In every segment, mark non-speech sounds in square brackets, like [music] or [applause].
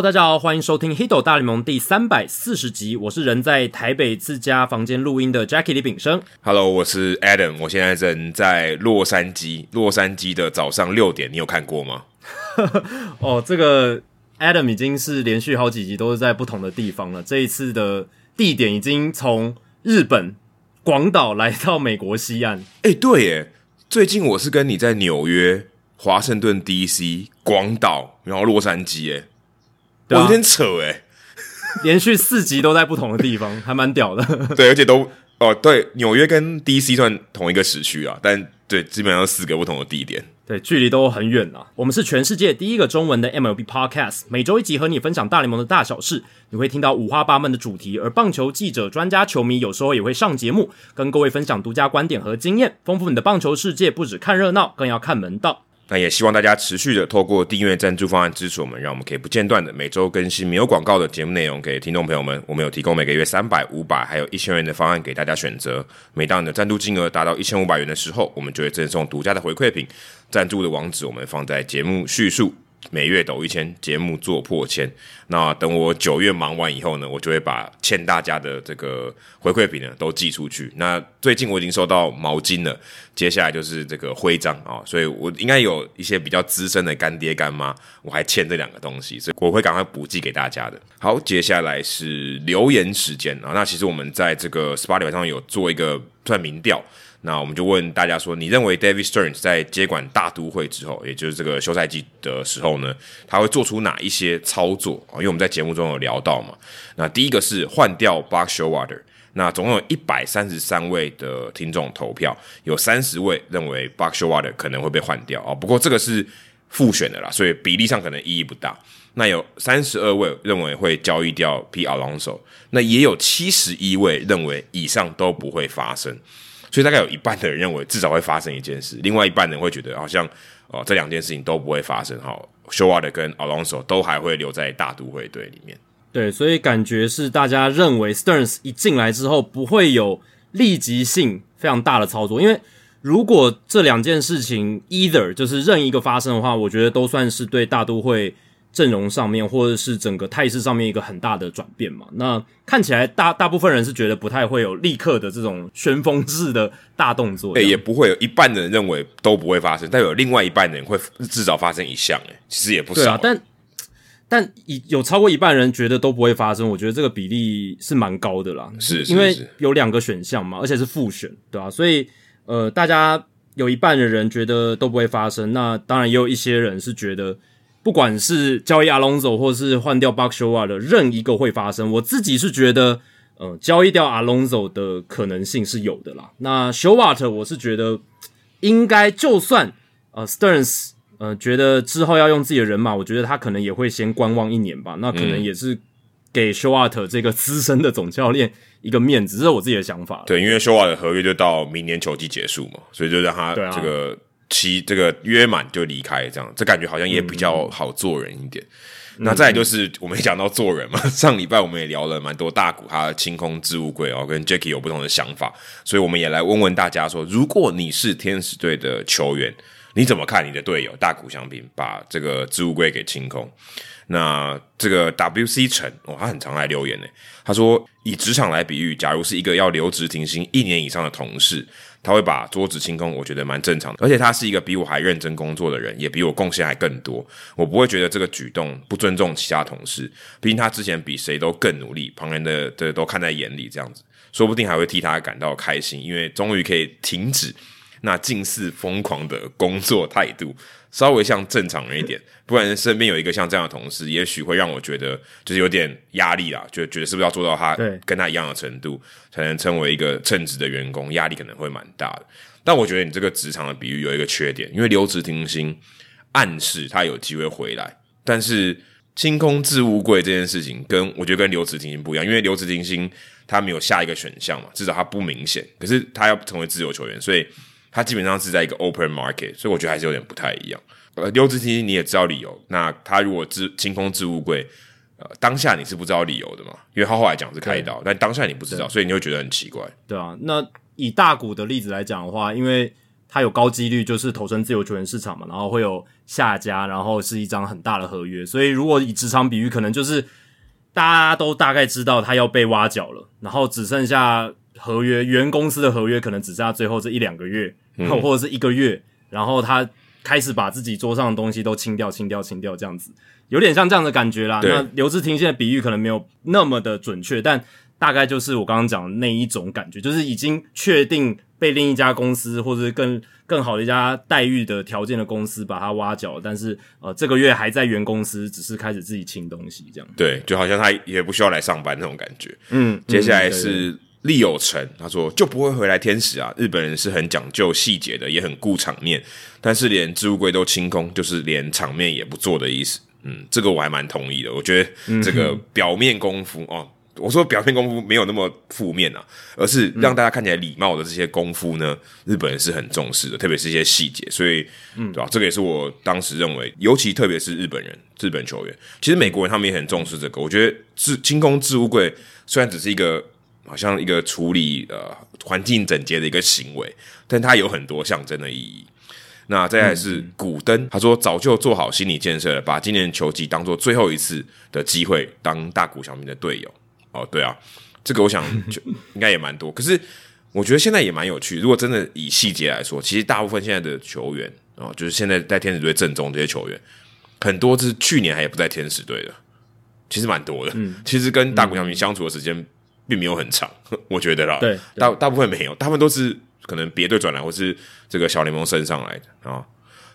Hello，大家好，欢迎收听《d o 大联盟》第三百四十集。我是人在台北自家房间录音的 Jackie 李炳生。Hello，我是 Adam，我现在人在洛杉矶。洛杉矶的早上六点，你有看过吗？[laughs] 哦，这个 Adam 已经是连续好几集都是在不同的地方了。这一次的地点已经从日本广岛来到美国西岸。哎，对耶，最近我是跟你在纽约、华盛顿 DC、广岛，然后洛杉矶，哎。有点扯哎，连续四集都在不同的地方，还蛮屌的。[laughs] 对，而且都哦，对，纽约跟 DC 算同一个时区啊，但对，基本上四个不同的地点，对，距离都很远啊。我们是全世界第一个中文的 MLB Podcast，每周一集和你分享大联盟的大小事，你会听到五花八门的主题，而棒球记者、专家、球迷有时候也会上节目，跟各位分享独家观点和经验，丰富你的棒球世界。不止看热闹，更要看门道。那也希望大家持续的透过订阅赞助方案支持我们，让我们可以不间断的每周更新没有广告的节目内容给听众朋友们。我们有提供每个月三百、五百，还有一千元的方案给大家选择。每当你的赞助金额达到一千五百元的时候，我们就会赠送独家的回馈品。赞助的网址我们放在节目叙述。每月抖一千，节目做破千。那等我九月忙完以后呢，我就会把欠大家的这个回馈品呢都寄出去。那最近我已经收到毛巾了，接下来就是这个徽章啊，所以我应该有一些比较资深的干爹干妈，我还欠这两个东西，所以我会赶快补寄给大家的。好，接下来是留言时间啊。那其实我们在这个 Spotify 上有做一个算民调。那我们就问大家说，你认为 David Stern 在接管大都会之后，也就是这个休赛季的时候呢，他会做出哪一些操作啊？因为我们在节目中有聊到嘛。那第一个是换掉 Buck Showwater，那总共有一百三十三位的听众投票，有三十位认为 Buck Showwater 可能会被换掉啊。不过这个是复选的啦，所以比例上可能意义不大。那有三十二位认为会交易掉 P Alonso，那也有七十一位认为以上都不会发生。所以大概有一半的人认为至少会发生一件事，另外一半人会觉得好像哦这两件事情都不会发生哈。休瓦的跟 Alonso 都还会留在大都会队里面。对，所以感觉是大家认为 Sterns 一进来之后不会有立即性非常大的操作，因为如果这两件事情 either 就是任一个发生的话，我觉得都算是对大都会。阵容上面，或者是整个态势上面一个很大的转变嘛？那看起来大大部分人是觉得不太会有立刻的这种旋风式的大动作，哎，也不会有一半的人认为都不会发生，但有另外一半的人会至少发生一项，哎，其实也不少。但但有超过一半人觉得都不会发生，我觉得这个比例是蛮高的啦，是因为有两个选项嘛，而且是复选，对吧？所以呃，大家有一半的人觉得都不会发生，那当然也有一些人是觉得。不管是交易阿隆索，或是换掉巴克修瓦的任一个会发生，我自己是觉得，呃，交易掉阿隆索的可能性是有的啦。那修瓦特，我是觉得应该就算呃，Stearns 呃觉得之后要用自己的人马，我觉得他可能也会先观望一年吧。那可能也是给修瓦特这个资深的总教练一个面子，这是我自己的想法。对，因为修瓦的合约就到明年球季结束嘛，所以就让他这个。期这个约满就离开，这样这感觉好像也比较好做人一点。那再就是我们讲到做人嘛，[laughs] 上礼拜我们也聊了蛮多大股他清空置物柜哦，跟 Jacky 有不同的想法，所以我们也来问问大家说，如果你是天使队的球员，你怎么看你的队友大谷翔平把这个置物柜给清空？那这个 WC 陈哦，他很常来留言呢，他说以职场来比喻，假如是一个要留职停薪一年以上的同事。他会把桌子清空，我觉得蛮正常的。而且他是一个比我还认真工作的人，也比我贡献还更多。我不会觉得这个举动不尊重其他同事，毕竟他之前比谁都更努力，旁人的的都看在眼里，这样子说不定还会替他感到开心，因为终于可以停止那近似疯狂的工作态度。稍微像正常人一点，不然身边有一个像这样的同事，也许会让我觉得就是有点压力啦，就觉得是不是要做到他跟他一样的程度，才能成为一个称职的员工，压力可能会蛮大的。但我觉得你这个职场的比喻有一个缺点，因为留职停薪暗示他有机会回来，但是清空置物柜这件事情，跟我觉得跟留职停薪不一样，因为留职停薪他没有下一个选项嘛，至少他不明显，可是他要成为自由球员，所以。他基本上是在一个 open market，所以我觉得还是有点不太一样。呃，留职停薪你也知道理由，那他如果置清空置物柜，呃，当下你是不知道理由的嘛？因为他后来讲是开刀，但当下你不知道，所以你会觉得很奇怪。对啊，那以大股的例子来讲的话，因为它有高几率就是投身自由球员市场嘛，然后会有下家，然后是一张很大的合约，所以如果以职场比喻，可能就是大家都大概知道他要被挖角了，然后只剩下合约原公司的合约可能只剩下最后这一两个月，或者是一个月，然后他开始把自己桌上的东西都清掉、清掉、清掉，这样子有点像这样的感觉啦。那刘志廷现在比喻可能没有那么的准确，但大概就是我刚刚讲的那一种感觉，就是已经确定。被另一家公司或者更更好的一家待遇的条件的公司把他挖角，但是呃这个月还在原公司，只是开始自己清东西这样。对，就好像他也不需要来上班那种感觉。嗯，接下来是利有成，他说就不会回来天使啊。日本人是很讲究细节的，也很顾场面，但是连置物柜都清空，就是连场面也不做的意思。嗯，这个我还蛮同意的。我觉得这个表面功夫哦。我说表面功夫没有那么负面啊，而是让大家看起来礼貌的这些功夫呢，日本人是很重视的，特别是一些细节，所以，嗯，对吧？这个也是我当时认为，尤其特别是日本人、日本球员，其实美国人他们也很重视这个。我觉得置清空置物柜虽然只是一个好像一个处理呃环境整洁的一个行为，但它有很多象征的意义。那再来是古登，他说早就做好心理建设了，把今年球季当做最后一次的机会，当大谷小明的队友。哦，对啊，这个我想就 [laughs] 应该也蛮多。可是我觉得现在也蛮有趣。如果真的以细节来说，其实大部分现在的球员哦，就是现在在天使队正中这些球员，很多是去年还也不在天使队的，其实蛮多的。嗯，其实跟大谷小明相处的时间并没有很长，[laughs] 我觉得啦。对，大大部分没有，大部分都是可能别队转来，或是这个小联盟升上来的啊。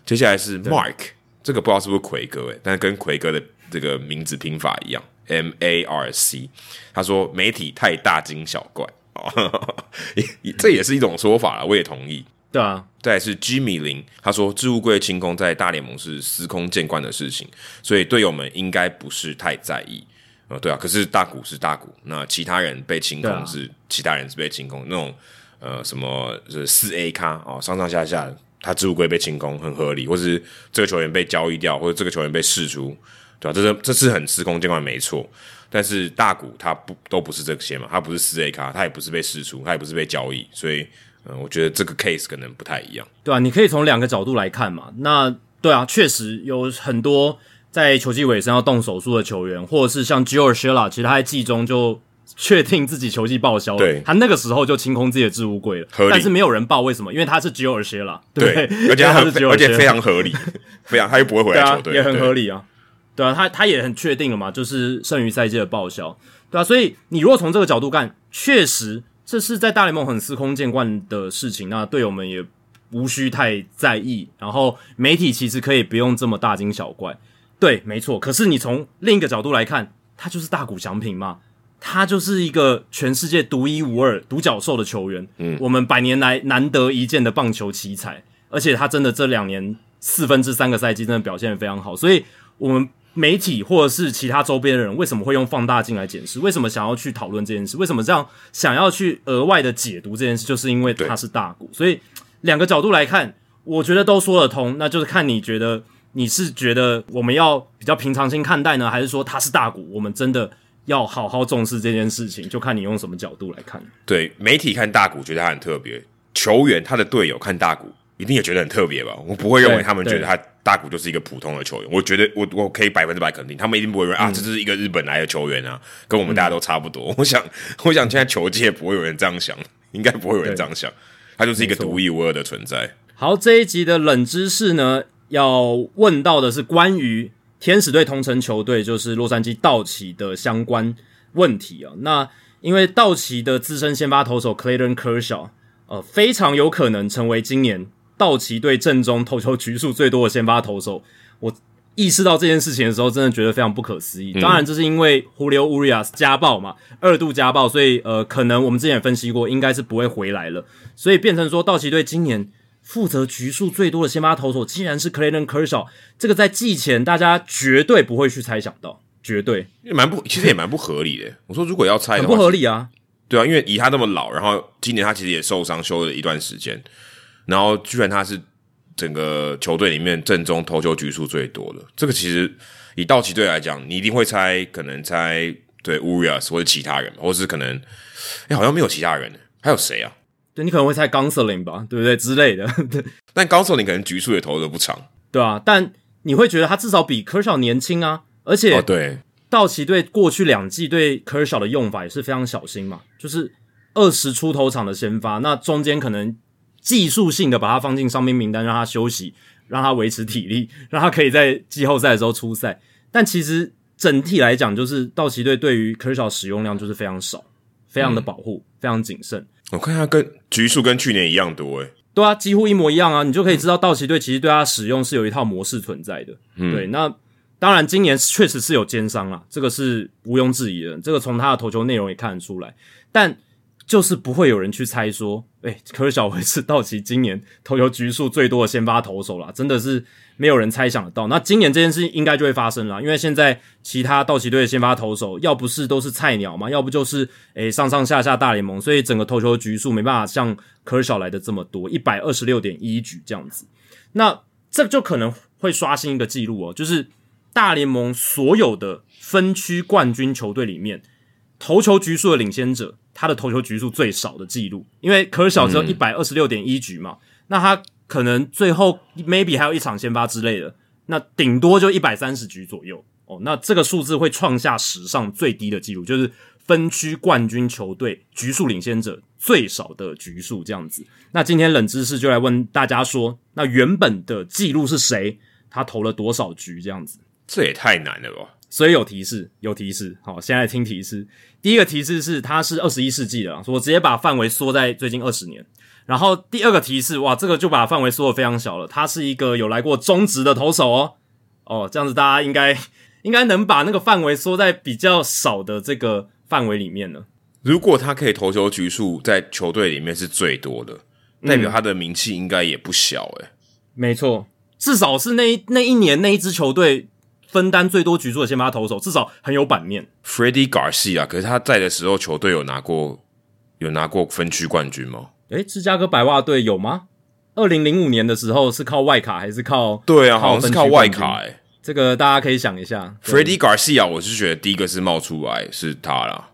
接下来是 Mark，这个不知道是不是奎哥诶，但是跟奎哥的这个名字拼法一样。M A R C，他说媒体太大惊小怪哦，[laughs] 这也是一种说法了，我也同意。对啊，再是 Jimmy 林，他说置物柜清空在大联盟是司空见惯的事情，所以队友们应该不是太在意。呃，对啊，可是大股是大股，那其他人被清空是其他人是被清空，那种呃什么是四 A 咖哦，上上下下他置物柜被清空很合理，或是这个球员被交易掉，或者这个球员被释出。对吧？这是这是很司空见惯，没错。但是大股他不都不是这些嘛？他不是四 A 咖，他也不是被释出，他也不是被交易，所以嗯，我觉得这个 case 可能不太一样。对啊，你可以从两个角度来看嘛。那对啊，确实有很多在球季尾声要动手术的球员，或者是像 Joe Shella，其实他在季中就确定自己球季报销了，对，他那个时候就清空自己的置物柜了。但是没有人报，为什么？因为他是 Joe Shella，对，而且他是而且非常合理，[laughs] 非常他又不会回来球队，也很合理啊。对啊，他他也很确定了嘛，就是剩余赛季的报销，对啊，所以你如果从这个角度看，确实这是在大联盟很司空见惯的事情，那队友们也无需太在意，然后媒体其实可以不用这么大惊小怪，对，没错。可是你从另一个角度来看，他就是大股奖品嘛，他就是一个全世界独一无二、独角兽的球员，嗯，我们百年来难得一见的棒球奇才，而且他真的这两年四分之三个赛季真的表现的非常好，所以我们。媒体或者是其他周边的人为什么会用放大镜来检视？为什么想要去讨论这件事？为什么这样想要去额外的解读这件事？就是因为它是大股，所以两个角度来看，我觉得都说得通。那就是看你觉得你是觉得我们要比较平常心看待呢，还是说它是大股，我们真的要好好重视这件事情？就看你用什么角度来看。对，媒体看大股觉得他很特别，球员他的队友看大股。一定也觉得很特别吧？我不会认为他们觉得他大股就是一个普通的球员。我觉得我我可以百分之百肯定，他们一定不会认为啊，这是一个日本来的球员啊，跟我们大家都差不多。[laughs] 我想，我想现在球界不会有人这样想，应该不会有人这样想，他就是一个独一无二的存在。好，这一集的冷知识呢，要问到的是关于天使队同城球队，就是洛杉矶道奇的相关问题啊。那因为道奇的资深先发投手 Clayton Kershaw，呃，非常有可能成为今年。道奇队阵中投球局数最多的先发投手，我意识到这件事情的时候，真的觉得非常不可思议。当然，这是因为胡流乌里亚斯家暴嘛，二度家暴，所以呃，可能我们之前也分析过，应该是不会回来了。所以变成说，道奇队今年负责局数最多的先发投手，竟然是 Clayton Kershaw，这个在季前大家绝对不会去猜想到，绝对也蛮不，其实也蛮不合理的。我说如果要猜，很不合理啊，对啊，因为以他那么老，然后今年他其实也受伤休了一段时间。然后居然他是整个球队里面正中投球局数最多的，这个其实以道奇队来讲，你一定会猜，可能猜对乌 r i a s 或者其他人，或是可能哎好像没有其他人，还有谁啊？对你可能会猜 Gonsolin 吧，对不对之类的？对，[laughs] 但 Gonsolin 可能局数也投的不长，对啊，但你会觉得他至少比 Kershaw 年轻啊，而且哦对道奇队过去两季对 Kershaw 的用法也是非常小心嘛，就是二十出头场的先发，那中间可能技术性的把他放进伤兵名单，让他休息，让他维持体力，[laughs] 让他可以在季后赛的时候出赛，但其实。整体来讲，就是道奇队对于 Kershaw 使用量就是非常少，非常的保护，非常谨慎。我看他跟局数跟去年一样多，诶，对啊，几乎一模一样啊，你就可以知道道奇队其实对他使用是有一套模式存在的。对，那当然今年确实是有奸商啊，这个是毋庸置疑的，这个从他的投球内容也看得出来，但。就是不会有人去猜说，哎，科尔小维是道奇今年投球局数最多的先发投手啦，真的是没有人猜想得到。那今年这件事应该就会发生了，因为现在其他道奇队的先发投手，要不是都是菜鸟嘛，要不就是诶上上下下大联盟，所以整个投球局数没办法像科尔小来的这么多，一百二十六点一局这样子。那这就可能会刷新一个记录哦，就是大联盟所有的分区冠军球队里面。投球局数的领先者，他的投球局数最少的记录，因为科尔小只有一百二十六点一局嘛，那他可能最后 maybe 还有一场先发之类的，那顶多就一百三十局左右哦，那这个数字会创下史上最低的记录，就是分区冠军球队局数领先者最少的局数这样子。那今天冷知识就来问大家说，那原本的记录是谁？他投了多少局这样子？这也太难了吧！所以有提示，有提示。好，现在听提示。第一个提示是，它是二十一世纪的，我直接把范围缩在最近二十年。然后第二个提示，哇，这个就把范围缩的非常小了。他是一个有来过中职的投手哦。哦，这样子大家应该 [laughs] 应该能把那个范围缩在比较少的这个范围里面了。如果他可以投球局数在球队里面是最多的，代表他的名气应该也不小诶。没错，至少是那那一年那一支球队。分担最多局数的先发投手，至少很有版面。Freddie Garcia，可是他在的时候，球队有拿过有拿过分区冠军吗？诶，芝加哥白袜队有吗？二零零五年的时候是靠外卡还是靠？对啊，好像是靠外卡。诶，这个大家可以想一下。Freddie Garcia，我是觉得第一个是冒出来是他啦。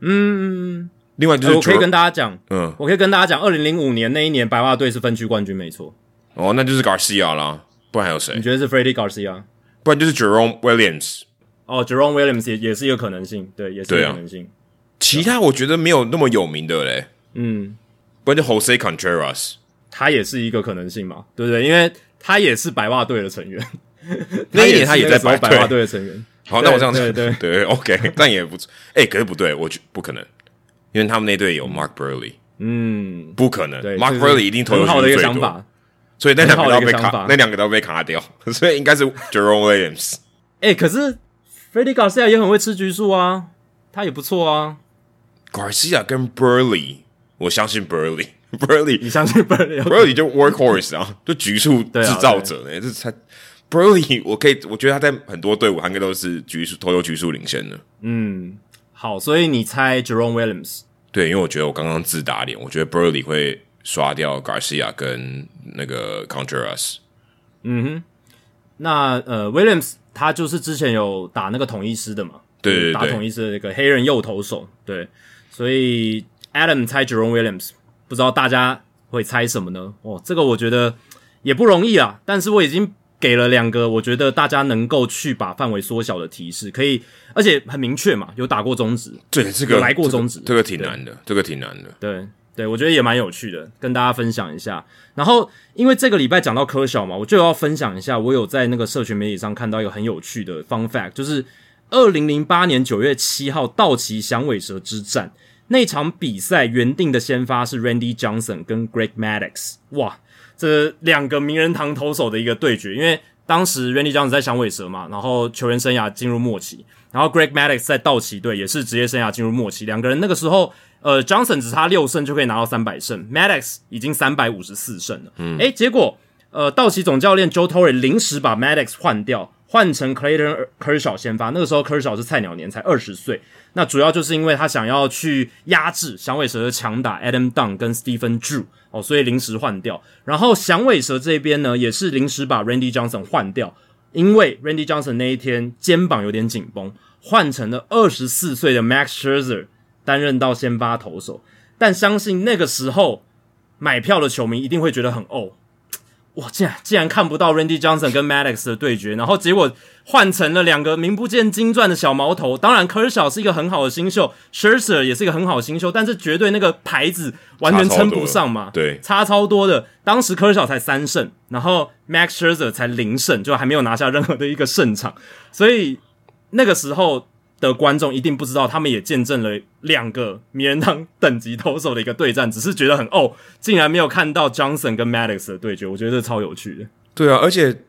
嗯，另外就是我可以跟大家讲，嗯，我可以跟大家讲，二零零五年那一年白袜队是分区冠军，没错。哦，那就是 Garcia 啦，不然还有谁？你觉得是 Freddie Garcia？不然就是 Jerome Williams 哦，Jerome Williams 也也是一个可能性，对，也是一个可能性。其他我觉得没有那么有名的嘞，嗯，不然就 Jose Contreras，他也是一个可能性嘛，对不对？因为他也是白袜队的成员，那一年他也在白白袜队的成员。好，那我这样子，对对，OK，[laughs] 但也不错。哎，可是不对，我觉不可能，因为他们那队有 Mark Burley，嗯，不可能，Mark Burley 一定投很好的一个想法。所以那两个都被卡，那两个都被卡掉，[laughs] 所以应该是 Jerome Williams。哎，可是 Freddie Garcia 也很会吃局数啊，他也不错啊。Garcia 跟 Burley，我相信 Burley，Burley，[laughs] 你相信 Burley？Burley 就 Workhorse 啊，[laughs] 就局数制造者呢。这才 Burley，我可以，我觉得他在很多队伍应该都是局数投球局数领先的。嗯，好，所以你猜 Jerome Williams？对，因为我觉得我刚刚自打脸，我觉得 Burley 会。刷掉 Garcia 跟那个 Contreras，嗯哼，那呃 Williams 他就是之前有打那个统一师的嘛，对对对，打统一师的那个黑人右投手，对，所以 Adam 猜 Jerome Williams，不知道大家会猜什么呢？哦，这个我觉得也不容易啊，但是我已经给了两个，我觉得大家能够去把范围缩小的提示，可以，而且很明确嘛，有打过中指，对，这个来过中职，这个挺难的，这个挺难的，对。对，我觉得也蛮有趣的，跟大家分享一下。然后，因为这个礼拜讲到科小嘛，我就要分享一下。我有在那个社群媒体上看到一个很有趣的 fun fact，就是二零零八年九月七号道奇响尾蛇之战那场比赛，原定的先发是 Randy Johnson 跟 Greg Maddux。哇，这两个名人堂投手的一个对决，因为当时 Randy Johnson 在响尾蛇嘛，然后球员生涯进入末期，然后 Greg Maddux 在道奇队也是职业生涯进入末期，两个人那个时候。呃，Johnson 只差六胜就可以拿到三百胜，Maddox 已经三百五十四胜了。嗯，诶，结果呃，道奇总教练 Joe Torre 临时把 Maddox 换掉，换成 Clayton Kershaw 先发。那个时候 Kershaw 是菜鸟年，才二十岁。那主要就是因为他想要去压制响尾蛇的强打 Adam Dunn 跟 Stephen Drew 哦，所以临时换掉。然后响尾蛇这边呢，也是临时把 Randy Johnson 换掉，因为 Randy Johnson 那一天肩膀有点紧绷，换成了二十四岁的 Max Scherzer。担任到先发投手，但相信那个时候买票的球迷一定会觉得很哦，[tsk] 哇，竟然竟然看不到 Randy Johnson 跟 Maddox 的对决，然后结果换成了两个名不见经传的小毛头。当然，Kershaw 是一个很好的新秀，Scherzer 也是一个很好的新秀，但是绝对那个牌子完全称不上嘛，对，差超多的。当时 Kershaw 才三胜，然后 Max Scherzer 才零胜，就还没有拿下任何的一个胜场，所以那个时候。的观众一定不知道，他们也见证了两个名人堂等级投手的一个对战，只是觉得很哦，竟然没有看到 Johnson 跟 Maddox 的对决，我觉得这超有趣的。对啊，而且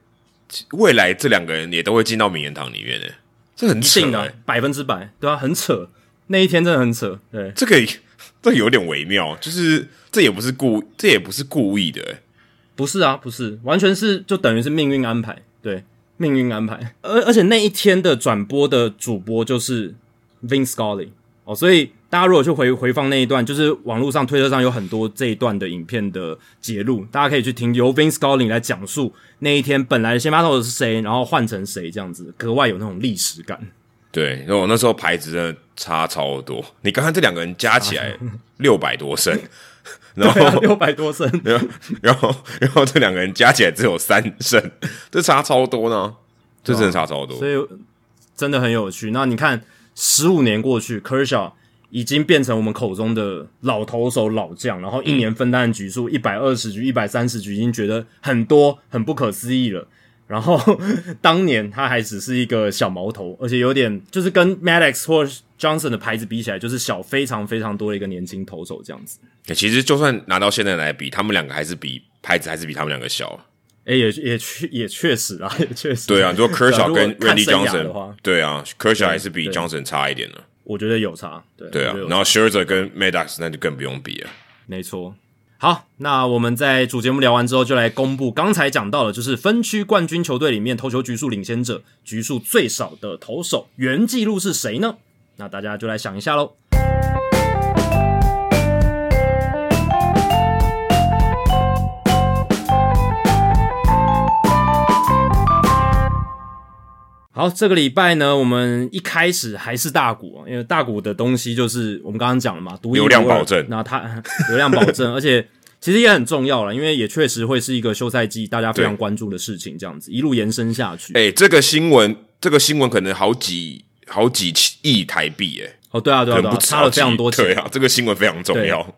未来这两个人也都会进到名人堂里面的，这很扯的，百分之百，对啊，很扯，那一天真的很扯。对，这个 [laughs] 这有点微妙，就是这也不是故，这也不是故意的，不是啊，不是，完全是就等于是命运安排，对。命运安排，而而且那一天的转播的主播就是 Vince Scully 哦，所以大家如果去回回放那一段，就是网络上推特上有很多这一段的影片的截录，大家可以去听由 Vince Scully 来讲述那一天本来先发投的是谁，然后换成谁这样子，格外有那种历史感。对，那我那时候牌子真的差超多，你刚刚这两个人加起来 [laughs] 六百多胜。[laughs] 然后六百多胜，[laughs] 然后然后然后这两个人加起来只有三胜，这差超多呢，这真的差超多，所以真的很有趣。那你看，十五年过去，Kershaw 已经变成我们口中的老投手、老将，然后一年分担的局数一百二十局、一百三十局，已经觉得很多、很不可思议了。然后 [laughs] 当年他还只是一个小毛头，而且有点就是跟 Maddox 或 Johnson 的牌子比起来，就是小非常非常多的一个年轻投手这样子。其实就算拿到现在来比，他们两个还是比牌子还是比他们两个小。哎，也也确也确实啊，[laughs] 也确实。对啊，你说 Kershaw 跟 Randy Johnson，对啊，Kershaw 还是比 Johnson 差一点呢。我觉得有差，对对啊。然后 Scherzer 跟 Maddox 那就更不用比了。没错。好，那我们在主节目聊完之后，就来公布刚才讲到的，就是分区冠军球队里面投球局数领先者、局数最少的投手原纪录是谁呢？那大家就来想一下喽。好，这个礼拜呢，我们一开始还是大股，因为大股的东西就是我们刚刚讲了嘛，流量保证，那它 [laughs] 流量保证，而且其实也很重要了，因为也确实会是一个休赛季大家非常关注的事情，这样子一路延伸下去。哎，这个新闻，这个新闻可能好几好几亿台币，哎，哦，对啊，对啊，差了非常多钱，对啊，这个新闻非常重要，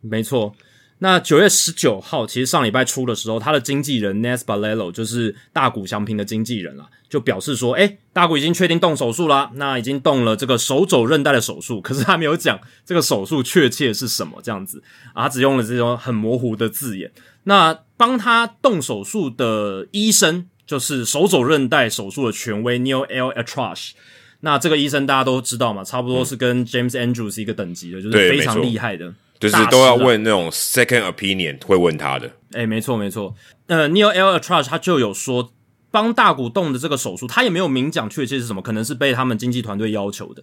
没错。那九月十九号，其实上礼拜初的时候，他的经纪人 Nes Balelo 就是大谷翔平的经纪人了，就表示说，哎，大谷已经确定动手术啦，那已经动了这个手肘韧带的手术，[laughs] 可是他没有讲这个手术确切是什么这样子，啊，只用了这种很模糊的字眼。那帮他动手术的医生就是手肘韧带手术的权威 Neil L. Atrash，那这个医生大家都知道嘛，差不多是跟 James Andrews 一个等级的，就是非常厉害的。就是都要问那种 second opinion 会问他的，哎，没错没错。呃，Neil L. a t r u s h 他就有说帮大股动的这个手术，他也没有明讲确切是什么，可能是被他们经纪团队要求的。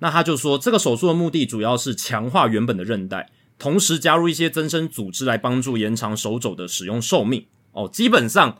那他就说这个手术的目的主要是强化原本的韧带，同时加入一些增生组织来帮助延长手肘的使用寿命。哦，基本上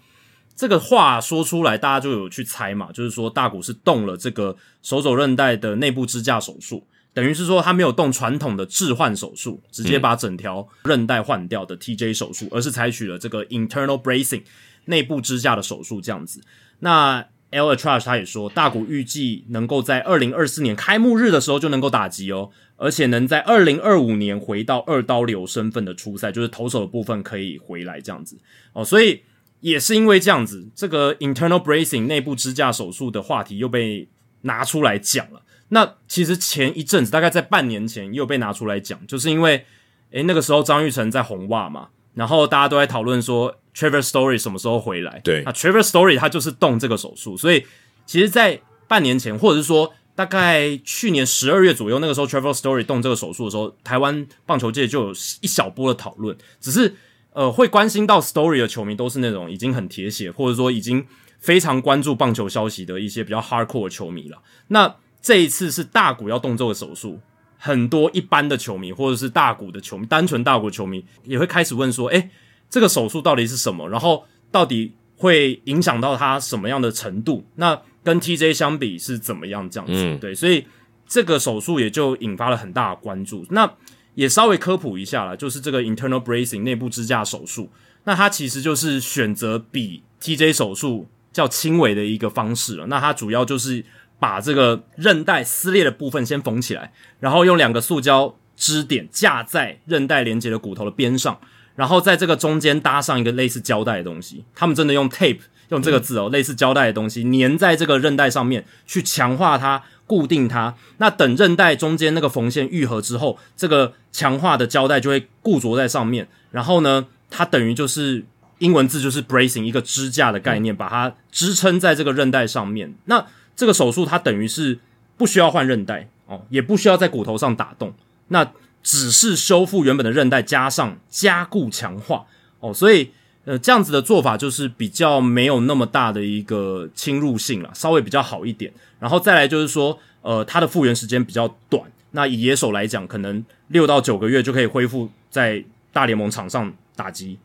这个话说出来，大家就有去猜嘛，就是说大股是动了这个手肘韧带的内部支架手术。等于是说，他没有动传统的置换手术，直接把整条韧带换掉的 TJ 手术，而是采取了这个 internal bracing 内部支架的手术。这样子，那 L. A. Trash 他也说，大谷预计能够在二零二四年开幕日的时候就能够打击哦，而且能在二零二五年回到二刀流身份的初赛，就是投手的部分可以回来这样子哦。所以也是因为这样子，这个 internal bracing 内部支架手术的话题又被拿出来讲了。那其实前一阵子，大概在半年前，又被拿出来讲，就是因为，诶，那个时候张玉成在红袜嘛，然后大家都在讨论说，Trevor Story 什么时候回来？对，那 Trevor Story 他就是动这个手术，所以其实，在半年前，或者是说大概去年十二月左右，那个时候 Trevor Story 动这个手术的时候，台湾棒球界就有一小波的讨论，只是呃，会关心到 Story 的球迷都是那种已经很铁血，或者说已经非常关注棒球消息的一些比较 hardcore 的球迷了。那这一次是大股要动这个手术，很多一般的球迷或者是大股的球迷，单纯大股球迷也会开始问说：，诶，这个手术到底是什么？然后到底会影响到他什么样的程度？那跟 TJ 相比是怎么样？这样子，对，所以这个手术也就引发了很大的关注。那也稍微科普一下了，就是这个 internal bracing 内部支架手术，那它其实就是选择比 TJ 手术较轻微的一个方式了。那它主要就是把这个韧带撕裂的部分先缝起来，然后用两个塑胶支点架在韧带连接的骨头的边上，然后在这个中间搭上一个类似胶带的东西。他们真的用 tape 用这个字哦，类似胶带的东西粘在这个韧带上面，去强化它。固定它，那等韧带中间那个缝线愈合之后，这个强化的胶带就会固着在上面。然后呢，它等于就是英文字就是 bracing 一个支架的概念，把它支撑在这个韧带上面。那这个手术它等于是不需要换韧带哦，也不需要在骨头上打洞，那只是修复原本的韧带，加上加固强化哦。所以呃，这样子的做法就是比较没有那么大的一个侵入性了，稍微比较好一点。然后再来就是说，呃，它的复原时间比较短。那以野手来讲，可能六到九个月就可以恢复在大联盟场上打击。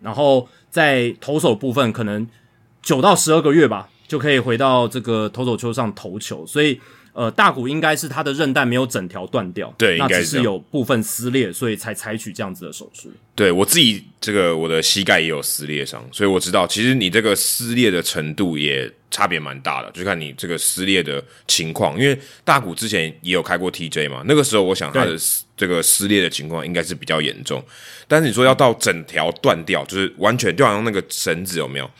然后在投手部分，可能九到十二个月吧，就可以回到这个投手球上投球。所以。呃，大骨应该是他的韧带没有整条断掉，对，那只是有部分撕裂，所以才采取这样子的手术。对我自己这个我的膝盖也有撕裂伤，所以我知道其实你这个撕裂的程度也差别蛮大的，就看你这个撕裂的情况。因为大骨之前也有开过 TJ 嘛，那个时候我想他的这个撕裂的情况应该是比较严重，但是你说要到整条断掉，就是完全就好像那个绳子有没有？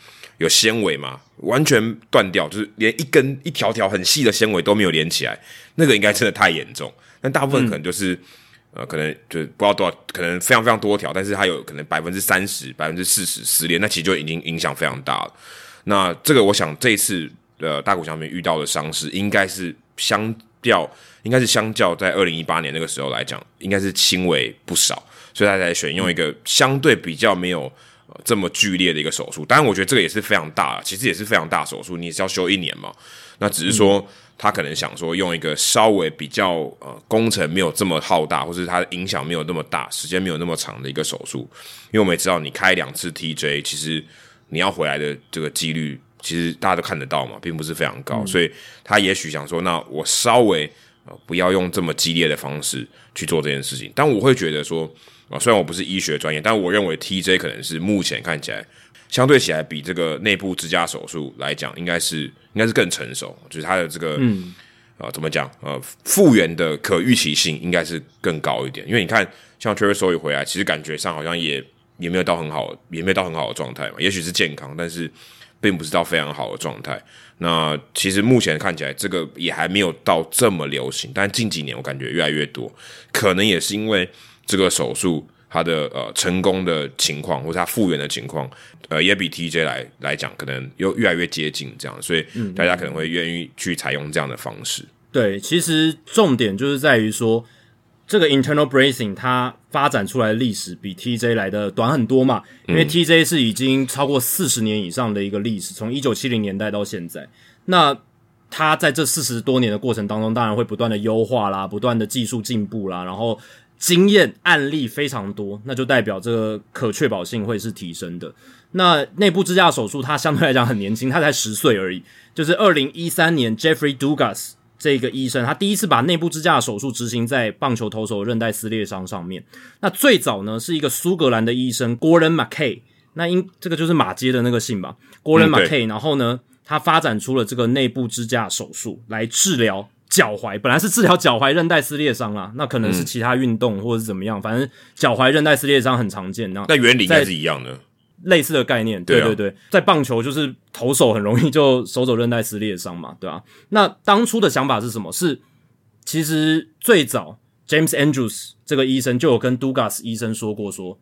有纤维嘛？完全断掉，就是连一根一条条很细的纤维都没有连起来，那个应该真的太严重。但大部分可能就是，呃，可能就不知道多少，可能非常非常多条，但是它有可能百分之三十、百分之四十撕裂，那其实就已经影响非常大了。那这个我想这一次呃大谷翔平遇到的伤势，应该是相较，应该是相较在二零一八年那个时候来讲，应该是轻微不少，所以他才选用一个相对比较没有。这么剧烈的一个手术，当然我觉得这个也是非常大，其实也是非常大手术，你是要修一年嘛？那只是说他可能想说用一个稍微比较呃工程没有这么浩大，或是它的影响没有那么大，时间没有那么长的一个手术。因为我们也知道，你开两次 TJ，其实你要回来的这个几率，其实大家都看得到嘛，并不是非常高。所以他也许想说，那我稍微呃不要用这么激烈的方式去做这件事情。但我会觉得说。啊，虽然我不是医学专业，但我认为 TJ 可能是目前看起来相对起来比这个内部支架手术来讲，应该是应该是更成熟，就是它的这个嗯啊怎么讲呃复原的可预期性应该是更高一点。因为你看像 t r e v o r s o 回来，其实感觉上好像也也没有到很好，也没有到很好的状态嘛。也许是健康，但是并不是到非常好的状态。那其实目前看起来这个也还没有到这么流行，但近几年我感觉越来越多，可能也是因为。这个手术它的呃成功的情况，或者它复原的情况，呃，也比 TJ 来来讲，可能又越来越接近这样，所以大家可能会愿意去采用这样的方式。对，其实重点就是在于说，这个 internal bracing 它发展出来的历史比 TJ 来的短很多嘛，因为 TJ 是已经超过四十年以上的一个历史，从一九七零年代到现在，那它在这四十多年的过程当中，当然会不断的优化啦，不断的技术进步啦，然后。经验案例非常多，那就代表这个可确保性会是提升的。那内部支架手术，它相对来讲很年轻，他才十岁而已。就是二零一三年，Jeffrey Dugas 这个医生，他第一次把内部支架手术执行在棒球投手韧带撕裂伤上面。那最早呢，是一个苏格兰的医生 Gordon McKay，那因这个就是马街的那个姓吧，Gordon McKay。然后呢，他发展出了这个内部支架手术来治疗。脚踝本来是治疗脚踝韧带撕裂伤啊，那可能是其他运动或者是怎么样，反正脚踝韧带撕裂伤很常见。那原理应该是一样的，类似的概念。对对对，在棒球就是投手很容易就手肘韧带撕裂伤嘛，对吧？那当初的想法是什么？是其实最早 James Andrews 这个医生就有跟 Dugas 医生说过，说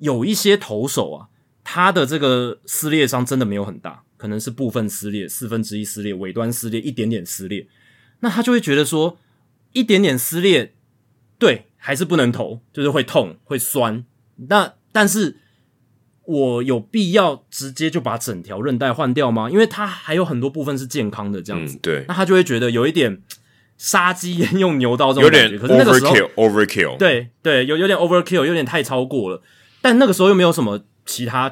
有一些投手啊，他的这个撕裂伤真的没有很大，可能是部分撕裂，四分之一撕裂，尾端撕裂，一点点撕裂。那他就会觉得说，一点点撕裂，对，还是不能投，就是会痛会酸。那但是，我有必要直接就把整条韧带换掉吗？因为它还有很多部分是健康的，这样子。对。那他就会觉得有一点杀鸡焉用牛刀这种感觉。可是那个时候 overkill，对对，有有点 overkill，有点太超过了。但那个时候又没有什么其他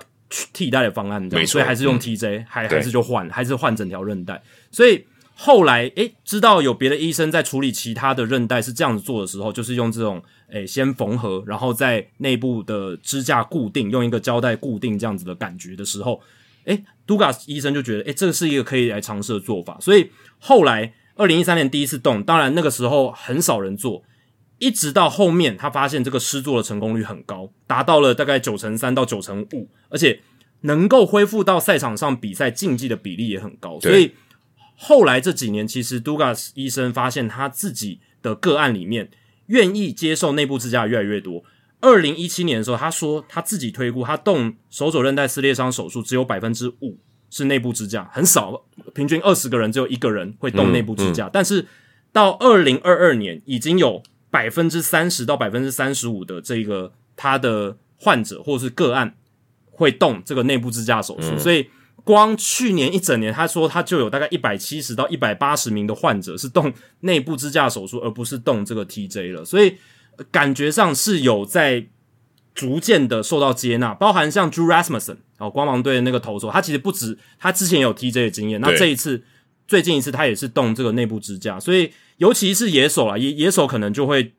替代的方案，所以还是用 TJ，还还是就换，还是换整条韧带。所以。后来诶知道有别的医生在处理其他的韧带是这样子做的时候，就是用这种诶先缝合，然后在内部的支架固定，用一个胶带固定这样子的感觉的时候，诶杜卡斯医生就觉得诶这个是一个可以来尝试的做法，所以后来二零一三年第一次动，当然那个时候很少人做，一直到后面他发现这个施做的成功率很高，达到了大概九成三到九成五，而且能够恢复到赛场上比赛竞技的比例也很高，所以。后来这几年，其实 Dugas 医生发现他自己的个案里面，愿意接受内部支架越来越多。二零一七年的时候，他说他自己推估，他动手肘韧带撕裂伤手术只有百分之五是内部支架，很少，平均二十个人只有一个人会动内部支架。但是到二零二二年，已经有百分之三十到百分之三十五的这个他的患者或是个案会动这个内部支架手术，所以。光去年一整年，他说他就有大概一百七十到一百八十名的患者是动内部支架手术，而不是动这个 TJ 了，所以感觉上是有在逐渐的受到接纳，包含像 Drew Rasmussen 哦，光芒队的那个投手，他其实不止他之前有 TJ 的经验，那这一次最近一次他也是动这个内部支架，所以尤其是野手啊，野野手可能就会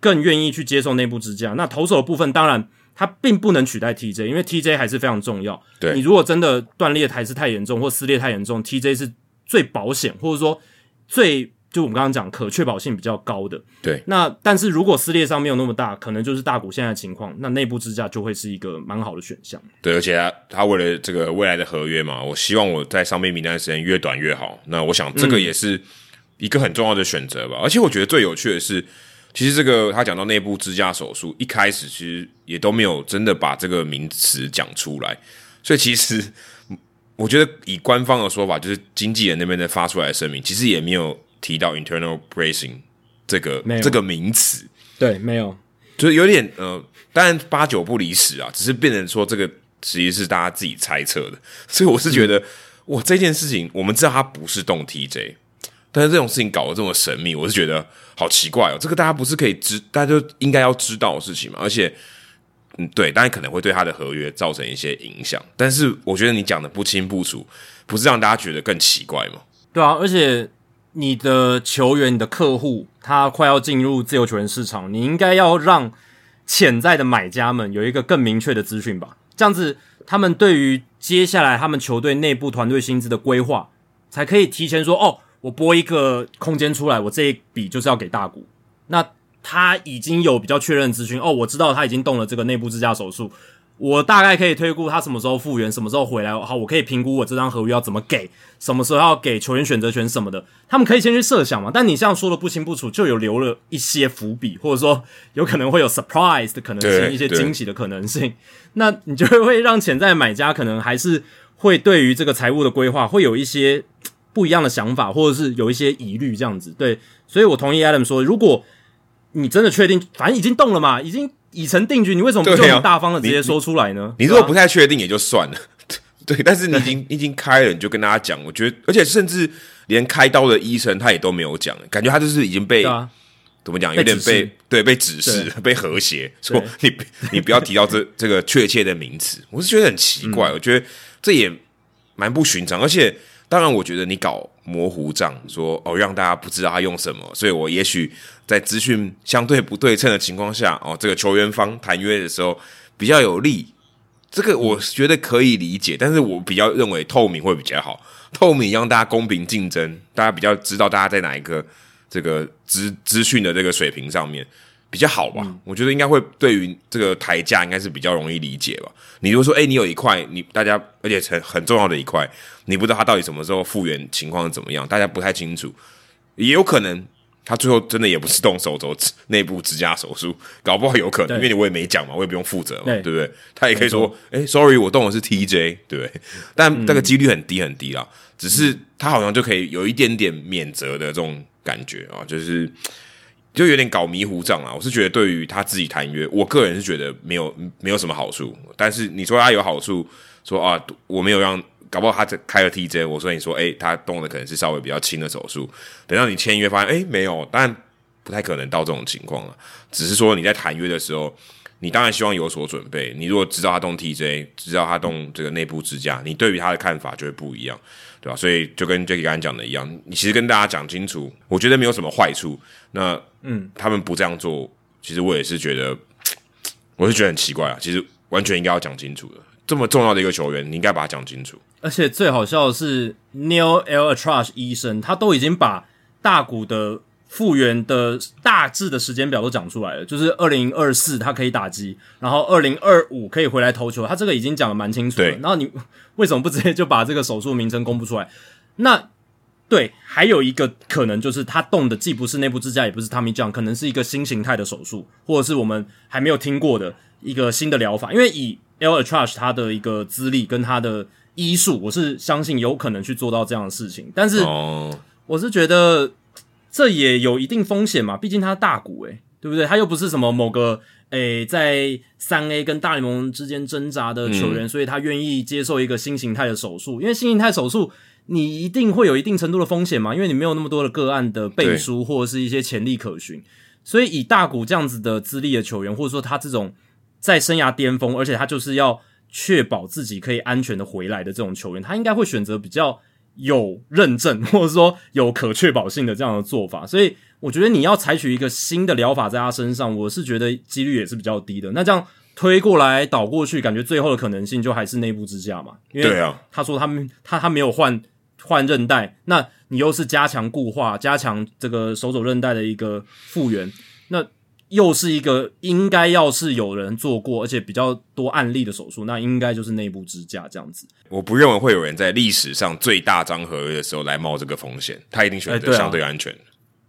更愿意去接受内部支架，那投手的部分当然。它并不能取代 TJ，因为 TJ 还是非常重要。对你如果真的断裂还是太严重或撕裂太严重，TJ 是最保险或者说最就我们刚刚讲可确保性比较高的。对，那但是如果撕裂伤没有那么大，可能就是大股现在的情况，那内部支架就会是一个蛮好的选项。对，而且他他为了这个未来的合约嘛，我希望我在上面名单的时间越短越好。那我想这个也是一个很重要的选择吧。而且我觉得最有趣的是。其实这个他讲到内部支架手术，一开始其实也都没有真的把这个名词讲出来，所以其实我觉得以官方的说法，就是经纪人那边的发出来的声明，其实也没有提到 internal bracing 这个这个名词。对，没有，就是有点呃，当然八九不离十啊，只是变成说这个其实是大家自己猜测的，所以我是觉得哇，这件事情我们知道它不是动 TJ。但是这种事情搞得这么神秘，我是觉得好奇怪哦。这个大家不是可以知，大家就应该要知道的事情嘛。而且，嗯，对，当然可能会对他的合约造成一些影响。但是我觉得你讲的不清不楚，不是让大家觉得更奇怪吗？对啊，而且你的球员、你的客户，他快要进入自由球员市场，你应该要让潜在的买家们有一个更明确的资讯吧。这样子，他们对于接下来他们球队内部团队薪资的规划，才可以提前说哦。我拨一个空间出来，我这一笔就是要给大股。那他已经有比较确认资讯哦，我知道他已经动了这个内部支架手术，我大概可以推估他什么时候复原，什么时候回来。好，我可以评估我这张合约要怎么给，什么时候要给球员选择权什么的，他们可以先去设想嘛。但你这样说的不清不楚，就有留了一些伏笔，或者说有可能会有 surprise 的可能性，一些惊喜的可能性。那你就会让潜在买家可能还是会对于这个财务的规划会有一些。不一样的想法，或者是有一些疑虑，这样子。对，所以我同意 Adam 说，如果你真的确定，反正已经动了嘛，已经已成定局，你为什么不就很大方的直接说出来呢？你如果不太确定也就算了，对，但是你已经已经开了，你就跟大家讲，我觉得，而且甚至连开刀的医生他也都没有讲，感觉他就是已经被怎么讲，有点被对被指示、被和谐说你你不要提到这这个确切的名词，我是觉得很奇怪，我觉得这也蛮不寻常，而且。当然，我觉得你搞模糊账，说哦让大家不知道他用什么，所以我也许在资讯相对不对称的情况下，哦，这个球员方谈约的时候比较有利，这个我觉得可以理解。但是我比较认为透明会比较好，透明让大家公平竞争，大家比较知道大家在哪一个这个资资讯的这个水平上面。比较好吧，我觉得应该会对于这个台价应该是比较容易理解吧。你如果说，哎，你有一块，你大家而且很很重要的一块，你不知道它到底什么时候复原情况是怎么样，大家不太清楚，也有可能他最后真的也不是动手肘内部支架手术，搞不好有可能，因为你我也没讲嘛，我也不用负责嘛，对不对？他也可以说，哎，sorry，我动的是 TJ，对不对？但这个几率很低很低啦，只是他好像就可以有一点点免责的这种感觉啊，就是。就有点搞迷糊账啊！我是觉得对于他自己谈约，我个人是觉得没有没有什么好处。但是你说他有好处，说啊，我没有让，搞不好他开了 TJ，我说你说，哎，他动的可能是稍微比较轻的手术。等到你签约发现，哎，没有，但不太可能到这种情况了。只是说你在谈约的时候，你当然希望有所准备。你如果知道他动 TJ，知道他动这个内部支架，你对于他的看法就会不一样，对吧？所以就跟 Jacky 刚才讲的一样，你其实跟大家讲清楚，我觉得没有什么坏处。那嗯，他们不这样做，其实我也是觉得，我是觉得很奇怪啊。其实完全应该要讲清楚的，这么重要的一个球员，你应该把它讲清楚。而且最好笑的是，Neil L. Atrash 医生，他都已经把大谷的。复原的大致的时间表都讲出来了，就是二零二四他可以打击，然后二零二五可以回来投球，他这个已经讲的蛮清楚了。然后你为什么不直接就把这个手术名称公布出来？那对，还有一个可能就是他动的既不是内部支架，也不是 Tommy John，可能是一个新形态的手术，或者是我们还没有听过的一个新的疗法。因为以 L. Atrash 他的一个资历跟他的医术，我是相信有可能去做到这样的事情。但是我是觉得。这也有一定风险嘛，毕竟他大股诶，对不对？他又不是什么某个诶在三 A 跟大联盟之间挣扎的球员，所以他愿意接受一个新形态的手术。因为新形态手术，你一定会有一定程度的风险嘛，因为你没有那么多的个案的背书或者是一些潜力可循。所以以大股这样子的资历的球员，或者说他这种在生涯巅峰，而且他就是要确保自己可以安全的回来的这种球员，他应该会选择比较。有认证 [laughs] 或者说有可确保性的这样的做法，所以我觉得你要采取一个新的疗法在他身上，我是觉得几率也是比较低的。那这样推过来倒过去，感觉最后的可能性就还是内部支架嘛？因为他说他们他他没有换换韧带，那你又是加强固化、加强这个手肘韧带的一个复原，那。又是一个应该要是有人做过，而且比较多案例的手术，那应该就是内部支架这样子。我不认为会有人在历史上最大张合约的时候来冒这个风险，他一定选择相对安全，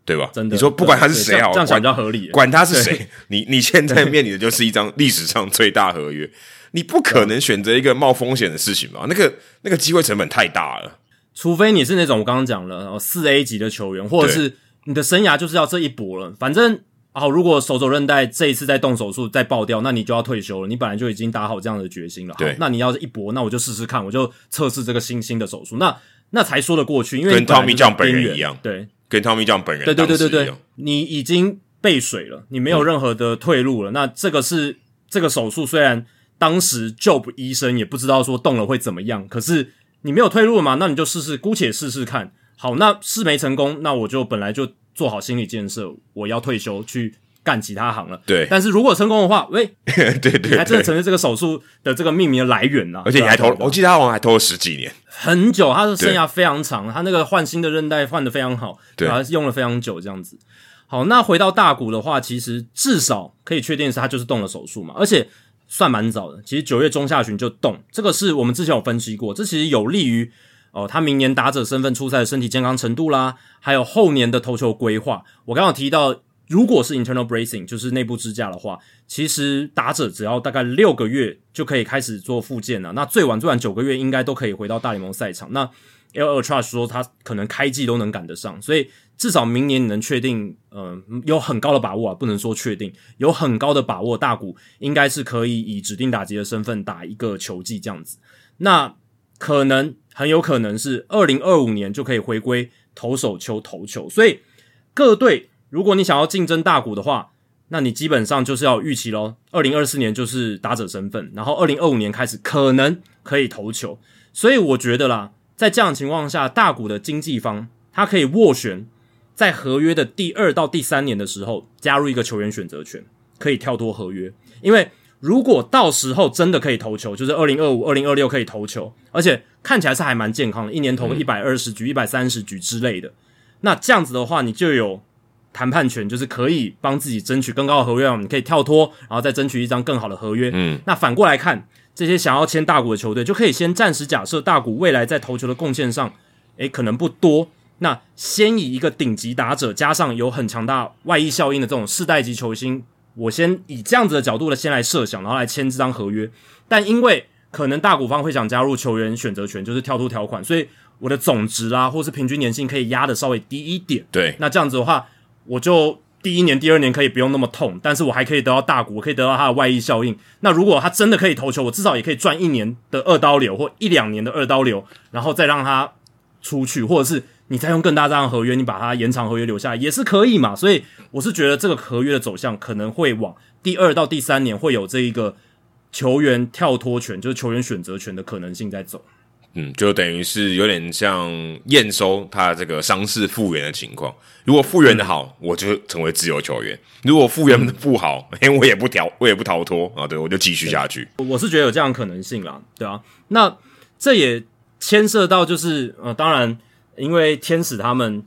对吧？真的，你说不管他是谁好，这样讲比较合理。管他是谁，你你现在面临的就是一张历史上最大合约，你不可能选择一个冒风险的事情吧？[laughs] 那个那个机会成本太大了，除非你是那种我刚刚讲了四 A 级的球员，或者是你的生涯就是要这一搏了，反正。好，如果手肘韧带这一次再动手术再爆掉，那你就要退休了。你本来就已经打好这样的决心了。好，那你要是一搏，那我就试试看，我就测试这个新兴的手术，那那才说得过去。因为跟 Tommy 酱本人一样，对，跟 Tommy 酱本人对对对对对，你已经背水了，你没有任何的退路了。那这个是这个手术，虽然当时 Job 医生也不知道说动了会怎么样，可是你没有退路了嘛？那你就试试，姑且试试看。好，那试没成功，那我就本来就。做好心理建设，我要退休去干其他行了。对，但是如果成功的话，喂，对 [laughs] 对，你还真的成为这个手术的这个命名的来源呢。而且你还投，我记得他好像还投了十几年，很久，他的生涯非常长，他那个换新的韧带换的非常好，对，用了非常久这样子。好，那回到大股的话，其实至少可以确定是他就是动了手术嘛，而且算蛮早的，其实九月中下旬就动，这个是我们之前有分析过，这其实有利于。哦，他明年打者身份出赛的身体健康程度啦，还有后年的投球规划。我刚刚提到，如果是 internal bracing，就是内部支架的话，其实打者只要大概六个月就可以开始做复健了。那最晚最晚九个月应该都可以回到大联盟赛场。那 L. Trust 说他可能开季都能赶得上，所以至少明年你能确定，嗯，有很高的把握啊，不能说确定，有很高的把握，大谷应该是可以以指定打击的身份打一个球季这样子。那可能。很有可能是二零二五年就可以回归投手球投球，所以各队如果你想要竞争大股的话，那你基本上就是要预期咯。二零二四年就是打者身份，然后二零二五年开始可能可以投球，所以我觉得啦，在这样情况下，大股的经纪方他可以斡旋，在合约的第二到第三年的时候加入一个球员选择权，可以跳脱合约，因为。如果到时候真的可以投球，就是二零二五、二零二六可以投球，而且看起来是还蛮健康的，一年投一百二十局、一百三十局之类的。那这样子的话，你就有谈判权，就是可以帮自己争取更高的合约，你可以跳脱，然后再争取一张更好的合约。嗯，那反过来看，这些想要签大股的球队，就可以先暂时假设大股未来在投球的贡献上，诶，可能不多。那先以一个顶级打者，加上有很强大外溢效应的这种世代级球星。我先以这样子的角度的先来设想，然后来签这张合约。但因为可能大股方会想加入球员选择权，就是跳出条款，所以我的总值啊，或是平均年薪可以压的稍微低一点。对，那这样子的话，我就第一年、第二年可以不用那么痛，但是我还可以得到大股，我可以得到它的外溢效应。那如果他真的可以投球，我至少也可以赚一年的二刀流或一两年的二刀流，然后再让他出去，或者是你再用更大张的合约，你把它延长合约留下来也是可以嘛。所以我是觉得这个合约的走向可能会往第二到第三年会有这一个球员跳脱权，就是球员选择权的可能性在走。嗯，就等于是有点像验收他这个伤势复原的情况。如果复原的好，我就成为自由球员；如果复原的不好，[laughs] 哎，我也不逃，我也不逃脱啊。对，我就继续下去。我是觉得有这样可能性啦，对啊。那这也牵涉到就是呃，当然，因为天使他们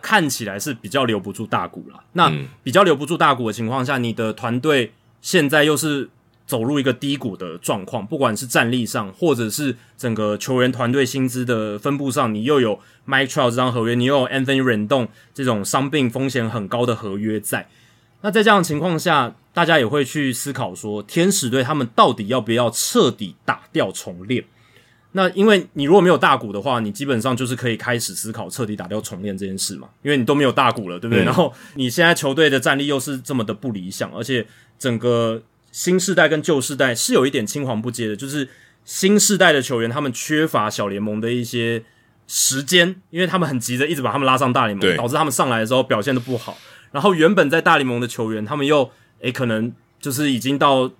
看起来是比较留不住大股了。那比较留不住大股的情况下，你的团队现在又是。走入一个低谷的状况，不管是战力上，或者是整个球员团队薪资的分布上，你又有 Mike Trout 这张合约，你又有 Anthony Rendon 这种伤病风险很高的合约在。那在这样的情况下，大家也会去思考说，天使队他们到底要不要彻底打掉重练？那因为你如果没有大股的话，你基本上就是可以开始思考彻底打掉重练这件事嘛，因为你都没有大股了，对不对？然后你现在球队的战力又是这么的不理想，而且整个。新世代跟旧世代是有一点青黄不接的，就是新世代的球员他们缺乏小联盟的一些时间，因为他们很急着一直把他们拉上大联盟，导致他们上来的时候表现的不好。然后原本在大联盟的球员，他们又诶可能就是已经到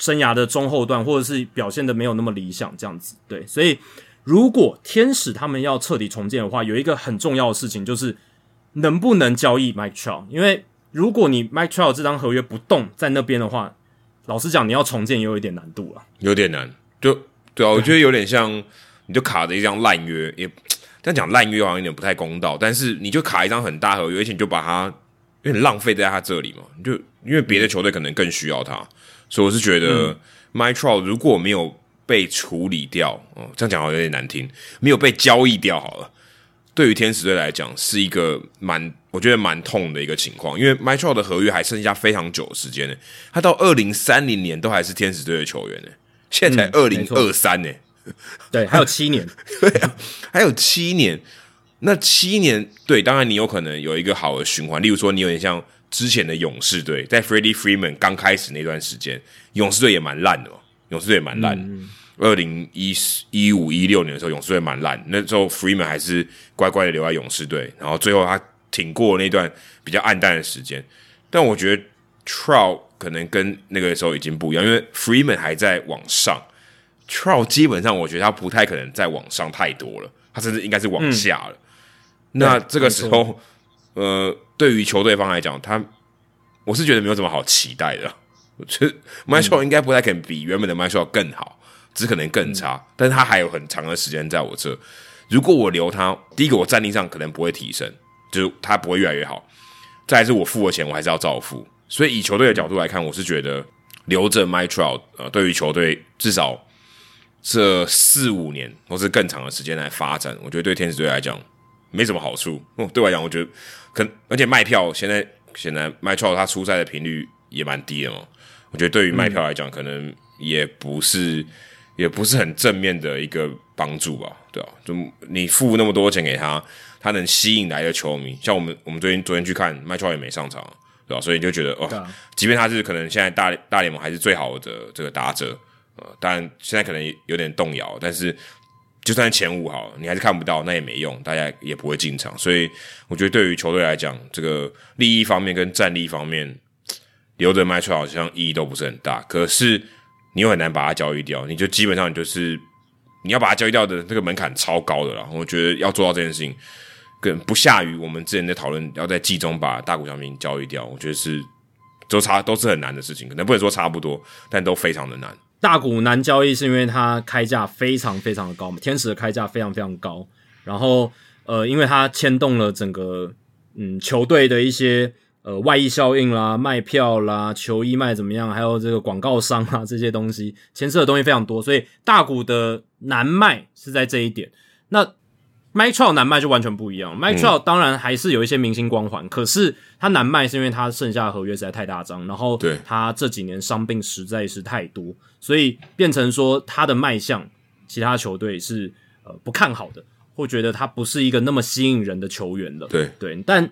生涯的中后段，或者是表现的没有那么理想这样子。对，所以如果天使他们要彻底重建的话，有一个很重要的事情就是能不能交易 Mike Trout，因为如果你 Mike Trout 这张合约不动在那边的话。老实讲，你要重建也有一点难度了，有点难。就对啊，我觉得有点像，你就卡着一张烂约，也这样讲烂约好像有点不太公道。但是你就卡一张很大合约，而且你就把它有点浪费在他这里嘛。你就因为别的球队可能更需要他，所以我是觉得 My Trial 如果没有被处理掉，哦，这样讲好像有点难听，没有被交易掉好了。对于天使队来讲，是一个蛮我觉得蛮痛的一个情况，因为 m y t r o 的合约还剩下非常久的时间呢，他到二零三零年都还是天使队的球员呢，现在才二零二三呢，对，还有七年，[laughs] 对啊，还有七年，那七年，对，当然你有可能有一个好的循环，例如说你有点像之前的勇士队，在 Freddie Freeman 刚开始那段时间，勇士队也蛮烂的嘛，勇士队也蛮烂。二零一四一五一六年的时候，勇士队蛮烂。那时候 Freeman 还是乖乖的留在勇士队，然后最后他挺过那段比较暗淡的时间。但我觉得 Trout 可能跟那个时候已经不一样，因为 Freeman 还在往上，Trout 基本上我觉得他不太可能再往上太多了，他甚至应该是往下了。那这个时候，呃，对于球队方来讲，他我是觉得没有什么好期待的。我觉得 m y s h e l 应该不太可能比原本的 m y s h e l 更好。只可能更差，但是他还有很长的时间在我这。如果我留他，第一个我战力上可能不会提升，就是他不会越来越好。再是我付的钱，我还是要照付。所以以球队的角度来看，我是觉得留着 My Trout，呃，对于球队至少这四五年或是更长的时间来发展，我觉得对天使队来讲没什么好处。哦对我来讲，我觉得可而且卖票现在显然卖票他出赛的频率也蛮低的嘛。我觉得对于卖票来讲，可能也不是。也不是很正面的一个帮助吧，对啊？就你付那么多钱给他，他能吸引来的球迷，像我们我们最近昨天去看麦乔也没上场，对吧？所以你就觉得哦，即便他是可能现在大大联盟还是最好的这个打者，呃，当然现在可能有点动摇，但是就算前五好，你还是看不到，那也没用，大家也不会进场。所以我觉得对于球队来讲，这个利益方面跟战力方面，留着麦乔好像意义都不是很大。可是。你又很难把它交易掉，你就基本上就是你要把它交易掉的这个门槛超高的了。我觉得要做到这件事情，更不下于我们之前在讨论要在季中把大股小民交易掉。我觉得是都差都是很难的事情，可能不能说差不多，但都非常的难。大股难交易是因为它开价非常非常的高嘛，天使的开价非常非常高，然后呃，因为它牵动了整个嗯球队的一些。呃，外溢效应啦，卖票啦，球衣卖怎么样？还有这个广告商啊，这些东西牵涉的东西非常多，所以大股的难卖是在这一点。那 m y t r a l 难卖就完全不一样。m y t r a l 当然还是有一些明星光环，可是他难卖是因为他剩下的合约实在太大张，然后他这几年伤病实在是太多，所以变成说他的卖相，其他球队是呃不看好的，会觉得他不是一个那么吸引人的球员了。对对，但。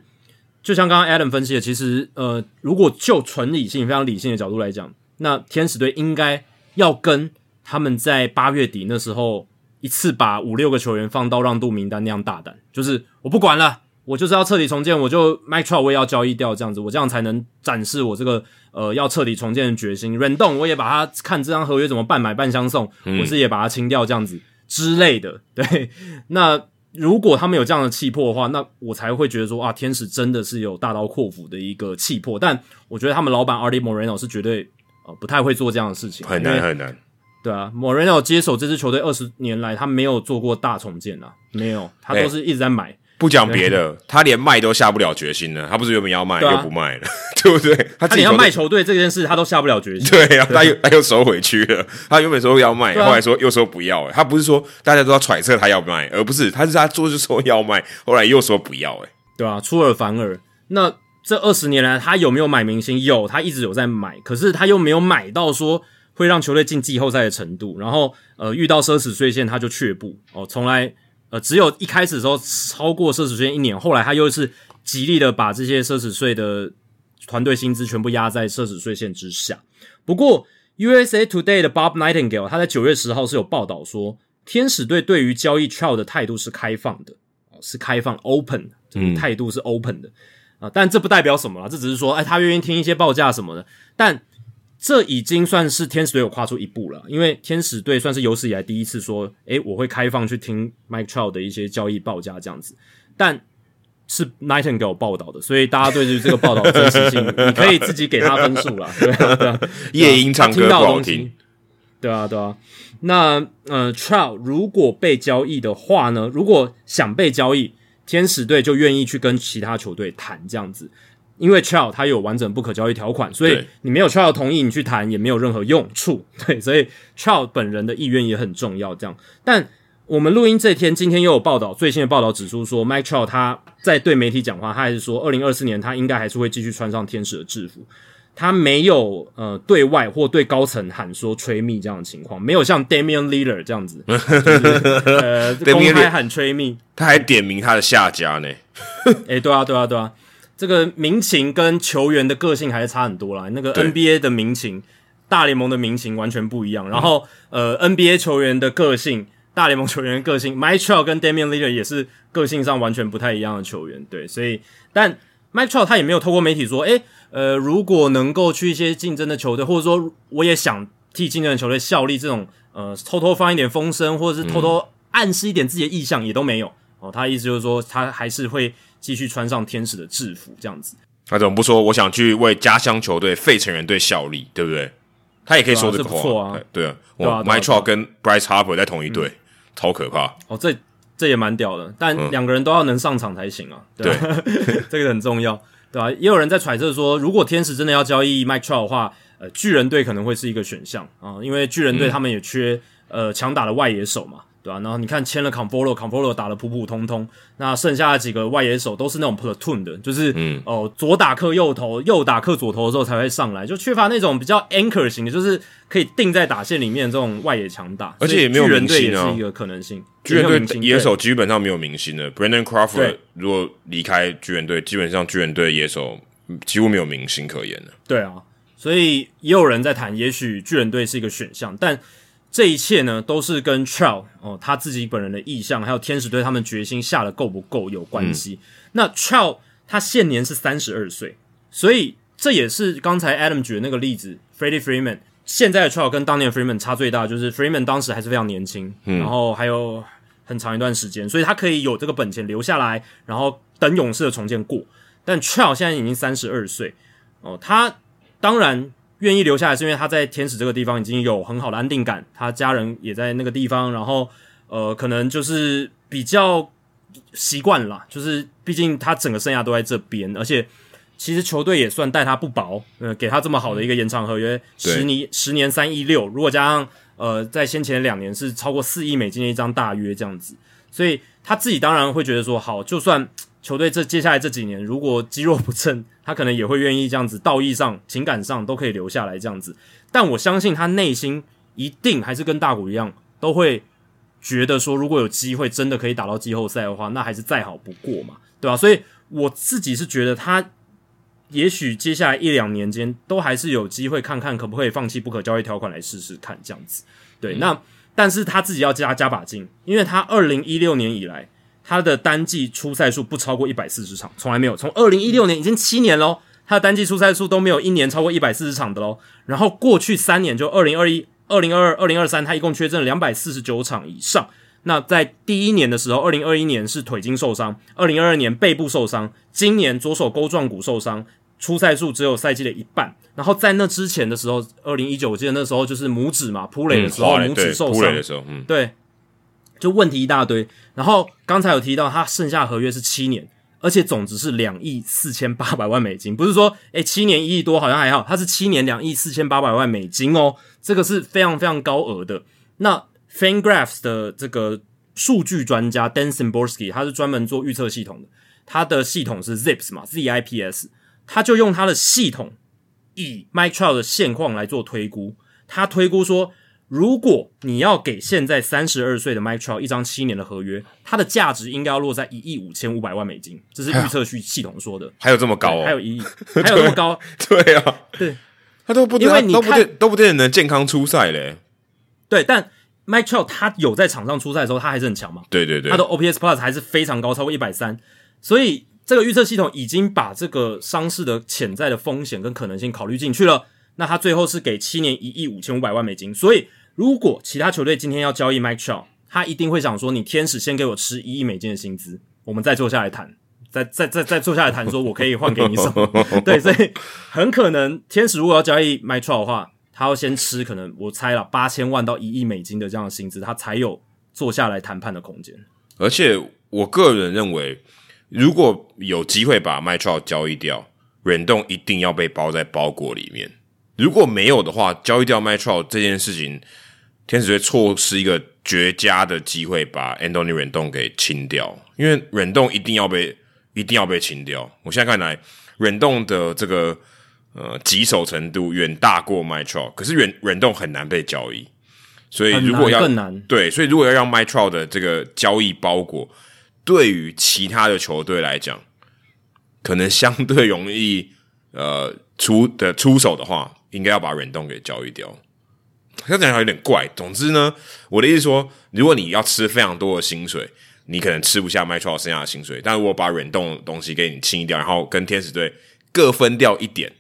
就像刚刚 Adam 分析的，其实呃，如果就纯理性、非常理性的角度来讲，那天使队应该要跟他们在八月底那时候一次把五六个球员放到让渡名单那样大胆，就是我不管了，我就是要彻底重建，我就 Mike Trout 我也要交易掉这样子，我这样才能展示我这个呃要彻底重建的决心。忍动我也把它看这张合约怎么半买半相送，我是也把它清掉这样子之类的。对，那如果他们有这样的气魄的话，那我才会觉得说啊，天使真的是有大刀阔斧的一个气魄。但我觉得他们老板 Artie Moreno 是绝对呃不太会做这样的事情，很难很难。对啊，Moreno 接手这支球队二十年来，他没有做过大重建啊，没有，他都是一直在买。不讲别的，他连卖都下不了决心了。他不是原本要卖，又不卖了，[laughs] 对不对？他自己要卖球队这件事，他都下不了决心。[laughs] 对啊，他又他又收回去了。[laughs] 他原本说要卖，后来说又说不要。哎，他不是说大家都要揣测他要卖，而不是他是他做就说要卖，后来又说不要。哎，对啊，出尔反尔。那这二十年来，他有没有买明星？有，他一直有在买，可是他又没有买到说。会让球队进季后赛的程度，然后呃遇到奢侈税线他就却步哦，从来呃只有一开始的时候超过奢侈税一年，后来他又是极力的把这些奢侈税的团队薪资全部压在奢侈税线之下。不过 USA Today 的 Bob Nightingale 他在九月十号是有报道说，天使队对于交易 Trout 的态度是开放的哦，是开放 open 的态度是 open 的啊，但这不代表什么了，这只是说哎他愿意听一些报价什么的，但。这已经算是天使队有跨出一步了，因为天使队算是有史以来第一次说，诶，我会开放去听 Mike Trout 的一些交易报价这样子，但是 Nightingale 报道的，所以大家对于这个报道真实性，你可以自己给他分数了，[laughs] 对啊，夜莺唱歌不好听，对啊，对啊，那呃，Trout 如果被交易的话呢，如果想被交易，天使队就愿意去跟其他球队谈这样子。因为 Child 他有完整不可交易条款，所以你没有 Child 同意，你去谈也没有任何用处。[laughs] 对，所以 Child 本人的意愿也很重要。这样，但我们录音这天，今天又有报道，最新的报道指出说，Mike Child 他在对媒体讲话，他还是说，二零二四年他应该还是会继续穿上天使的制服。他没有呃对外或对高层喊说吹密这样的情况，没有像 Damian Leader 这样子，[laughs] 呃，公开喊吹密，他还点名他的下家呢。[laughs] 哎，对啊，对啊，对啊。这个民情跟球员的个性还是差很多啦。那个 NBA 的民情，大联盟的民情完全不一样。然后，呃，NBA 球员的个性，大联盟球员的个性 m i c h e l 跟 Damian l e a d e r 也是个性上完全不太一样的球员。对，所以，但 m i c h e l 他也没有透过媒体说，诶，呃，如果能够去一些竞争的球队，或者说我也想替竞争的球队效力，这种呃，偷偷放一点风声，或者是偷偷暗示一点自己的意向，也都没有。哦，他的意思就是说，他还是会。继续穿上天使的制服，这样子，他怎么不说？我想去为家乡球队费城人队效力，对不对？他也可以说这个话，对啊。我 My r o 跟 Bryce Harper 在同一队，超可怕。哦，这这也蛮屌的，但两个人都要能上场才行啊。对，[laughs] 这个很重要，对吧？也有人在揣测说，如果天使真的要交易 My r o 的话，呃，巨人队可能会是一个选项啊，因为巨人队他们也缺呃强打的外野手嘛。对吧？然后你看签了 Conforto，Conforto 打的普普通通，那剩下的几个外野手都是那种 platoon 的，就是哦左打克右投，右打克左投的时候才会上来，就缺乏那种比较 anchor 型的，就是可以定在打线里面这种外野强打。而且也没有明星啊，是一个可能性。巨人队野手基本上没有明星的，Brandon Crawford 如果离开巨人队，基本上巨人队野手几乎没有明星可言了。对啊，所以也有人在谈，也许巨人队是一个选项，但。这一切呢，都是跟 Trout 哦他自己本人的意向，还有天使队他们决心下的够不够有关系。那 Trout 他现年是三十二岁，所以这也是刚才 Adam 举的那个例子，Freddie Freeman 现在的 Trout 跟当年 Freeman 差最大，就是 Freeman 当时还是非常年轻，然后还有很长一段时间，所以他可以有这个本钱留下来，然后等勇士的重建过。但 Trout 现在已经三十二岁哦，他当然。愿意留下来是因为他在天使这个地方已经有很好的安定感，他家人也在那个地方，然后呃，可能就是比较习惯了，就是毕竟他整个生涯都在这边，而且其实球队也算待他不薄，呃，给他这么好的一个延长合约，十年十年三亿六，如果加上呃在先前两年是超过四亿美金的一张大约这样子，所以他自己当然会觉得说，好，就算球队这接下来这几年如果肌肉不振。他可能也会愿意这样子，道义上、情感上都可以留下来这样子，但我相信他内心一定还是跟大谷一样，都会觉得说，如果有机会真的可以打到季后赛的话，那还是再好不过嘛，对吧？所以我自己是觉得他也许接下来一两年间都还是有机会看看可不可以放弃不可交易条款来试试看这样子。对，那但是他自己要加加把劲，因为他二零一六年以来，他的单季出赛数不超过一百四十场，从来没有。从二零一六年已经七年喽，他的单季出赛数都没有一年超过一百四十场的喽。然后过去三年，就二零二一、二零二二、二零二三，他一共缺阵两百四十九场以上。那在第一年的时候，二零二一年是腿筋受伤，二零二二年背部受伤，今年左手钩状骨受伤。出赛数只有赛季的一半，然后在那之前的时候，二零一九，我记得那时候就是拇指嘛，扑垒的时候拇指受伤的时候，嗯，对，就问题一大堆。然后刚才有提到他剩下合约是七年，而且总值是两亿四千八百万美金，不是说诶七年一亿多好像还好，他是七年两亿四千八百万美金哦，这个是非常非常高额的。那 FanGraphs 的这个数据专家 Dan Simborski，他是专门做预测系统的，他的系统是 Zips 嘛，Zips。他就用他的系统以 Mike Trout 的现况来做推估，他推估说，如果你要给现在三十二岁的 Mike Trout 一张七年的合约，它的价值应该要落在一亿五千五百万美金，这是预测系系统说的。还有这么高哦？还有一亿，[laughs] 还有这么高？对啊，对，他都不因为你都不都不见得能健康出赛嘞。对，但 Mike Trout 他有在场上出赛的时候，他还是很强嘛。对对对，他的 OPS Plus 还是非常高，超过一百三，所以。这个预测系统已经把这个伤势的潜在的风险跟可能性考虑进去了。那他最后是给七年一亿五千五百万美金。所以，如果其他球队今天要交易 Mike Trout，他一定会想说：“你天使先给我吃一亿美金的薪资，我们再坐下来谈，再再再再坐下来谈，说我可以换给你什么？” [laughs] 对，所以很可能天使如果要交易 Mike Trout 的话，他要先吃可能我猜了八千万到一亿美金的这样的薪资，他才有坐下来谈判的空间。而且，我个人认为。如果有机会把 Mike t r a l 交易掉，忍动一定要被包在包裹里面。如果没有的话，交易掉 Mike t r a l 这件事情，天使队错失一个绝佳的机会，把 Anthony 忍动给清掉。因为忍动一定要被一定要被清掉。我现在看来，忍动的这个呃棘手程度远大过 m y t r l 可是忍忍动很难被交易，所以如果要更难对，所以如果要让 m y t r l 的这个交易包裹。对于其他的球队来讲，可能相对容易，呃，出的出手的话，应该要把忍动给交易掉。这样讲有点怪。总之呢，我的意思说，如果你要吃非常多的薪水，你可能吃不下麦超剩下的薪水。但如果把软动东西给你清掉，然后跟天使队各分掉一点，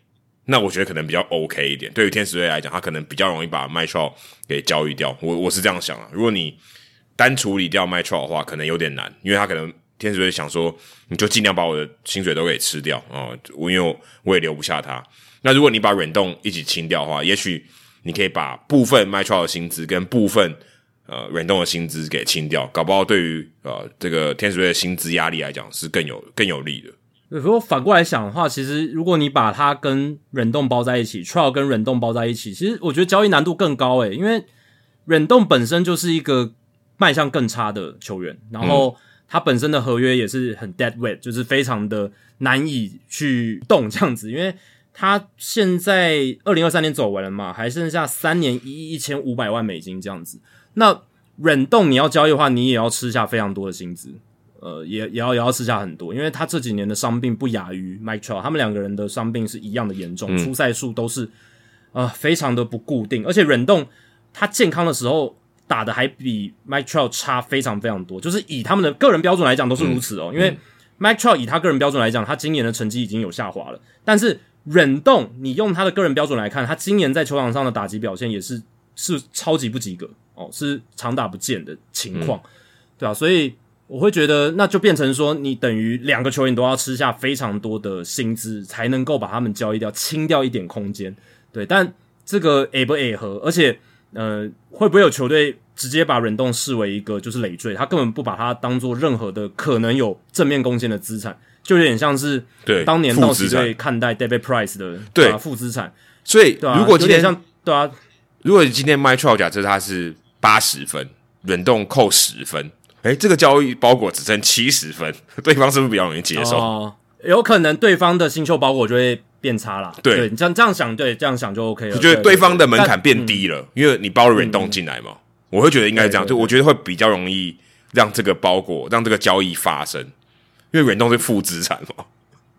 那我觉得可能比较 OK 一点。对于天使队来讲，他可能比较容易把麦超给交易掉。我我是这样想啊。如果你单处理掉 m y t r a l 的话，可能有点难，因为他可能天使队想说，你就尽量把我的薪水都给吃掉啊，我因为我我也留不下他。那如果你把软动一起清掉的话，也许你可以把部分 m y t r a l 的薪资跟部分呃忍动的薪资给清掉，搞不好对于呃这个天使队的薪资压力来讲是更有更有利的。如果反过来想的话，其实如果你把它跟忍动包在一起 t r a l 跟忍动包在一起，其实我觉得交易难度更高诶，因为忍动本身就是一个。卖相更差的球员，然后他本身的合约也是很 dead weight，就是非常的难以去动这样子，因为他现在二零二三年走完了嘛，还剩下三年一亿一千五百万美金这样子。那忍动你要交易的话，你也要吃下非常多的薪资，呃，也也要也要吃下很多，因为他这几年的伤病不亚于 Mike Trout，他们两个人的伤病是一样的严重，出赛数都是呃非常的不固定，而且忍动他健康的时候。打的还比 Mike Trout 差非常非常多，就是以他们的个人标准来讲都是如此哦。因为 Mike Trout 以他个人标准来讲，他今年的成绩已经有下滑了。但是忍动，你用他的个人标准来看，他今年在球场上的打击表现也是是超级不及格哦，是常打不见的情况，对啊，所以我会觉得那就变成说，你等于两个球员都要吃下非常多的薪资，才能够把他们交易掉，清掉一点空间。对，但这个 A 不 A 和，而且。呃，会不会有球队直接把忍动视为一个就是累赘？他根本不把它当做任何的可能有正面贡献的资产，就有点像是对当年道奇队看待 David Price 的对。负资产。所以如果今天像对啊，如果今天 Mytral 假设他是八十分，忍动扣十分，哎，这个交易包裹只剩七十分，[laughs] 对方是不是比较容易接受？有可能对方的新秀包裹就会。变差了，对。你这样这样想，对这样想就 OK 了。我觉得对方的门槛变低了，因为你包了忍动进来嘛，我会觉得应该这样，就我觉得会比较容易让这个包裹让这个交易发生，因为软动是负资产嘛。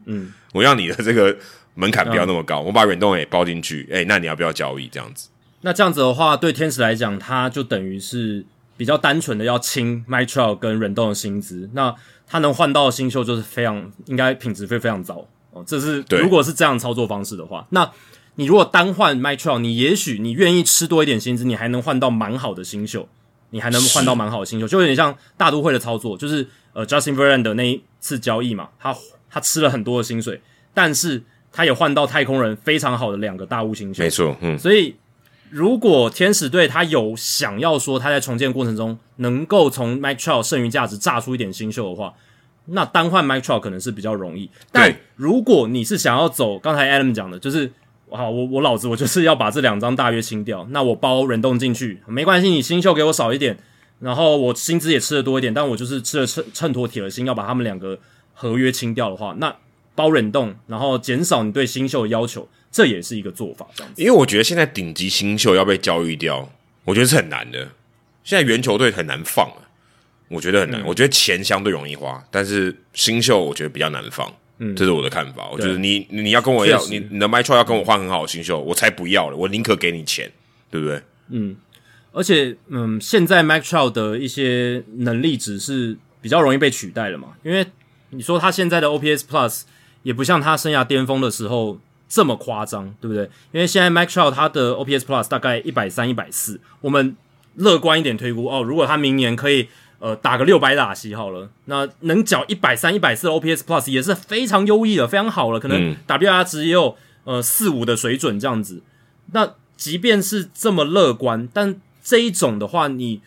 嗯，我让你的这个门槛不要那么高，我把软动也包进去，哎，那你要不要交易这样子？那这样子的话，对天使来讲，他就等于是比较单纯的要清 Mytral 跟忍动的薪资。那他能换到的新秀就是非常应该品质会非常糟哦。这是如果是这样操作方式的话，那你如果单换 Mytral，你也许你愿意吃多一点薪资，你还能换到蛮好的新秀，你还能换到蛮好的新秀，就有点像大都会的操作，就是呃 Justin Verlander 那一次交易嘛，他他吃了很多的薪水，但是他也换到太空人非常好的两个大物新秀，没错，嗯，所以。如果天使队他有想要说他在重建过程中能够从 Mike Trout 剩余价值榨出一点新秀的话，那单换 Mike Trout 可能是比较容易。但如果你是想要走刚才 Adam 讲的，就是好，我我老子我就是要把这两张大约清掉，那我包人动进去没关系，你新秀给我少一点，然后我薪资也吃的多一点，但我就是吃了衬衬托铁了心要把他们两个合约清掉的话，那包忍冻，然后减少你对新秀的要求。这也是一个做法，这样子。因为我觉得现在顶级新秀要被交易掉，我觉得是很难的。现在原球队很难放啊，我觉得很难。我觉得钱相对容易花，但是新秀我觉得比较难放。嗯，这是我的看法。我觉得你你要跟我要你你的 m y t r o 要跟我换很好的新秀，我才不要了。我宁可给你钱，对不对？嗯，而且嗯，现在 m y t r o 的一些能力值是比较容易被取代了嘛？因为你说他现在的 OPS Plus 也不像他生涯巅峰的时候。这么夸张，对不对？因为现在 Mac Trout 他的 OPS Plus 大概一百三、一百四，我们乐观一点推估哦，如果他明年可以呃打个六百打席好了，那能缴一百三、一百四的 OPS Plus 也是非常优异的，非常好了，可能 WR 值也有呃四五的水准这样子。那即便是这么乐观，但这一种的话，你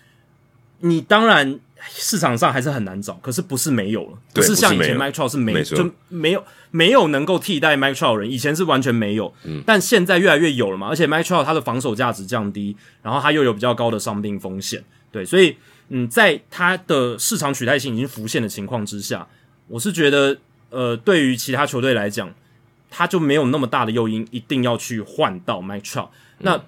你当然。市场上还是很难找，可是不是没有了，不是像以前 Mike Trout 是没就没有没有能够替代 Mike Trout 人，以前是完全没有，嗯，但现在越来越有了嘛，而且 Mike Trout 他的防守价值降低，然后他又有比较高的伤病风险，对，所以嗯，在他的市场取代性已经浮现的情况之下，我是觉得呃，对于其他球队来讲，他就没有那么大的诱因一定要去换到 Mike Trout，那。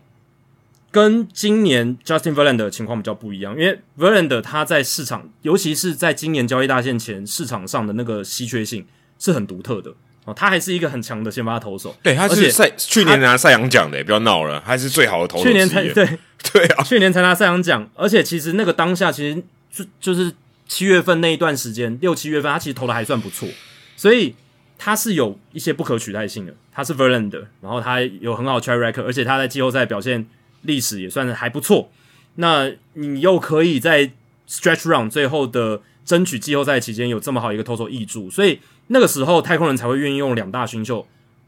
跟今年 Justin Verlander 的情况比较不一样，因为 Verlander 他在市场，尤其是在今年交易大限前市场上的那个稀缺性是很独特的哦，他还是一个很强的先发投手。对，他是赛去年拿赛扬奖的，不要闹了，还是最好的投手。去年才对 [laughs] 对啊，[laughs] 去年才拿赛扬奖，而且其实那个当下其实就就是七月份那一段时间，六七月份他其实投的还算不错，所以他是有一些不可取代性的。他是 Verlander，然后他有很好 track record，而且他在季后赛表现。历史也算是还不错，那你又可以在 stretch run 最后的争取季后赛期间有这么好一个投手易注，所以那个时候太空人才会愿意用两大新秀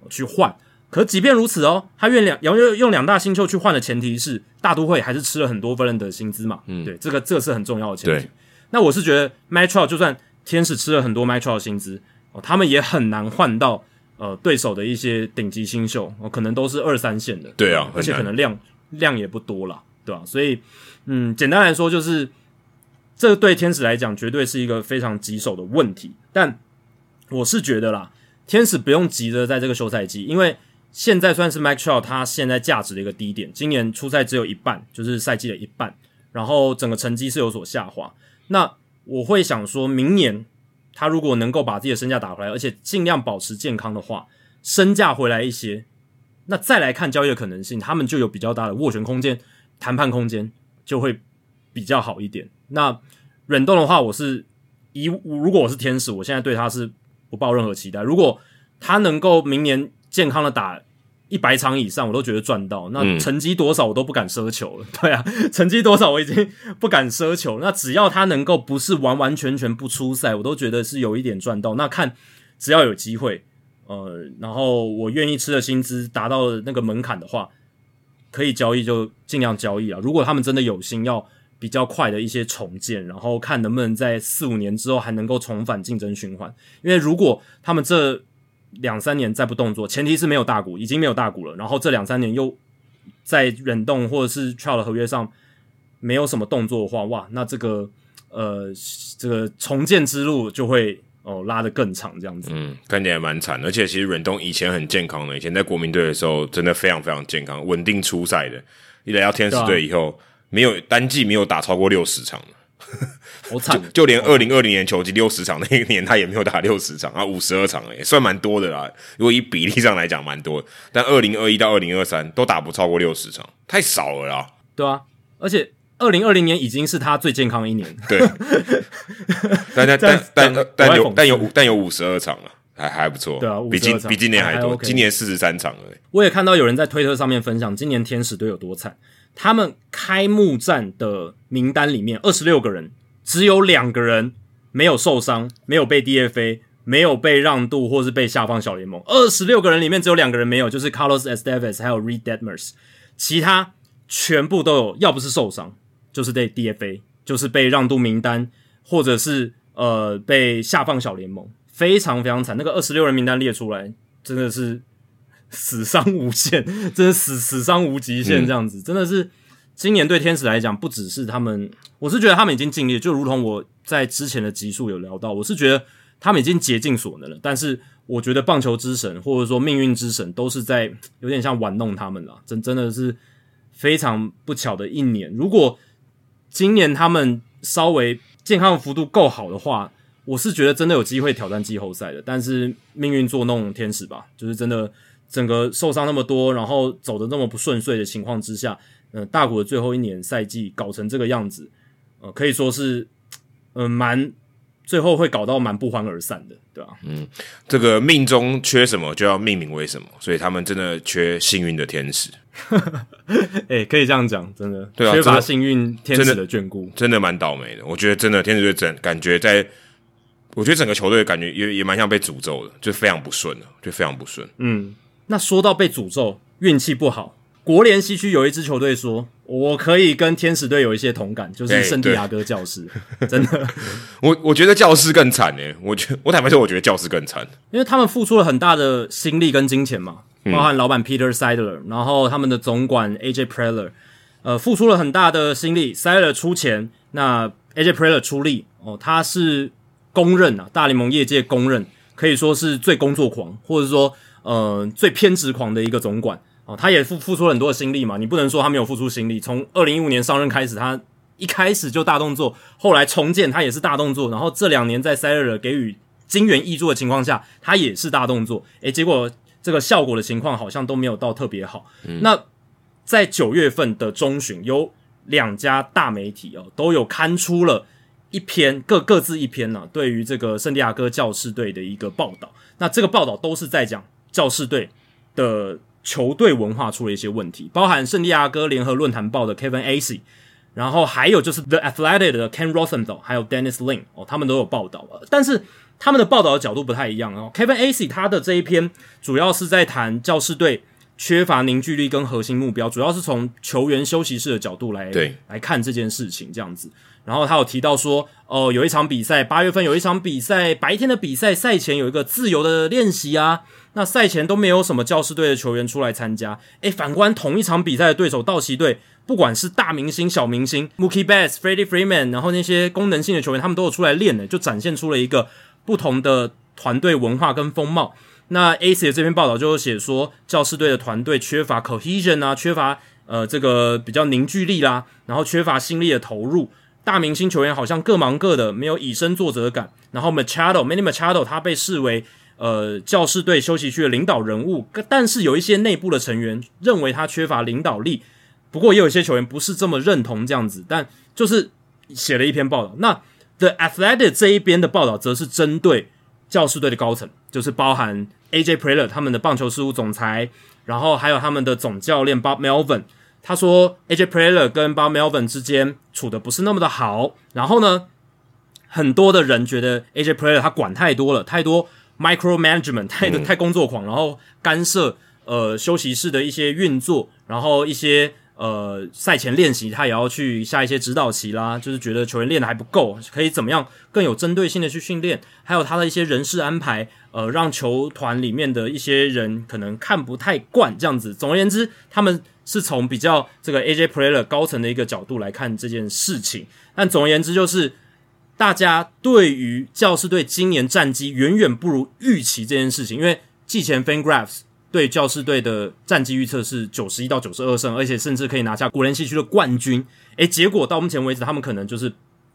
去换。可即便如此哦，他愿两要用用两大新秀去换的前提是大都会还是吃了很多分人的薪资嘛？嗯，对，这个这是很重要的前提。那我是觉得 Metro 就算天使吃了很多 Metro 的薪资哦，他们也很难换到呃对手的一些顶级新秀哦，可能都是二三线的。对啊，而且可能量。量也不多了，对吧？所以，嗯，简单来说，就是这对天使来讲，绝对是一个非常棘手的问题。但我是觉得啦，天使不用急着在这个休赛季，因为现在算是 Max Shaw 他现在价值的一个低点。今年初赛只有一半，就是赛季的一半，然后整个成绩是有所下滑。那我会想说，明年他如果能够把自己的身价打回来，而且尽量保持健康的话，身价回来一些。那再来看交易的可能性，他们就有比较大的斡旋空间、谈判空间，就会比较好一点。那忍动的话，我是以如果我是天使，我现在对他是不抱任何期待。如果他能够明年健康的打一百场以上，我都觉得赚到。那成绩多少我都不敢奢求了。对啊，成绩多少我已经不敢奢求。那只要他能够不是完完全全不出赛，我都觉得是有一点赚到。那看只要有机会。呃，然后我愿意吃的薪资达到那个门槛的话，可以交易就尽量交易啊。如果他们真的有心要比较快的一些重建，然后看能不能在四五年之后还能够重返竞争循环。因为如果他们这两三年再不动作，前提是没有大股，已经没有大股了。然后这两三年又在忍动或者是 trial 合约上没有什么动作的话，哇，那这个呃这个重建之路就会。哦，拉的更长这样子，嗯，看起来蛮惨。而且其实阮东以前很健康的，以前在国民队的时候真的非常非常健康，稳定出赛的。一来到天使队以后，没有单季没有打超过六十场 [laughs] 好惨，就连二零二零年球季六十场那一年，他也没有打六十场啊，五十二场也算蛮多的啦。如果以比例上来讲，蛮多。但二零二一到二零二三都打不超过六十场，太少了啦。对啊，而且二零二零年已经是他最健康的一年。对，[laughs] [laughs] 但但但但但有但有但有五十二场了。还还不错，对啊，比今比今年还多，今年四十三场而已。我也看到有人在推特上面分享，今年天使队有多惨。他们开幕战的名单里面，二十六个人，只有两个人没有受伤，没有被 DFA，没有被让渡，或是被下放小联盟。二十六个人里面只有两个人没有，就是 Carlos Estevez 还有 Reed Detmers，其他全部都有，要不是受伤，就是被 DFA，就是被让渡名单，或者是呃被下放小联盟。非常非常惨，那个二十六人名单列出来，真的是死伤无限，[laughs] 真的死死伤无极限这样子，真的是今年对天使来讲，不只是他们，我是觉得他们已经尽力，就如同我在之前的集数有聊到，我是觉得他们已经竭尽所能了，但是我觉得棒球之神或者说命运之神都是在有点像玩弄他们了，真真的是非常不巧的一年。如果今年他们稍微健康幅度够好的话，我是觉得真的有机会挑战季后赛的，但是命运作弄天使吧，就是真的整个受伤那么多，然后走的那么不顺遂的情况之下，嗯，大谷的最后一年赛季搞成这个样子，呃，可以说是，嗯，蛮最后会搞到蛮不欢而散的，对吧？嗯，这个命中缺什么就要命名为什么，所以他们真的缺幸运的天使。[laughs] 哎，可以这样讲，真的，对啊，缺乏幸运天使的眷顾，真的蛮倒霉的。我觉得真的天使队整感觉在。我觉得整个球队感觉也也蛮像被诅咒的，就非常不顺了，就非常不顺。嗯，那说到被诅咒，运气不好，国联西区有一支球队说，我可以跟天使队有一些同感，就是圣地亚哥教师，[laughs] 真的。[laughs] 我我觉得教师更惨诶，我觉我坦白说，我觉得教师更惨，因为他们付出了很大的心力跟金钱嘛，包含老板 Peter Seidler，然后他们的总管 AJ Preller，呃，付出了很大的心力，Seidler 出钱，那 AJ Preller 出力，哦，他是。公认啊，大联盟业界公认可以说是最工作狂，或者说呃最偏执狂的一个总管哦。他也付付出了很多的心力嘛，你不能说他没有付出心力。从二零一五年上任开始，他一开始就大动作，后来重建他也是大动作，然后这两年在塞勒尔给予金元益助的情况下，他也是大动作。诶，结果这个效果的情况好像都没有到特别好。那在九月份的中旬，有两家大媒体哦都有刊出了。一篇各各自一篇呢，对于这个圣地亚哥教士队的一个报道。那这个报道都是在讲教士队的球队文化出了一些问题，包含圣地亚哥联合论坛报的 Kevin Ac，然后还有就是 The Athletic 的 Ken Rosenthal，还有 Dennis Lin 哦，他们都有报道了。但是他们的报道的角度不太一样哦。Kevin Ac 他的这一篇主要是在谈教士队缺乏凝聚力跟核心目标，主要是从球员休息室的角度来来看这件事情这样子。然后他有提到说，哦，有一场比赛，八月份有一场比赛，白天的比赛，赛前有一个自由的练习啊。那赛前都没有什么教师队的球员出来参加。诶，反观同一场比赛的对手道奇队，不管是大明星、小明星，Mookie Betts、Freddie Freeman，然后那些功能性的球员，他们都有出来练的，就展现出了一个不同的团队文化跟风貌。那 A C 的这篇报道就写说，教师队的团队缺乏 cohesion 啊，缺乏呃这个比较凝聚力啦，然后缺乏心力的投入。大明星球员好像各忙各的，没有以身作则感。然后 Machado，Manny Machado，他被视为呃教士队休息区的领导人物，但是有一些内部的成员认为他缺乏领导力。不过也有一些球员不是这么认同这样子，但就是写了一篇报道。那 The Athletic 这一边的报道则是针对教士队的高层，就是包含 AJ Preller 他们的棒球事务总裁，然后还有他们的总教练 Bob Melvin。他说，AJ Preller 跟 Bob Melvin 之间处的不是那么的好。然后呢，很多的人觉得 AJ p r a y e r 他管太多了，太多 micro management，太太工作狂，然后干涉呃休息室的一些运作，然后一些呃赛前练习他也要去下一些指导棋啦，就是觉得球员练的还不够，可以怎么样更有针对性的去训练，还有他的一些人事安排，呃，让球团里面的一些人可能看不太惯这样子。总而言之，他们。是从比较这个 AJ Preller 高层的一个角度来看这件事情，但总而言之，就是大家对于教士队今年战绩远远不如预期这件事情，因为季前 FanGraphs 对教士队的战绩预测是九十一到九十二胜，而且甚至可以拿下国联西区的冠军。诶，结果到目前为止，他们可能就是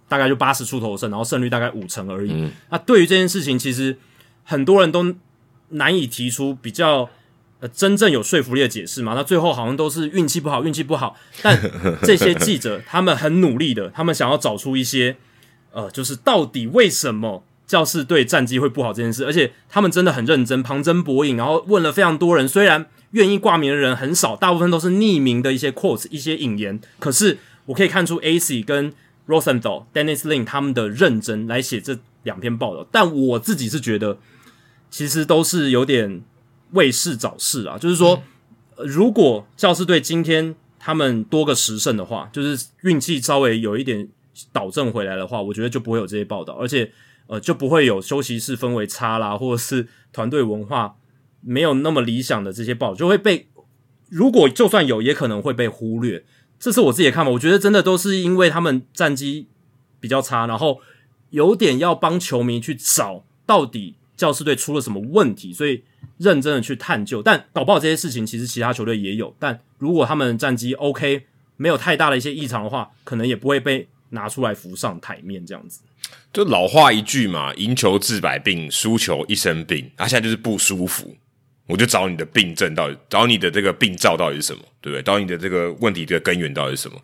大概就八十出头胜，然后胜率大概五成而已。那对于这件事情，其实很多人都难以提出比较呃真正有说服力的解释嘛。那最后好像都是运气不好，运气不好。但这些记者他们很努力的，他们想要找出一些呃，就是到底为什么教士队战绩会不好这件事，而且他们真的很认真，旁征博引，然后问了非常多人，虽然。愿意挂名的人很少，大部分都是匿名的一些 quotes、一些引言。可是我可以看出 AC 跟 Rosenthal、Dennis Lin 他们的认真来写这两篇报道。但我自己是觉得，其实都是有点为事找事啊。就是说，如果教师队今天他们多个十胜的话，就是运气稍微有一点导正回来的话，我觉得就不会有这些报道，而且呃，就不会有休息室氛围差啦，或者是团队文化。没有那么理想的这些报就会被，如果就算有，也可能会被忽略。这是我自己的看法。我觉得真的都是因为他们战绩比较差，然后有点要帮球迷去找到底教师队出了什么问题，所以认真的去探究。但搞不好这些事情其实其他球队也有。但如果他们战绩 OK，没有太大的一些异常的话，可能也不会被拿出来浮上台面这样子。就老话一句嘛，赢球治百病，输球一身病。他现在就是不舒服。我就找你的病症到底，找你的这个病灶到底是什么，对不对？找你的这个问题的根源到底是什么？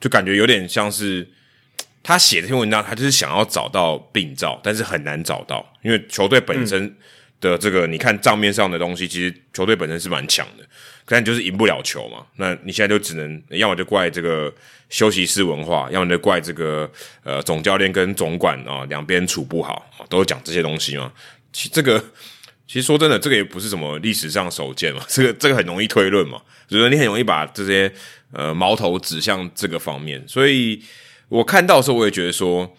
就感觉有点像是他写这篇文章，他就是想要找到病灶，但是很难找到，因为球队本身的这个，你看账面上的东西，其实球队本身是蛮强的，但就是赢不了球嘛。那你现在就只能要么就怪这个休息室文化，要么就怪这个呃总教练跟总管啊两边处不好，都讲这些东西嘛。其这个。其实说真的，这个也不是什么历史上首见嘛，这个这个很容易推论嘛，就是你很容易把这些呃矛头指向这个方面。所以我看到的时候，我也觉得说，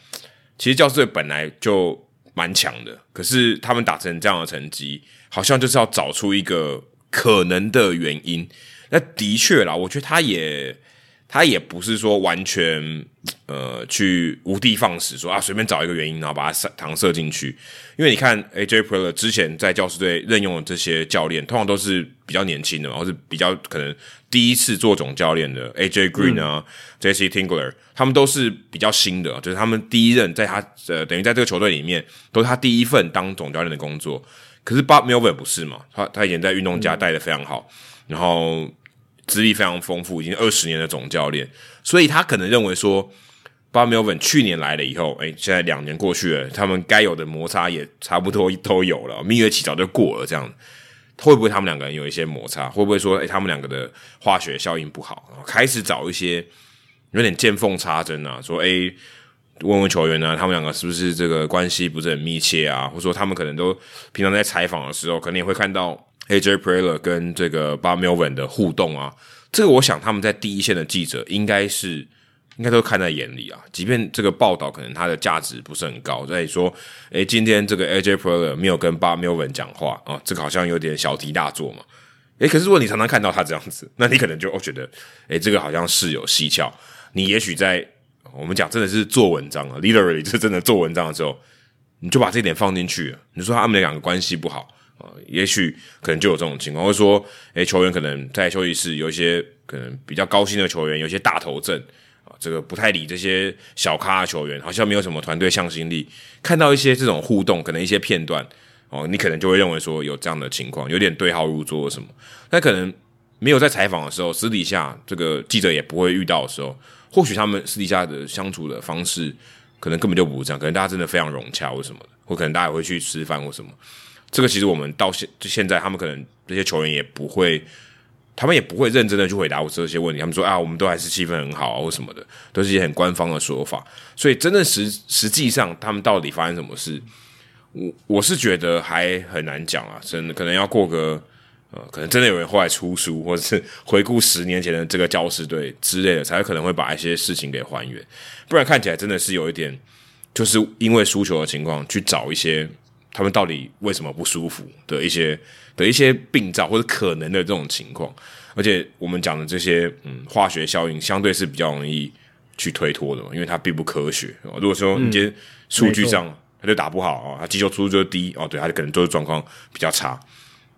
其实教师队本来就蛮强的，可是他们打成这样的成绩，好像就是要找出一个可能的原因。那的确啦，我觉得他也。他也不是说完全呃去无的放矢，说啊随便找一个原因，然后把它射搪塞进去。因为你看，AJ Preller 之前在教师队任用的这些教练，通常都是比较年轻的，或是比较可能第一次做总教练的。AJ Green 啊，Jesse Tingler，他们都是比较新的，就是他们第一任在他呃等于在这个球队里面都是他第一份当总教练的工作。可是 Bob Melvin 不是嘛？他他以前在运动家带的非常好，然后。资历非常丰富，已经二十年的总教练，所以他可能认为说，Bob Melvin 去年来了以后，哎，现在两年过去了，他们该有的摩擦也差不多都有了，蜜月期早就过了，这样会不会他们两个人有一些摩擦？会不会说，哎，他们两个的化学效应不好，开始找一些有点见缝插针啊？说，哎，问问球员呢，他们两个是不是这个关系不是很密切啊？或者说，他们可能都平常在采访的时候，可能也会看到。A.J. Preller 跟这个 Bob Melvin 的互动啊，这个我想他们在第一线的记者应该是应该都看在眼里啊。即便这个报道可能它的价值不是很高，所以说，诶，今天这个 A.J. Preller 没有跟 Bob Melvin 讲话啊，这个好像有点小题大做嘛。诶，可是如果你常常看到他这样子，那你可能就哦觉得，诶，这个好像是有蹊跷。你也许在我们讲真的是做文章啊，literally 是真的做文章的时候，你就把这点放进去。你说他们两个关系不好。啊，也许可能就有这种情况，会说，诶，球员可能在休息室有一些可能比较高薪的球员，有一些大头阵啊，这个不太理这些小咖的球员，好像没有什么团队向心力。看到一些这种互动，可能一些片段哦，你可能就会认为说有这样的情况，有点对号入座什么。那可能没有在采访的时候，私底下这个记者也不会遇到的时候，或许他们私底下的相处的方式，可能根本就不是这样，可能大家真的非常融洽或什么的，或可能大家也会去吃饭或什么。这个其实我们到现就现在，他们可能这些球员也不会，他们也不会认真的去回答我这些问题。他们说啊，我们都还是气氛很好啊，或什么的，都是一些很官方的说法。所以真正实实际上，他们到底发生什么事，我我是觉得还很难讲啊。真的可能要过个呃，可能真的有人后来出书，或者是回顾十年前的这个教师队之类的，才可能会把一些事情给还原。不然看起来真的是有一点，就是因为输球的情况去找一些。他们到底为什么不舒服的一些的一些病灶或者可能的这种情况，而且我们讲的这些嗯化学效应相对是比较容易去推脱的嘛，因为它并不科学。如果说你今天数据上他就打不好啊，他击球出速就低哦，对，他就可能就是状况比较差，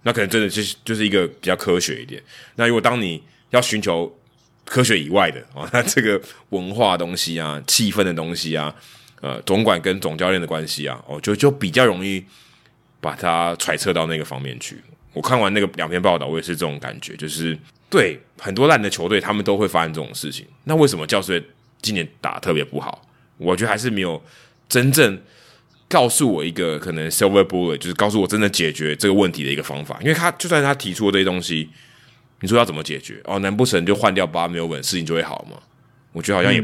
那可能真的就是就是一个比较科学一点。那如果当你要寻求科学以外的啊，那这个文化东西啊、气氛的东西啊，呃，总管跟总教练的关系啊，哦，就就比较容易把它揣测到那个方面去。我看完那个两篇报道，我也是这种感觉，就是对很多烂的球队，他们都会发生这种事情。那为什么教师队今年打特别不好？我觉得还是没有真正告诉我一个可能 silver Boy 就是告诉我真的解决这个问题的一个方法。因为他就算他提出这些东西。你说要怎么解决？哦，难不成就换掉巴没有稳，事情就会好吗？我觉得好像也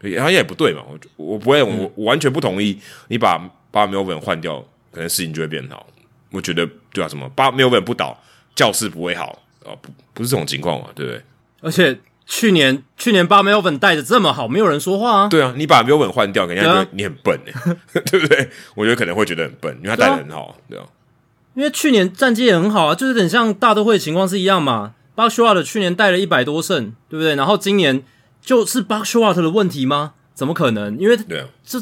对，好像也不对嘛。我我不会，我完全不同意。你把巴没有稳换掉，可能事情就会变好。我觉得对啊，什么巴没有稳不倒，教室不会好啊？不不是这种情况嘛，对不对？而且去年去年巴没有稳带的这么好，没有人说话啊。对啊，你把没有稳换掉，人家觉得你很笨哎，[laughs] 对不对？我觉得可能会觉得很笨，因为他带的很好，对啊。因为去年战绩也很好啊，就是有点像大都会情况是一样嘛。巴修尔的去年带了一百多胜，对不对？然后今年就是巴克 t 的问题吗？怎么可能？因为这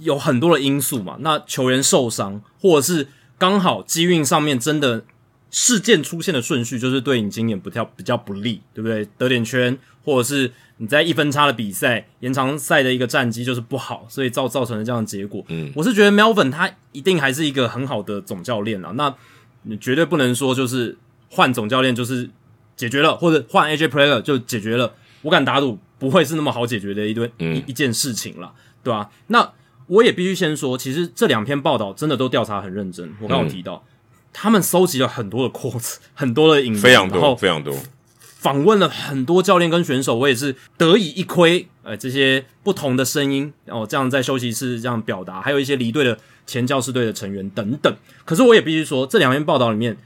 有很多的因素嘛。那球员受伤，或者是刚好机运上面真的事件出现的顺序，就是对你今年不较比较不利，对不对？得点圈，或者是你在一分差的比赛延长赛的一个战绩就是不好，所以造造成了这样的结果。嗯，我是觉得 Melvin 他一定还是一个很好的总教练啊。那你绝对不能说就是换总教练就是。解决了，或者换 AJ Player 就解决了。我敢打赌，不会是那么好解决的一堆一一件事情了，对吧？那我也必须先说，其实这两篇报道真的都调查很认真。我刚刚提到，他们搜集了很多的 quotes，很多的影非常多，非常多，访问了很多教练跟选手。我也是得以一窥，呃，这些不同的声音哦，这样在休息室这样表达，还有一些离队的前教师队的成员等等。可是我也必须说，这两篇报道里面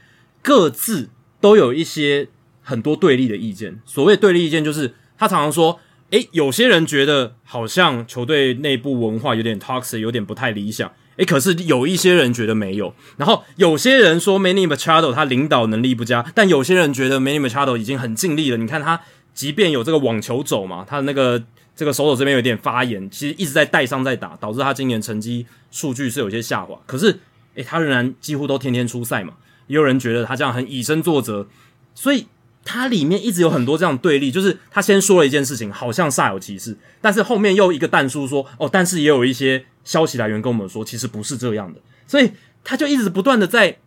各自都有一些。很多对立的意见，所谓对立意见就是他常常说，诶，有些人觉得好像球队内部文化有点 toxic，有点不太理想，诶，可是有一些人觉得没有，然后有些人说 Manny Machado 他领导能力不佳，但有些人觉得 Manny Machado 已经很尽力了，你看他即便有这个网球肘嘛，他的那个这个手肘这边有点发炎，其实一直在带伤在打，导致他今年成绩数据是有些下滑，可是诶，他仍然几乎都天天出赛嘛，也有人觉得他这样很以身作则，所以。它里面一直有很多这样对立，就是他先说了一件事情，好像煞有其事，但是后面又一个弹书说，哦，但是也有一些消息来源跟我们说，其实不是这样的，所以他就一直不断的在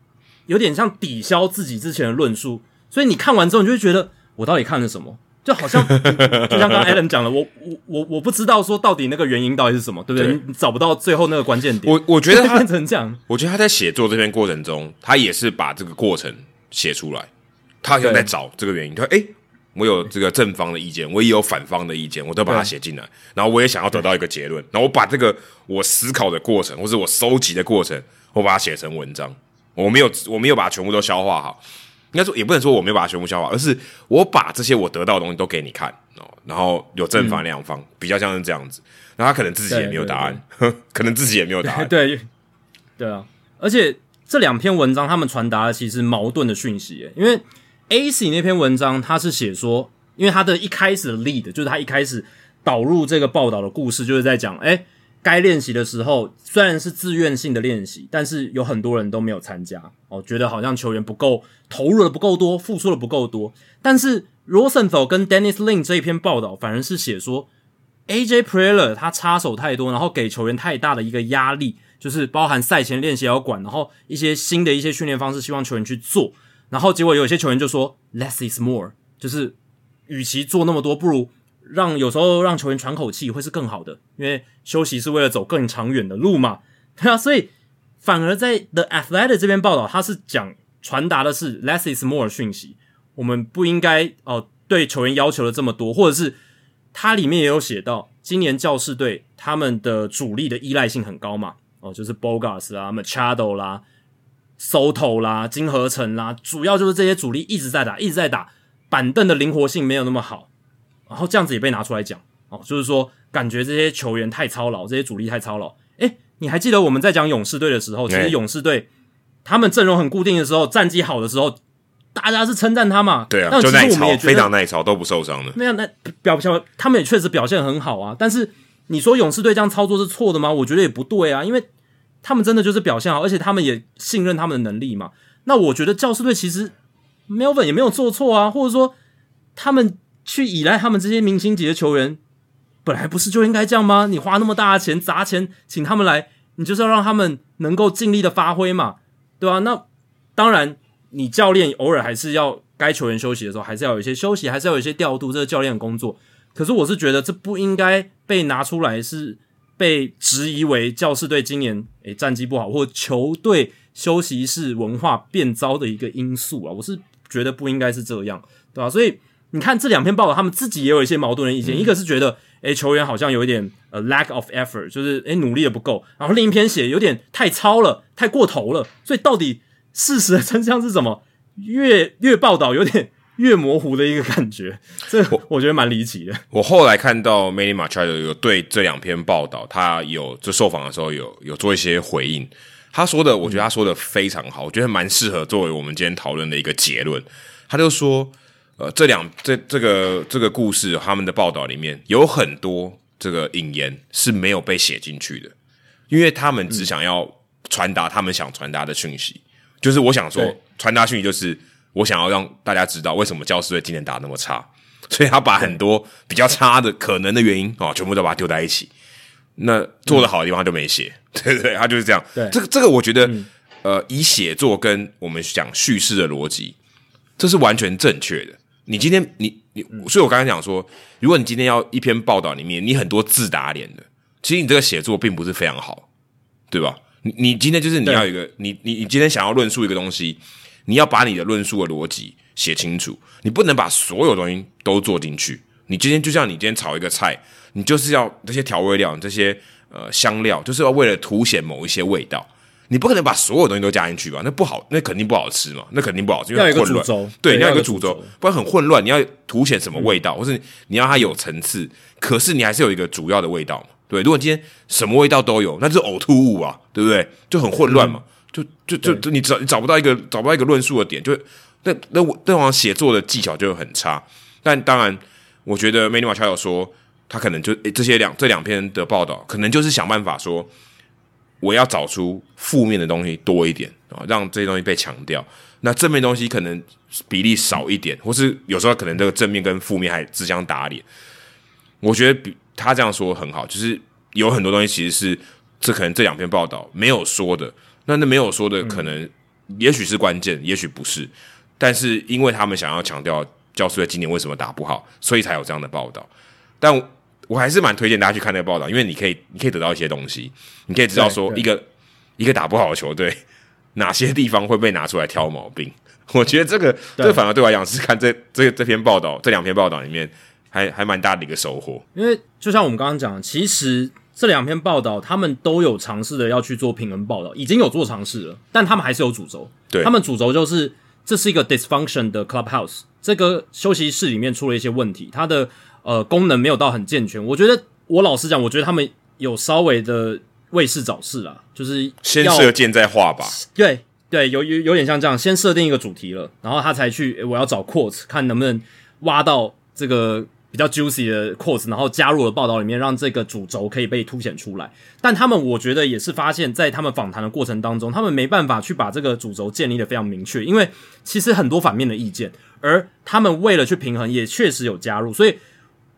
有点像抵消自己之前的论述，所以你看完之后，你就会觉得我到底看了什么？就好像就像刚刚 Alan 讲了，我我我我不知道说到底那个原因到底是什么，对不对？你找不到最后那个关键点。我我觉得他 [laughs] 变成这样，我觉得他在写作这篇过程中，他也是把这个过程写出来。他好像在找这个原因，他说：“哎，我有这个正方的意见，我也有反方的意见，我都把它写进来。然后我也想要得到一个结论，然后我把这个我思考的过程，或是我收集的过程，我把它写成文章。我没有，我没有把它全部都消化好。应该说，也不能说我没有把它全部消化，而是我把这些我得到的东西都给你看哦。然后有正反两方，比较像是这样子。那他可能自己也没有答案，[laughs] 可能自己也没有答案。[laughs] 对，对啊。而且这两篇文章，他们传达的其实矛盾的讯息，因为。A C 那篇文章，他是写说，因为他的一开始的 lead 就是他一开始导入这个报道的故事，就是在讲，哎，该练习的时候虽然是自愿性的练习，但是有很多人都没有参加，哦，觉得好像球员不够投入的不够多，付出的不够多。但是 Rosenthal 跟 Dennis Lin 这一篇报道，反而是写说，A J Preller 他插手太多，然后给球员太大的一个压力，就是包含赛前练习要管，然后一些新的一些训练方式，希望球员去做。然后结果有些球员就说 less is more，就是与其做那么多，不如让有时候让球员喘口气会是更好的，因为休息是为了走更长远的路嘛，[laughs] 对啊，所以反而在 The Athletic 这边报道，他是讲传达的是 less is more 讯息，我们不应该哦对球员要求的这么多，或者是它里面也有写到，今年教士队他们的主力的依赖性很高嘛，哦，就是 Bogas 啦，Machado 啦。Soto 啦，金合成啦，主要就是这些主力一直在打，一直在打，板凳的灵活性没有那么好，然后这样子也被拿出来讲哦，就是说感觉这些球员太操劳，这些主力太操劳。诶，你还记得我们在讲勇士队的时候，其实勇士队他们阵容很固定的时候，战绩好的时候，大家是称赞他嘛？对啊，就耐操，非常耐操，都不受伤的。那样那表现，他们也确实表现很好啊。但是你说勇士队这样操作是错的吗？我觉得也不对啊，因为。他们真的就是表现好，而且他们也信任他们的能力嘛？那我觉得教师队其实 Melvin 也没有做错啊，或者说他们去依赖他们这些明星级的球员，本来不是就应该这样吗？你花那么大的钱砸钱请他们来，你就是要让他们能够尽力的发挥嘛，对吧？那当然，你教练偶尔还是要该球员休息的时候，还是要有一些休息，还是要有一些调度，这个教练的工作。可是我是觉得这不应该被拿出来，是被质疑为教士队今年诶战绩不好，或球队休息室文化变糟的一个因素啊！我是觉得不应该是这样，对吧？所以你看这两篇报道，他们自己也有一些矛盾的意见。一个是觉得诶球员好像有一点呃 lack of effort，就是诶努力的不够，然后另一篇写有点太糙了，太过头了。所以到底事实的真相是什么？越越报道有点。越模糊的一个感觉，这我觉得蛮离奇的。我后来看到 Manny Machado 有对这两篇报道，他有就受访的时候有有做一些回应。他说的，我觉得他说的非常好，我觉得蛮适合作为我们今天讨论的一个结论。他就说，呃，这两这这个这个故事，他们的报道里面有很多这个引言是没有被写进去的，因为他们只想要传达他们想传达的讯息。就是我想说，传达讯息就是。我想要让大家知道为什么教师队今年打那么差，所以他把很多比较差的可能的原因啊，全部都把它丢在一起。那做的好的地方他就没写，[laughs] 对不对？他就是这样。对，这个这个，我觉得呃，以写作跟我们讲叙事的逻辑，这是完全正确的。你今天你你，所以我刚才讲说，如果你今天要一篇报道里面，你很多字打脸的，其实你这个写作并不是非常好，对吧？你你今天就是你要一个，你你你今天想要论述一个东西。你要把你的论述的逻辑写清楚，你不能把所有东西都做进去。你今天就像你今天炒一个菜，你就是要这些调味料、这些呃香料，就是要为了凸显某一些味道。你不可能把所有东西都加进去吧？那不好，那肯定不好吃嘛。那肯定不好吃，因为混乱。对，你要一个主轴，不然很混乱。你要凸显什么味道，或是你要它有层次，可是你还是有一个主要的味道嘛？对，如果今天什么味道都有，那是呕吐物啊，对不对？就很混乱嘛。就就就就你找你找不到一个找不到一个论述的点，就那那我那往写作的技巧就很差。但当然，我觉得梅尼马乔有说，他可能就这些两这两篇的报道，可能就是想办法说，我要找出负面的东西多一点啊，让这些东西被强调。那正面东西可能比例少一点，或是有时候可能这个正面跟负面还自相打脸。我觉得比他这样说很好，就是有很多东西其实是这可能这两篇报道没有说的。那那没有说的可能，也许是关键，也许不是，但是因为他们想要强调教师队今年为什么打不好，所以才有这样的报道。但我还是蛮推荐大家去看那个报道，因为你可以你可以得到一些东西，你可以知道说一个一个打不好的球队哪些地方会被拿出来挑毛病。我觉得这个这反而对我来讲是看这这这篇报道这两篇报道里面还还蛮大的一个收获。因为就像我们刚刚讲，其实。这两篇报道，他们都有尝试的要去做平衡报道，已经有做尝试了，但他们还是有主轴。对，他们主轴就是这是一个 dysfunction 的 clubhouse，这个休息室里面出了一些问题，它的呃功能没有到很健全。我觉得我老实讲，我觉得他们有稍微的为事找事啊，就是先射箭再画吧。对对，有有有点像这样，先设定一个主题了，然后他才去我要找 quotes，看能不能挖到这个。比较 juicy 的 quotes，然后加入了报道里面，让这个主轴可以被凸显出来。但他们我觉得也是发现，在他们访谈的过程当中，他们没办法去把这个主轴建立的非常明确，因为其实很多反面的意见，而他们为了去平衡，也确实有加入，所以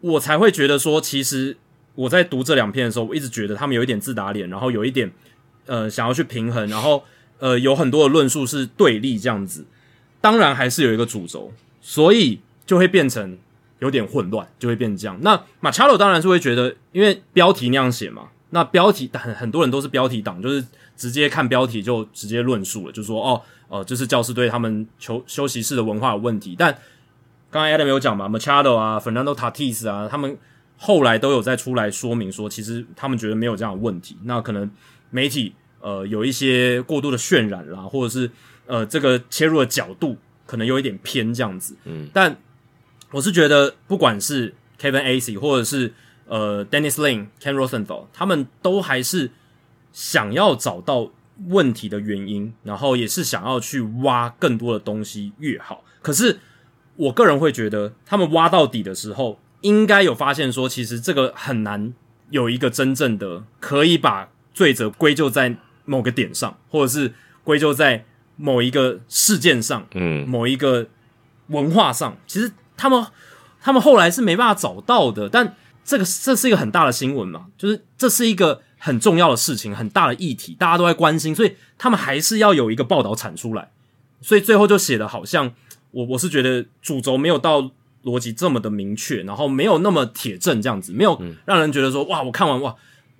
我才会觉得说，其实我在读这两篇的时候，我一直觉得他们有一点自打脸，然后有一点呃想要去平衡，然后呃有很多的论述是对立这样子。当然还是有一个主轴，所以就会变成。有点混乱，就会变成这样。那马查罗当然是会觉得，因为标题那样写嘛，那标题很很多人都是标题党，就是直接看标题就直接论述了，就说哦，呃，这是教师队他们休休息室的文化有问题。但刚才 Adam 有讲嘛，Machado 啊，Fernando Tatis 啊，他们后来都有再出来说明说，其实他们觉得没有这样的问题。那可能媒体呃有一些过度的渲染啦，或者是呃这个切入的角度可能有一点偏这样子。嗯，但。我是觉得，不管是 Kevin A. C. 或者是呃 Dennis Lin、Ken Rosenthal，他们都还是想要找到问题的原因，然后也是想要去挖更多的东西越好。可是我个人会觉得，他们挖到底的时候，应该有发现说，其实这个很难有一个真正的可以把罪责归咎在某个点上，或者是归咎在某一个事件上，嗯，某一个文化上，其实。他们他们后来是没办法找到的。但这个这是一个很大的新闻嘛，就是这是一个很重要的事情，很大的议题，大家都在关心，所以他们还是要有一个报道产出来。所以最后就写的好像我我是觉得主轴没有到逻辑这么的明确，然后没有那么铁证这样子，没有让人觉得说哇，我看完哇。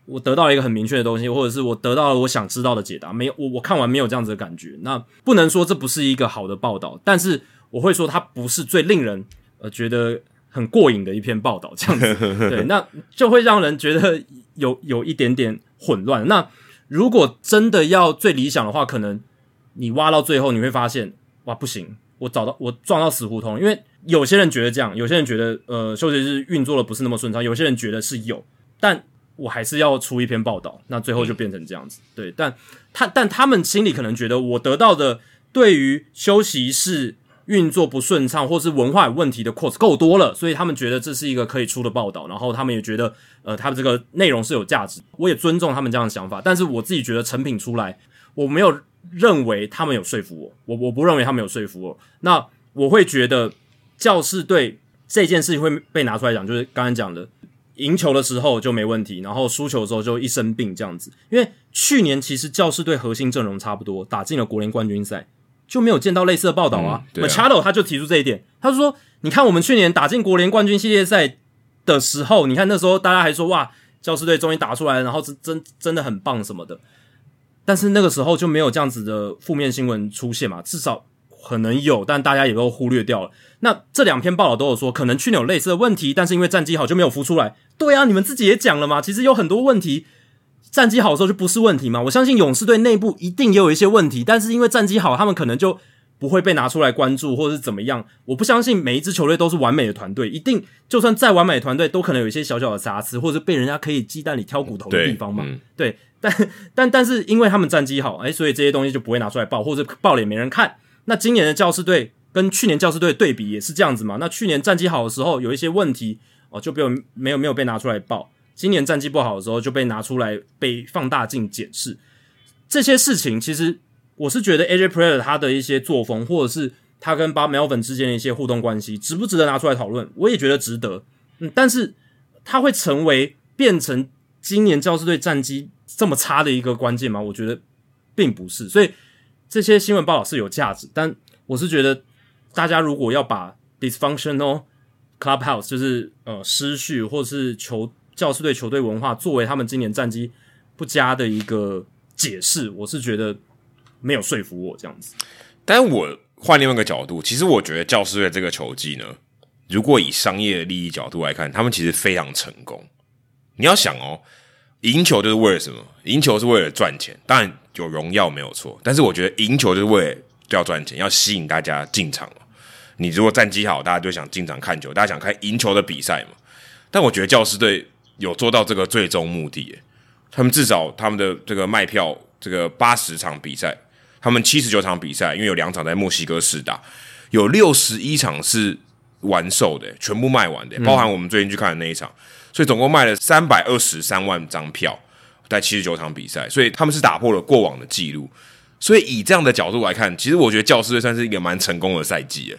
我得到了一个很明确的东西，或者是我得到了我想知道的解答。没有，我我看完没有这样子的感觉。那不能说这不是一个好的报道，但是我会说它不是最令人呃觉得很过瘾的一篇报道。[laughs] 这样子，对，那就会让人觉得有有一点点混乱。那如果真的要最理想的话，可能你挖到最后，你会发现哇，不行，我找到我撞到死胡同。因为有些人觉得这样，有些人觉得呃休息日运作的不是那么顺畅，有些人觉得是有，但。我还是要出一篇报道，那最后就变成这样子。对，但他但他们心里可能觉得我得到的对于休息室运作不顺畅或是文化有问题的 quotes 够多了，所以他们觉得这是一个可以出的报道，然后他们也觉得呃，他的这个内容是有价值。我也尊重他们这样的想法，但是我自己觉得成品出来，我没有认为他们有说服我，我我不认为他们有说服我。那我会觉得教士队这件事情会被拿出来讲，就是刚才讲的。赢球的时候就没问题，然后输球的时候就一生病这样子。因为去年其实教士队核心阵容差不多，打进了国联冠军赛，就没有见到类似的报道啊。Machado 他就提出这一点，他说：“你看我们去年打进国联冠军系列赛的时候，你看那时候大家还说哇，教师队终于打出来了，然后真真 [laughs] 真的很棒什么的。但是那个时候就没有这样子的负面新闻出现嘛，至少。”可能有，但大家也都忽略掉了。那这两篇报道都有说，可能去年有类似的问题，但是因为战绩好就没有浮出来。对啊，你们自己也讲了嘛，其实有很多问题，战绩好的时候就不是问题嘛。我相信勇士队内部一定也有一些问题，但是因为战绩好，他们可能就不会被拿出来关注，或者是怎么样。我不相信每一支球队都是完美的团队，一定就算再完美的团队，都可能有一些小小的瑕疵，或者是被人家可以鸡蛋里挑骨头的地方嘛。对，但但但是因为他们战绩好，哎，所以这些东西就不会拿出来报，或者报了也没人看。那今年的教师队跟去年教师队对比也是这样子嘛？那去年战绩好的时候有一些问题哦，就被没有没有被拿出来报；今年战绩不好的时候就被拿出来被放大镜检视。这些事情其实我是觉得 AJ Player 他的一些作风，或者是他跟巴 Melvin 之间的一些互动关系，值不值得拿出来讨论？我也觉得值得。嗯，但是他会成为变成今年教师队战绩这么差的一个关键吗？我觉得并不是。所以。这些新闻报道是有价值，但我是觉得，大家如果要把 dysfunctional clubhouse 就是呃失序或者是球教师队球队文化作为他们今年战绩不佳的一个解释，我是觉得没有说服我这样子。但我换另外一个角度，其实我觉得教师队这个球技呢，如果以商业利益角度来看，他们其实非常成功。你要想哦。赢球就是为了什么？赢球是为了赚钱，当然有荣耀没有错。但是我觉得赢球就是为了要赚钱，要吸引大家进场。你如果战绩好，大家就想进场看球，大家想看赢球的比赛嘛。但我觉得教师队有做到这个最终目的，他们至少他们的这个卖票，这个八十场比赛，他们七十九场比赛，因为有两场在墨西哥市打，有六十一场是完售的，全部卖完的，包含我们最近去看的那一场。所以总共卖了三百二十三万张票，在七十九场比赛，所以他们是打破了过往的记录。所以以这样的角度来看，其实我觉得教师队算是一个蛮成功的赛季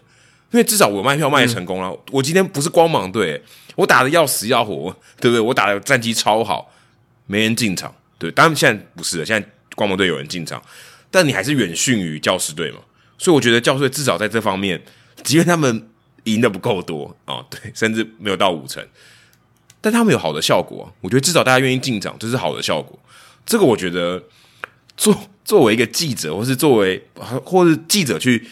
因为至少我卖票卖成功了。我今天不是光芒队，我打的要死要活，对不对？我打的战绩超好，没人进场。对，当然现在不是了，现在光芒队有人进场，但你还是远逊于教师队嘛。所以我觉得教师队至少在这方面，即便他们赢的不够多啊，对，甚至没有到五成。但他们有好的效果，我觉得至少大家愿意进场，这是好的效果。这个我觉得，作作为一个记者，或是作为或是记者去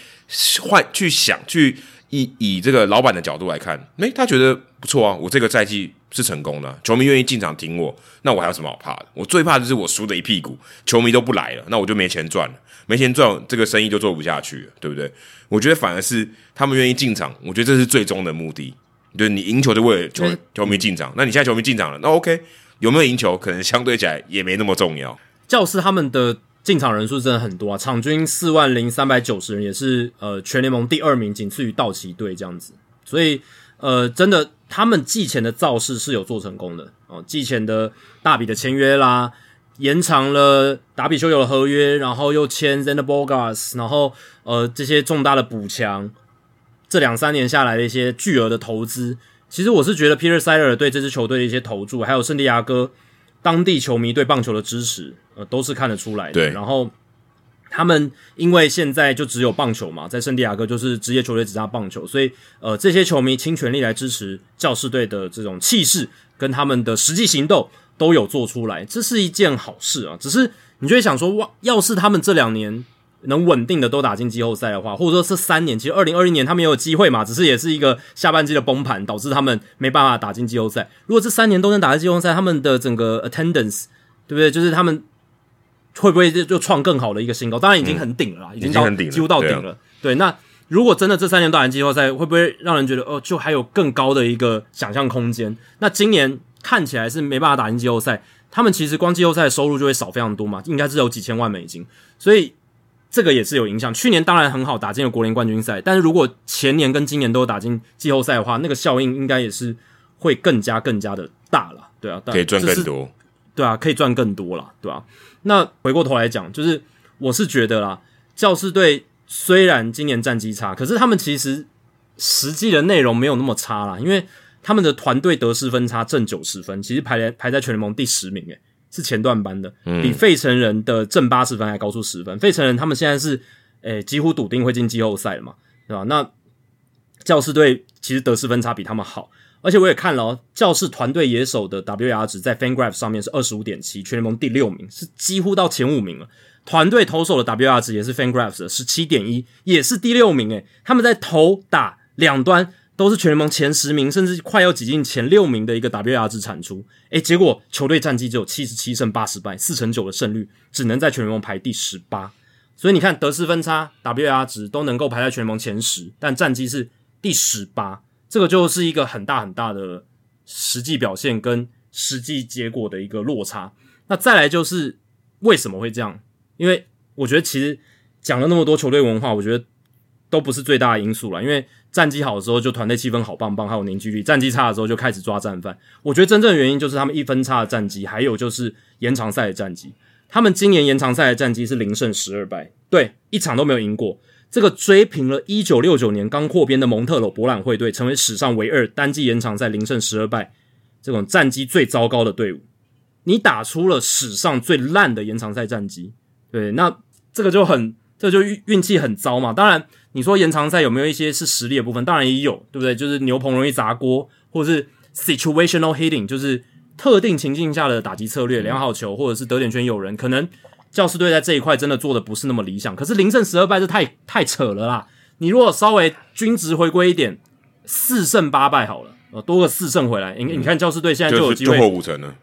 换去想，去以以这个老板的角度来看，诶，他觉得不错啊，我这个赛季是成功的，球迷愿意进场挺我，那我还有什么好怕的？我最怕就是我输的一屁股，球迷都不来了，那我就没钱赚了，没钱赚，这个生意就做不下去了，对不对？我觉得反而是他们愿意进场，我觉得这是最终的目的。就是你赢球就为了球球迷进场，那你现在球迷进场了，那 OK，有没有赢球可能相对起来也没那么重要。教师他们的进场人数真的很多啊，场均四万零三百九十人，也是呃全联盟第二名，仅次于道奇队这样子。所以呃，真的他们季前的造势是有做成功的哦，季前的大笔的签约啦，延长了达比修有的合约，然后又签 Zander Bogas，然后呃这些重大的补强。这两三年下来的一些巨额的投资，其实我是觉得 Peter s i d e r 对这支球队的一些投注，还有圣地亚哥当地球迷对棒球的支持，呃，都是看得出来的。对，然后他们因为现在就只有棒球嘛，在圣地亚哥就是职业球队只打棒球，所以呃，这些球迷倾全力来支持教士队的这种气势跟他们的实际行动都有做出来，这是一件好事啊。只是你就会想说，哇，要是他们这两年。能稳定的都打进季后赛的话，或者说是三年，其实二零二一年他们也有机会嘛，只是也是一个下半季的崩盘，导致他们没办法打进季后赛。如果这三年都能打进季后赛，他们的整个 attendance 对不对？就是他们会不会就创更好的一个新高？当然已经很顶了，已经到几乎到顶了。对，那如果真的这三年都打进季后赛，会不会让人觉得哦，就还有更高的一个想象空间？那今年看起来是没办法打进季后赛，他们其实光季后赛的收入就会少非常多嘛，应该是有几千万美金，所以。这个也是有影响。去年当然很好，打进了国联冠军赛，但是如果前年跟今年都打进季后赛的话，那个效应应该也是会更加更加的大了，对啊，可以赚更多，对啊，可以赚更多了，对吧？那回过头来讲，就是我是觉得啦，教士队虽然今年战绩差，可是他们其实实际的内容没有那么差啦，因为他们的团队得失分差正九十分，其实排在排在全联盟第十名，诶。是前段班的，比费城人的正八十分还高出十分。费城人他们现在是，诶，几乎笃定会进季后赛了嘛，对吧？那教士队其实得失分差比他们好，而且我也看了哦，教士团队野手的 WAR 值在 FanGraph 上面是二十五点七，全联盟第六名，是几乎到前五名了。团队投手的 WAR 值也是 FanGraph 的十七点一，也是第六名。诶，他们在投打两端。都是全联盟前十名，甚至快要挤进前六名的一个 WAR 值产出，诶，结果球队战绩只有七十七胜八十败，四成九的胜率，只能在全联盟排第十八。所以你看得失分差、WAR 值都能够排在全联盟前十，但战绩是第十八，这个就是一个很大很大的实际表现跟实际结果的一个落差。那再来就是为什么会这样？因为我觉得其实讲了那么多球队文化，我觉得都不是最大的因素了，因为。战绩好的时候就团队气氛好棒棒，还有凝聚力；战绩差的时候就开始抓战犯。我觉得真正的原因就是他们一分差的战绩，还有就是延长赛的战绩。他们今年延长赛的战绩是零胜十二败，对，一场都没有赢过。这个追平了一九六九年刚扩编的蒙特罗博览会队，成为史上唯二单季延长赛零胜十二败这种战绩最糟糕的队伍。你打出了史上最烂的延长赛战绩，对，那这个就很，这就运运气很糟嘛。当然。你说延长赛有没有一些是实力的部分？当然也有，对不对？就是牛棚容易砸锅，或者是 situational hitting，就是特定情境下的打击策略，良好球或者是得点圈有人，可能教师队在这一块真的做的不是那么理想。可是零胜十二败，这太太扯了啦！你如果稍微均值回归一点，四胜八败好了，呃，多个四胜回来，你你看教师队现在就有机会破五成了，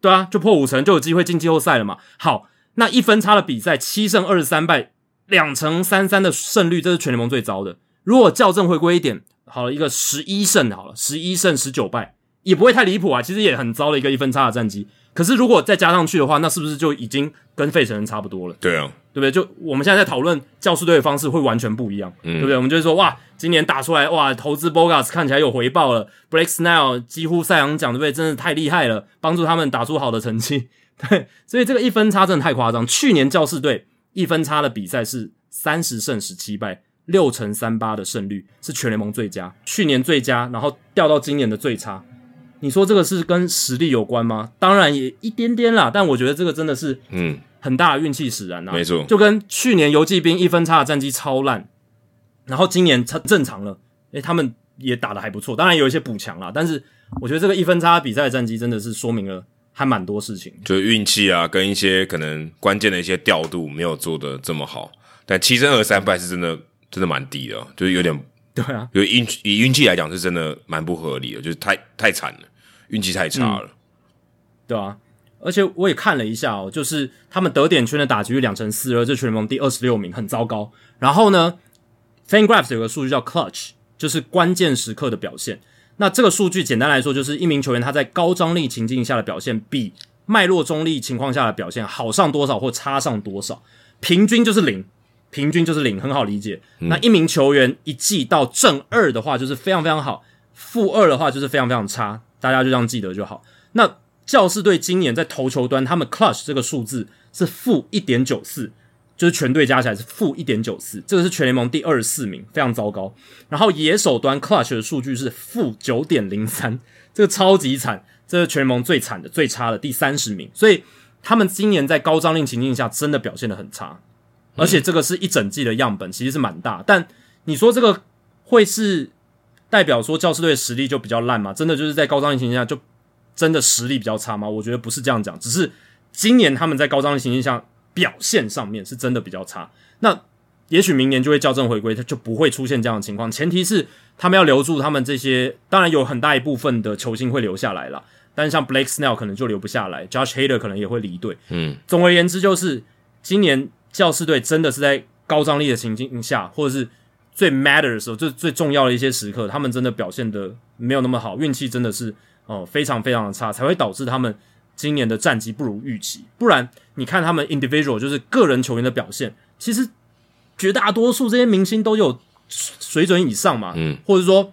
对啊，就破五成就有机会进季后赛了嘛。好，那一分差的比赛，七胜二十三败。两成三三的胜率，这是全联盟最糟的。如果校正回归一点，好了一个十一胜好了，十一胜十九败，也不会太离谱啊。其实也很糟的一个一分差的战绩。可是如果再加上去的话，那是不是就已经跟费城人差不多了？对啊，对不对？就我们现在在讨论教师队的方式会完全不一样，嗯对不对？我们就会说，哇，今年打出来，哇，投资 Bogas 看起来有回报了，Blake Snell 几乎赛扬奖，对不对？真的太厉害了，帮助他们打出好的成绩。[laughs] 对，所以这个一分差真的太夸张。去年教士队。一分差的比赛是三十胜十七败，六成三八的胜率是全联盟最佳，去年最佳，然后掉到今年的最差。你说这个是跟实力有关吗？当然也一点点啦，但我觉得这个真的是嗯很大的运气使然啊。没错，就跟去年游骑兵一分差的战绩超烂，然后今年他正常了，诶，他们也打的还不错，当然有一些补强啦，但是我觉得这个一分差比赛的战绩真的是说明了。还蛮多事情，就是运气啊，跟一些可能关键的一些调度没有做的这么好。但七胜二三败是真的，真的蛮低的，就是有点对啊，有运以运气来讲是真的蛮不合理的，就是太太惨了，运气太差了，对啊。而且我也看了一下哦，就是他们得点圈的打击率两成四二，这全联盟第二十六名，很糟糕。然后呢，FanGraphs 有个数据叫 Clutch，就是关键时刻的表现。那这个数据简单来说，就是一名球员他在高张力情境下的表现，比脉络中立情况下的表现好上多少或差上多少，平均就是零，平均就是零，很好理解。那一名球员一季到正二的话，就是非常非常好；负二的话，就是非常非常差。大家就这样记得就好。那教士队今年在投球端，他们 clutch 这个数字是负一点九四。就是全队加起来是负一点九四，这个是全联盟第二十四名，非常糟糕。然后野手端 Clutch 的数据是负九点零三，这个超级惨，这是全联盟最惨的、最差的第三十名。所以他们今年在高张令情境下真的表现的很差，而且这个是一整季的样本，其实是蛮大。但你说这个会是代表说教师队实力就比较烂吗？真的就是在高张力情形下就真的实力比较差吗？我觉得不是这样讲，只是今年他们在高张力情形下。表现上面是真的比较差，那也许明年就会校正回归，它就不会出现这样的情况。前提是他们要留住他们这些，当然有很大一部分的球星会留下来了，但是像 Blake Snell 可能就留不下来，Josh Hader 可能也会离队。嗯，总而言之，就是今年教士队真的是在高张力的情境下，或者是最 matter 的时候，最最重要的一些时刻，他们真的表现的没有那么好，运气真的是哦非常非常的差，才会导致他们。今年的战绩不如预期，不然你看他们 individual 就是个人球员的表现，其实绝大多数这些明星都有水准以上嘛，嗯，或者说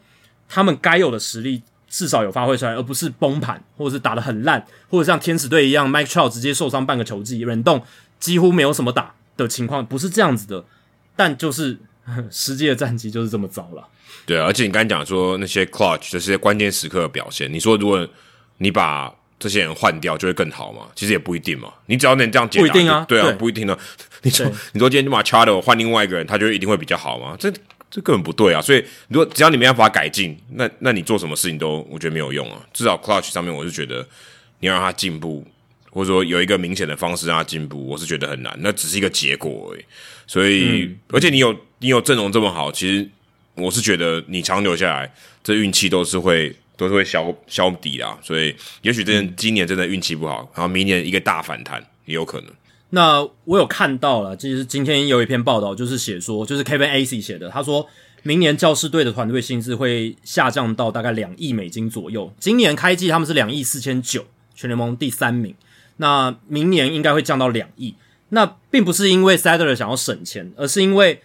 他们该有的实力至少有发挥出来，而不是崩盘，或者是打的很烂，或者像天使队一样，Mike Trout 直接受伤半个球季，忍动几乎没有什么打的情况，不是这样子的，但就是 [laughs] 实际的战绩就是这么糟了。对，啊而且你刚才讲说那些 clutch 这些关键时刻的表现，你说如果你把这些人换掉就会更好嘛？其实也不一定嘛。你只要能这样解答，啊，对啊，不一定呢。你说，你说今天就把 Chardo 换另外一个人，他就一定会比较好吗？这这根本不对啊！所以，如果只要你没办法改进，那那你做什么事情都我觉得没有用啊。至少 Clutch 上面，我是觉得你要让他进步，或者说有一个明显的方式让他进步，我是觉得很难。那只是一个结果而已。所以，而且你有你有阵容这么好，其实我是觉得你长留下来，这运气都是会。都是会消消底啦，所以也许这今年真的运气不好，然后明年一个大反弹也有可能。那我有看到了，其实今天有一篇报道，就是写说，就是 Kevin A C 写的，他说明年教师队的团队薪资会下降到大概两亿美金左右。今年开季他们是两亿四千九，全联盟第三名。那明年应该会降到两亿。那并不是因为 Sadler 想要省钱，而是因为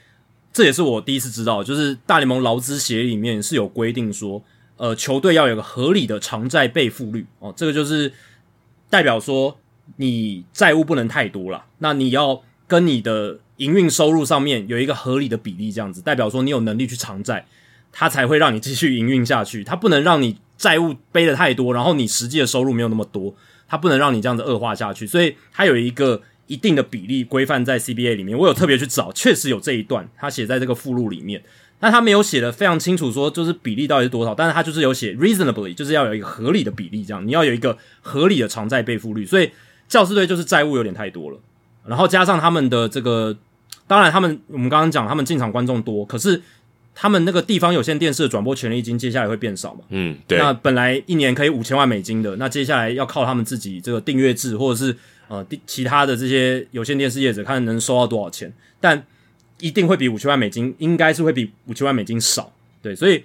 这也是我第一次知道，就是大联盟劳资协议里面是有规定说。呃，球队要有个合理的偿债备付率哦，这个就是代表说你债务不能太多了，那你要跟你的营运收入上面有一个合理的比例，这样子代表说你有能力去偿债，它才会让你继续营运下去。它不能让你债务背的太多，然后你实际的收入没有那么多，它不能让你这样子恶化下去。所以它有一个一定的比例规范在 CBA 里面，我有特别去找，确实有这一段，他写在这个附录里面。那他没有写的非常清楚，说就是比例到底是多少，但是他就是有写 reasonably，就是要有一个合理的比例，这样你要有一个合理的偿债备付率。所以教师队就是债务有点太多了，然后加上他们的这个，当然他们我们刚刚讲他们进场观众多，可是他们那个地方有线电视的转播权利金接下来会变少嘛？嗯，对。那本来一年可以五千万美金的，那接下来要靠他们自己这个订阅制，或者是呃第其他的这些有线电视业者看能收到多少钱，但。一定会比五千万美金，应该是会比五千万美金少，对，所以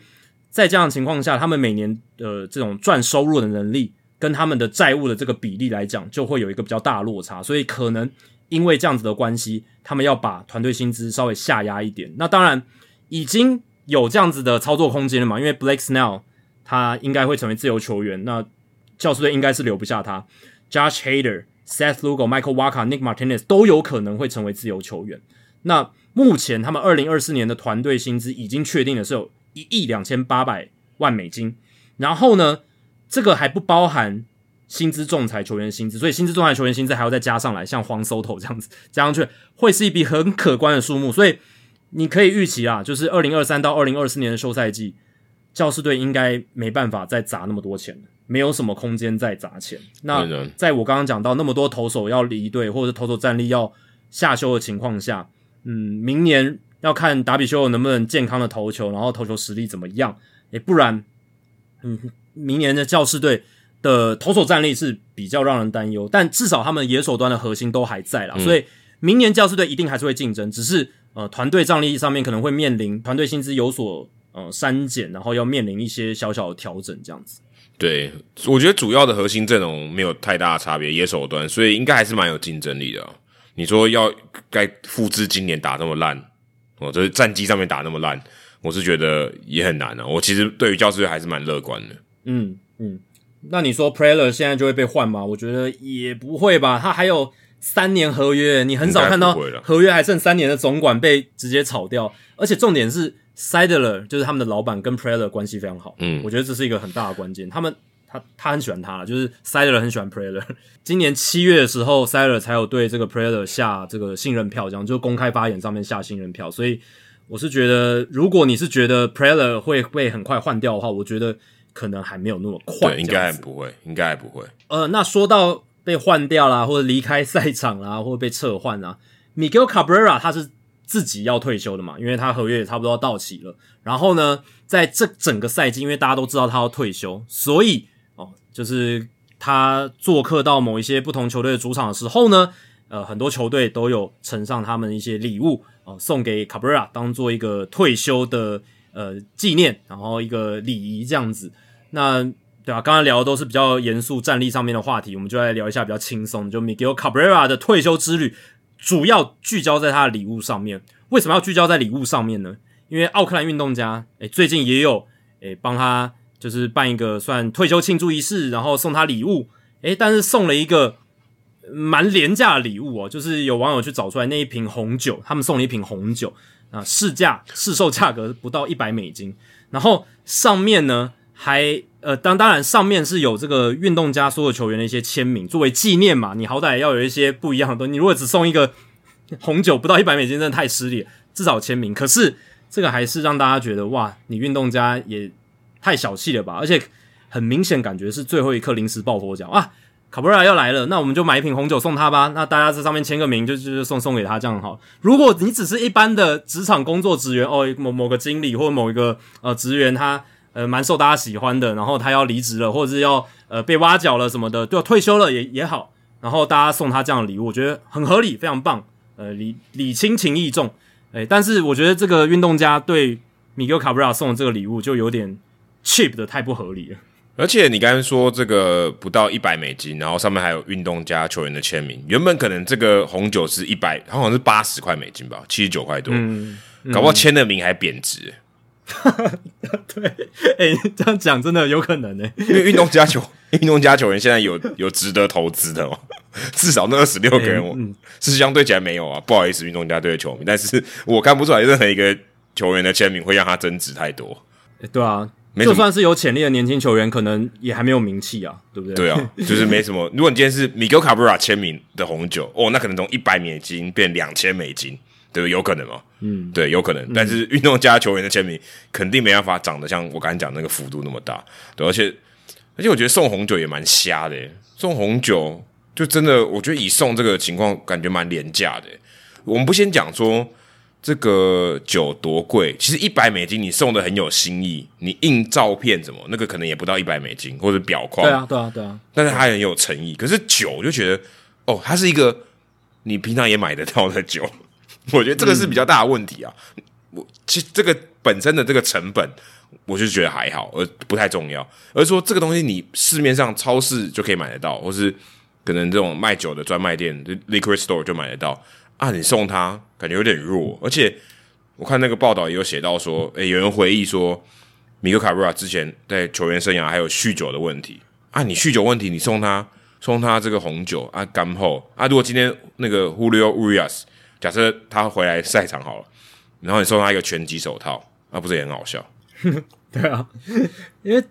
在这样的情况下，他们每年的这种赚收入的能力跟他们的债务的这个比例来讲，就会有一个比较大的落差，所以可能因为这样子的关系，他们要把团队薪资稍微下压一点。那当然已经有这样子的操作空间了嘛，因为 Blake Snell 他应该会成为自由球员，那教师队应该是留不下他，Josh Hader、Seth Lugo、Michael Waka、Nick Martinez 都有可能会成为自由球员，那。目前他们二零二四年的团队薪资已经确定的是有一亿两千八百万美金，然后呢，这个还不包含薪资仲裁球员薪资，所以薪资仲裁球员薪资还要再加上来，像黄 Soto 这样子加上去，会是一笔很可观的数目。所以你可以预期啊，就是二零二三到二零二四年的休赛季，教师队应该没办法再砸那么多钱了没有什么空间再砸钱。那在我刚刚讲到那么多投手要离队，或者投手战力要下修的情况下。嗯，明年要看达比修能不能健康的投球，然后投球实力怎么样？诶，不然，嗯，明年的教士队的投手战力是比较让人担忧。但至少他们野手端的核心都还在啦，所以明年教士队一定还是会竞争，只是呃，团队战力上面可能会面临团队薪资有所呃删减，然后要面临一些小小的调整，这样子。对，我觉得主要的核心阵容没有太大的差别，野手端，所以应该还是蛮有竞争力的。你说要该复制今年打那么烂，哦，就是战绩上面打那么烂，我是觉得也很难啊。我其实对于教师队还是蛮乐观的。嗯嗯，那你说 Preller 现在就会被换吗？我觉得也不会吧。他还有三年合约，你很少看到合约还剩三年的总管被直接炒掉，而且重点是 Sideler 就是他们的老板跟 Preller 关系非常好，嗯，我觉得这是一个很大的关键，他们他他很喜欢他，就是 Sideler 很喜欢 Preller，[laughs] 今年七月的时候，Sideler 才有对这个 Preller 下这个信任票，这样就公开发言上面下信任票，所以我是觉得，如果你是觉得 Preller 会被很快换掉的话，我觉得可能还没有那么快，应该还不会，应该还不会，呃，那说到。被换掉啦，或者离开赛场啦，或者被撤换啦。Miguel Cabrera 他是自己要退休的嘛，因为他合约也差不多要到期了。然后呢，在这整个赛季，因为大家都知道他要退休，所以哦，就是他做客到某一些不同球队的主场的时候呢，呃，很多球队都有呈上他们一些礼物哦，送给 Cabrera 当做一个退休的呃纪念，然后一个礼仪这样子。那对啊，刚才聊的都是比较严肃战力上面的话题，我们就来聊一下比较轻松。就 Miguel Cabrera 的退休之旅，主要聚焦在他的礼物上面。为什么要聚焦在礼物上面呢？因为奥克兰运动家诶最近也有诶帮他就是办一个算退休庆祝仪式，然后送他礼物。诶，但是送了一个蛮廉价的礼物哦，就是有网友去找出来那一瓶红酒，他们送了一瓶红酒啊，市价市售价格不到一百美金，然后上面呢还。呃，当当然上面是有这个运动家所有球员的一些签名作为纪念嘛，你好歹要有一些不一样的东西。你如果只送一个 [laughs] 红酒不到一百美金，真的太失礼，至少签名。可是这个还是让大家觉得哇，你运动家也太小气了吧？而且很明显感觉是最后一刻临时抱佛脚啊，卡布拉要来了，那我们就买一瓶红酒送他吧。那大家在上面签个名，就就送送给他这样好。如果你只是一般的职场工作职员哦，某某个经理或某一个呃职员他。呃，蛮受大家喜欢的，然后他要离职了，或者是要呃被挖角了什么的，对，退休了也也好，然后大家送他这样的礼物，我觉得很合理，非常棒，呃，礼礼轻情意重，哎，但是我觉得这个运动家对米格卡布拉送的这个礼物就有点 cheap 的太不合理了。而且你刚刚说这个不到一百美金，然后上面还有运动家球员的签名，原本可能这个红酒是一百，好像是八十块美金吧，七十九块多，嗯，搞不好签的名还贬值。[laughs] 对，哎，这样讲真的有可能呢，因为运动家球，[laughs] 运动家球员现在有有值得投资的哦，[laughs] 至少那二十六个人，我是相对起来没有啊，不好意思，运动家队的球迷，但是我看不出来任何一个球员的签名会让他增值太多。对啊，就算是有潜力的年轻球员，可能也还没有名气啊，对不对？对啊，就是没什么。如果你今天是米格卡布拉签名的红酒，哦，那可能从一百美金变两千美金。对，有可能哦。嗯，对，有可能。但是运动家球员的签名肯定没办法长得像我刚才讲那个幅度那么大。对，而且而且我觉得送红酒也蛮瞎的。送红酒就真的，我觉得以送这个情况感觉蛮廉价的。我们不先讲说这个酒多贵，其实一百美金你送的很有心意，你印照片什么那个可能也不到一百美金或者表框。对啊，对啊，对啊。但是它很有诚意。可是酒就觉得哦，它是一个你平常也买得到的酒。我觉得这个是比较大的问题啊！我其实这个本身的这个成本，我就觉得还好，而不太重要。而说这个东西，你市面上超市就可以买得到，或是可能这种卖酒的专卖店 （liquor store） 就买得到啊！你送他，感觉有点弱。而且我看那个报道也有写到说，诶，有人回忆说，米克卡布拉之前在球员生涯还有酗酒的问题啊！你酗酒问题，你送他送他这个红酒啊，干后啊！如果今天那个 Julio Urias 假设他回来赛场好了，然后你送他一个拳击手套，那不是也很好笑？[laughs] 对啊，因为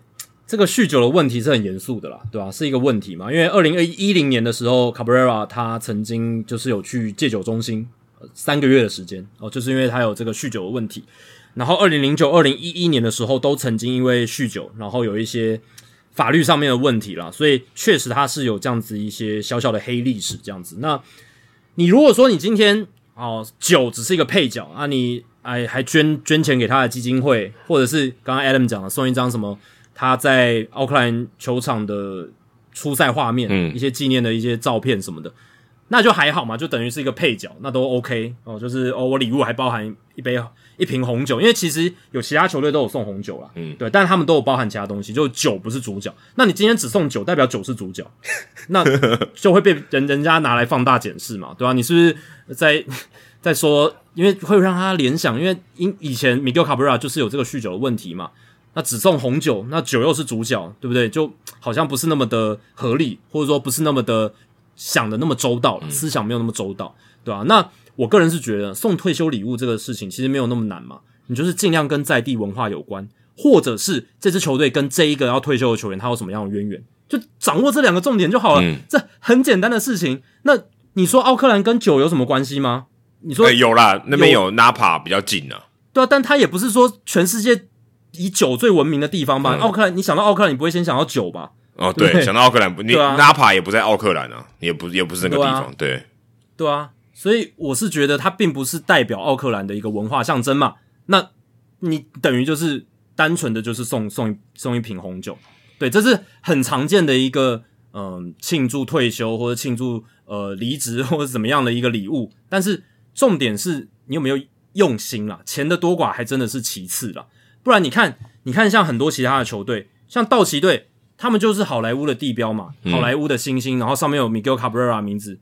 这个酗酒的问题是很严肃的啦，对吧？是一个问题嘛？因为二零二一零年的时候，Cabrera 他曾经就是有去戒酒中心三个月的时间哦，就是因为他有这个酗酒的问题。然后二零零九、二零一一年的时候，都曾经因为酗酒，然后有一些法律上面的问题啦，所以确实他是有这样子一些小小的黑历史这样子。那你如果说你今天哦，酒只是一个配角啊！你哎，还捐捐钱给他的基金会，或者是刚刚 Adam 讲的送一张什么他在奥克兰球场的初赛画面，嗯，一些纪念的一些照片什么的，那就还好嘛，就等于是一个配角，那都 OK 哦。就是哦，我礼物还包含一杯一瓶红酒，因为其实有其他球队都有送红酒了，嗯，对，但是他们都有包含其他东西，就酒不是主角。那你今天只送酒，代表酒是主角，[laughs] 那就会被人人家拿来放大检视嘛，对吧？你是不是？在 [laughs] 在说，因为会让他联想，因为因以前 Miguel Cabrera 就是有这个酗酒的问题嘛，那只送红酒，那酒又是主角，对不对？就好像不是那么的合理，或者说不是那么的想的那么周到了，思想没有那么周到，对吧？那我个人是觉得送退休礼物这个事情其实没有那么难嘛，你就是尽量跟在地文化有关，或者是这支球队跟这一个要退休的球员他有什么样的渊源，就掌握这两个重点就好了。这很简单的事情。那你说奥克兰跟酒有什么关系吗？你说有啦，那边有 Napa 比较近啊。对啊，但他也不是说全世界以酒最闻名的地方吧？奥克兰，你想到奥克兰，你不会先想到酒吧？哦，对，想到奥克兰不，你 Napa 也不在奥克兰啊，也不也不是那个地方，对，对啊。所以我是觉得它并不是代表奥克兰的一个文化象征嘛？那你等于就是单纯的就是送送送一瓶红酒，对，这是很常见的一个嗯庆祝退休或者庆祝呃离职或者怎么样的一个礼物。但是重点是你有没有用心啦？钱的多寡还真的是其次啦。不然你看，你看像很多其他的球队，像道奇队，他们就是好莱坞的地标嘛，好莱坞的星星，然后上面有 Miguel Cabrera 名字。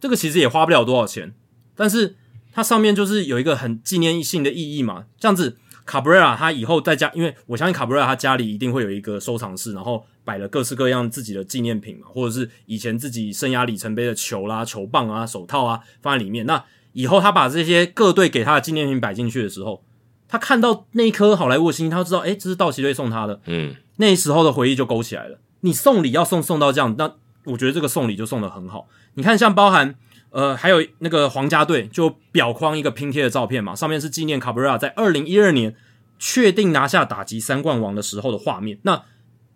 这个其实也花不了多少钱，但是它上面就是有一个很纪念性的意义嘛。这样子，卡布瑞拉他以后在家，因为我相信卡布瑞拉他家里一定会有一个收藏室，然后摆了各式各样自己的纪念品嘛，或者是以前自己生涯里程碑的球啦、球棒啊、手套啊放在里面。那以后他把这些各队给他的纪念品摆进去的时候，他看到那一颗好莱坞星，他知道，哎，这是道奇队送他的，嗯，那时候的回忆就勾起来了。你送礼要送送到这样，那。我觉得这个送礼就送的很好。你看，像包含呃，还有那个皇家队就表框一个拼贴的照片嘛，上面是纪念卡布瑞拉在二零一二年确定拿下打击三冠王的时候的画面。那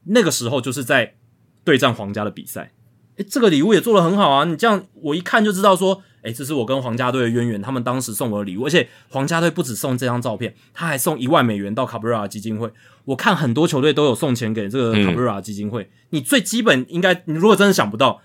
那个时候就是在对战皇家的比赛。诶，这个礼物也做的很好啊！你这样我一看就知道说，诶，这是我跟皇家队的渊源。他们当时送我的礼物，而且皇家队不止送这张照片，他还送一万美元到卡布瑞拉基金会。我看很多球队都有送钱给这个卡布瑞拉基金会。你最基本应该，你如果真的想不到，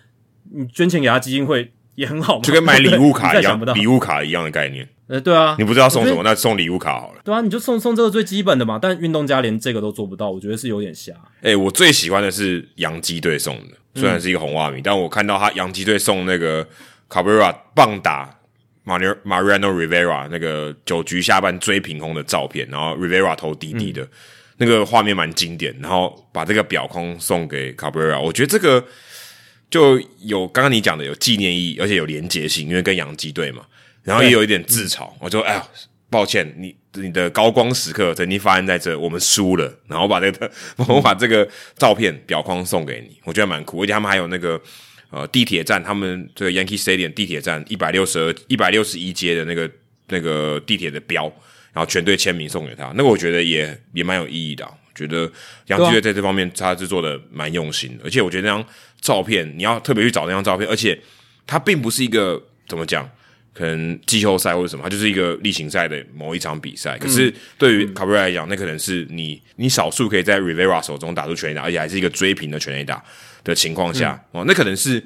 你捐钱给他基金会也很好，就跟买礼物卡 [laughs] 一样，礼物卡一样的概念。呃，对啊，你不知道送什么，那送礼物卡好了。对啊，你就送送这个最基本的嘛。但运动家连这个都做不到，我觉得是有点瞎。哎，我最喜欢的是洋基队送的，虽然是一个红袜迷，但我看到他洋基队送那个卡布瑞拉棒打马尼马瑞诺 Rivera 那个九局下半追平空的照片，然后 Rivera 投低低的。那个画面蛮经典，然后把这个表框送给卡布瑞拉，我觉得这个就有刚刚你讲的有纪念意义，而且有连结性，因为跟洋基队嘛，然后也有一点自嘲。我就：“哎呀，抱歉，你你的高光时刻曾经发生在这，我们输了。”然后把这个 [laughs] 我把这个照片表框送给你，我觉得蛮酷。而且他们还有那个呃地铁站，他们这个 Yankee Stadium 地铁站一百六十二一百六十一街的那个那个地铁的标。然后全队签名送给他，那个我觉得也也蛮有意义的。觉得杨基队在这方面他是做的蛮用心的，而且我觉得那张照片你要特别去找那张照片，而且它并不是一个怎么讲，可能季后赛或者什么，它就是一个例行赛的某一场比赛。可是对于卡布瑞来讲，那可能是你你少数可以在 Rivera 手中打出全垒打，而且还是一个追平的全垒打的情况下哦，那可能是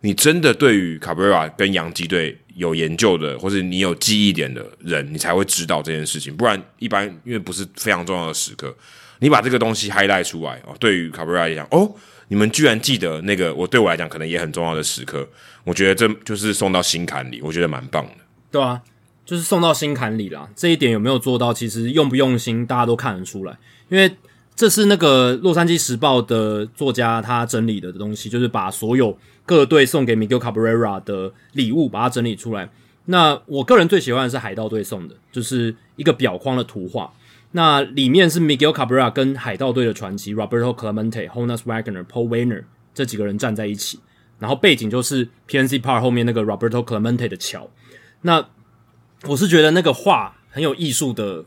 你真的对于卡布瑞拉跟洋基队。有研究的，或是你有记忆点的人，你才会知道这件事情。不然，一般因为不是非常重要的时刻，你把这个东西 highlight 出来哦。对于卡布瑞来讲，哦，你们居然记得那个，我对我来讲可能也很重要的时刻。我觉得这就是送到心坎里，我觉得蛮棒的。对啊，就是送到心坎里啦。这一点有没有做到？其实用不用心，大家都看得出来。因为这是那个洛杉矶时报的作家他整理的东西，就是把所有。各队送给 Miguel Cabrera 的礼物，把它整理出来。那我个人最喜欢的是海盗队送的，就是一个表框的图画。那里面是 Miguel Cabrera 跟海盗队的传奇 Roberto Clemente、Honus Wagner、Paul Waner 这几个人站在一起，然后背景就是 PNC Park 后面那个 Roberto Clemente 的桥。那我是觉得那个画很有艺术的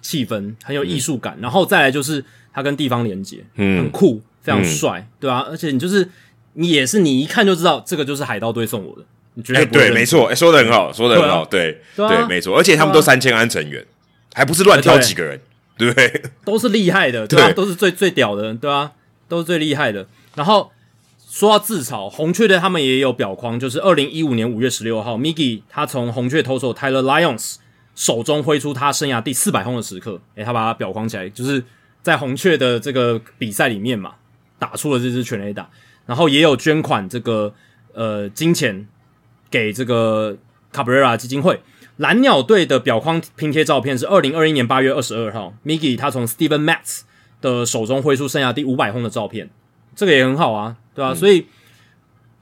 气氛，很有艺术感。然后再来就是它跟地方连接，嗯，很酷，非常帅，对啊？而且你就是。你也是，你一看就知道这个就是海盗队送我的，你觉得？对，没错，说的很好，说的很好，对对，没错，而且他们都三千安成员，还不是乱挑几个人，对不对？[laughs] 都是厉害的，对吧？都是最最屌的，对啊？都是最厉害的。然后说到自嘲，红雀队他们也有表框，就是二零一五年五月十六号，Miggy 他从红雀投手 Tyler Lyons 手中挥出他生涯第四百轰的时刻，诶，他把它裱框起来，就是在红雀的这个比赛里面嘛，打出了这支全垒打。然后也有捐款这个呃金钱给这个卡布瑞拉基金会。蓝鸟队的表框拼贴照片是二零二一年八月二十二号，Miggy 他从 Steven Matz 的手中挥出生涯第五百轰的照片，这个也很好啊，对吧？所以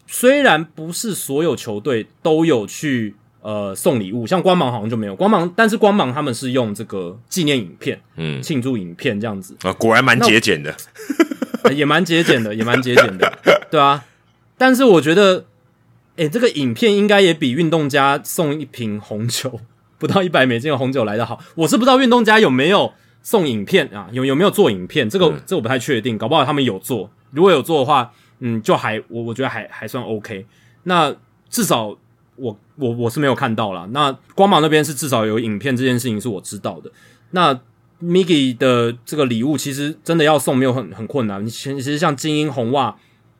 虽然不是所有球队都有去呃送礼物，像光芒好像就没有光芒，但是光芒他们是用这个纪念影片，嗯，庆祝影片这样子啊，果然蛮节俭的，[laughs] 也蛮节俭的，也蛮节俭的，[laughs] 对啊。但是我觉得，哎，这个影片应该也比运动家送一瓶红酒 [laughs] 不到一百美金的红酒来的好。我是不知道运动家有没有送影片啊，有有没有做影片？这个这我不太确定，搞不好他们有做。如果有做的话，嗯，就还我我觉得还还算 OK。那至少我我我是没有看到啦。那光芒那边是至少有影片这件事情是我知道的。那 Migi 的这个礼物其实真的要送没有很很困难。其实像精英红袜。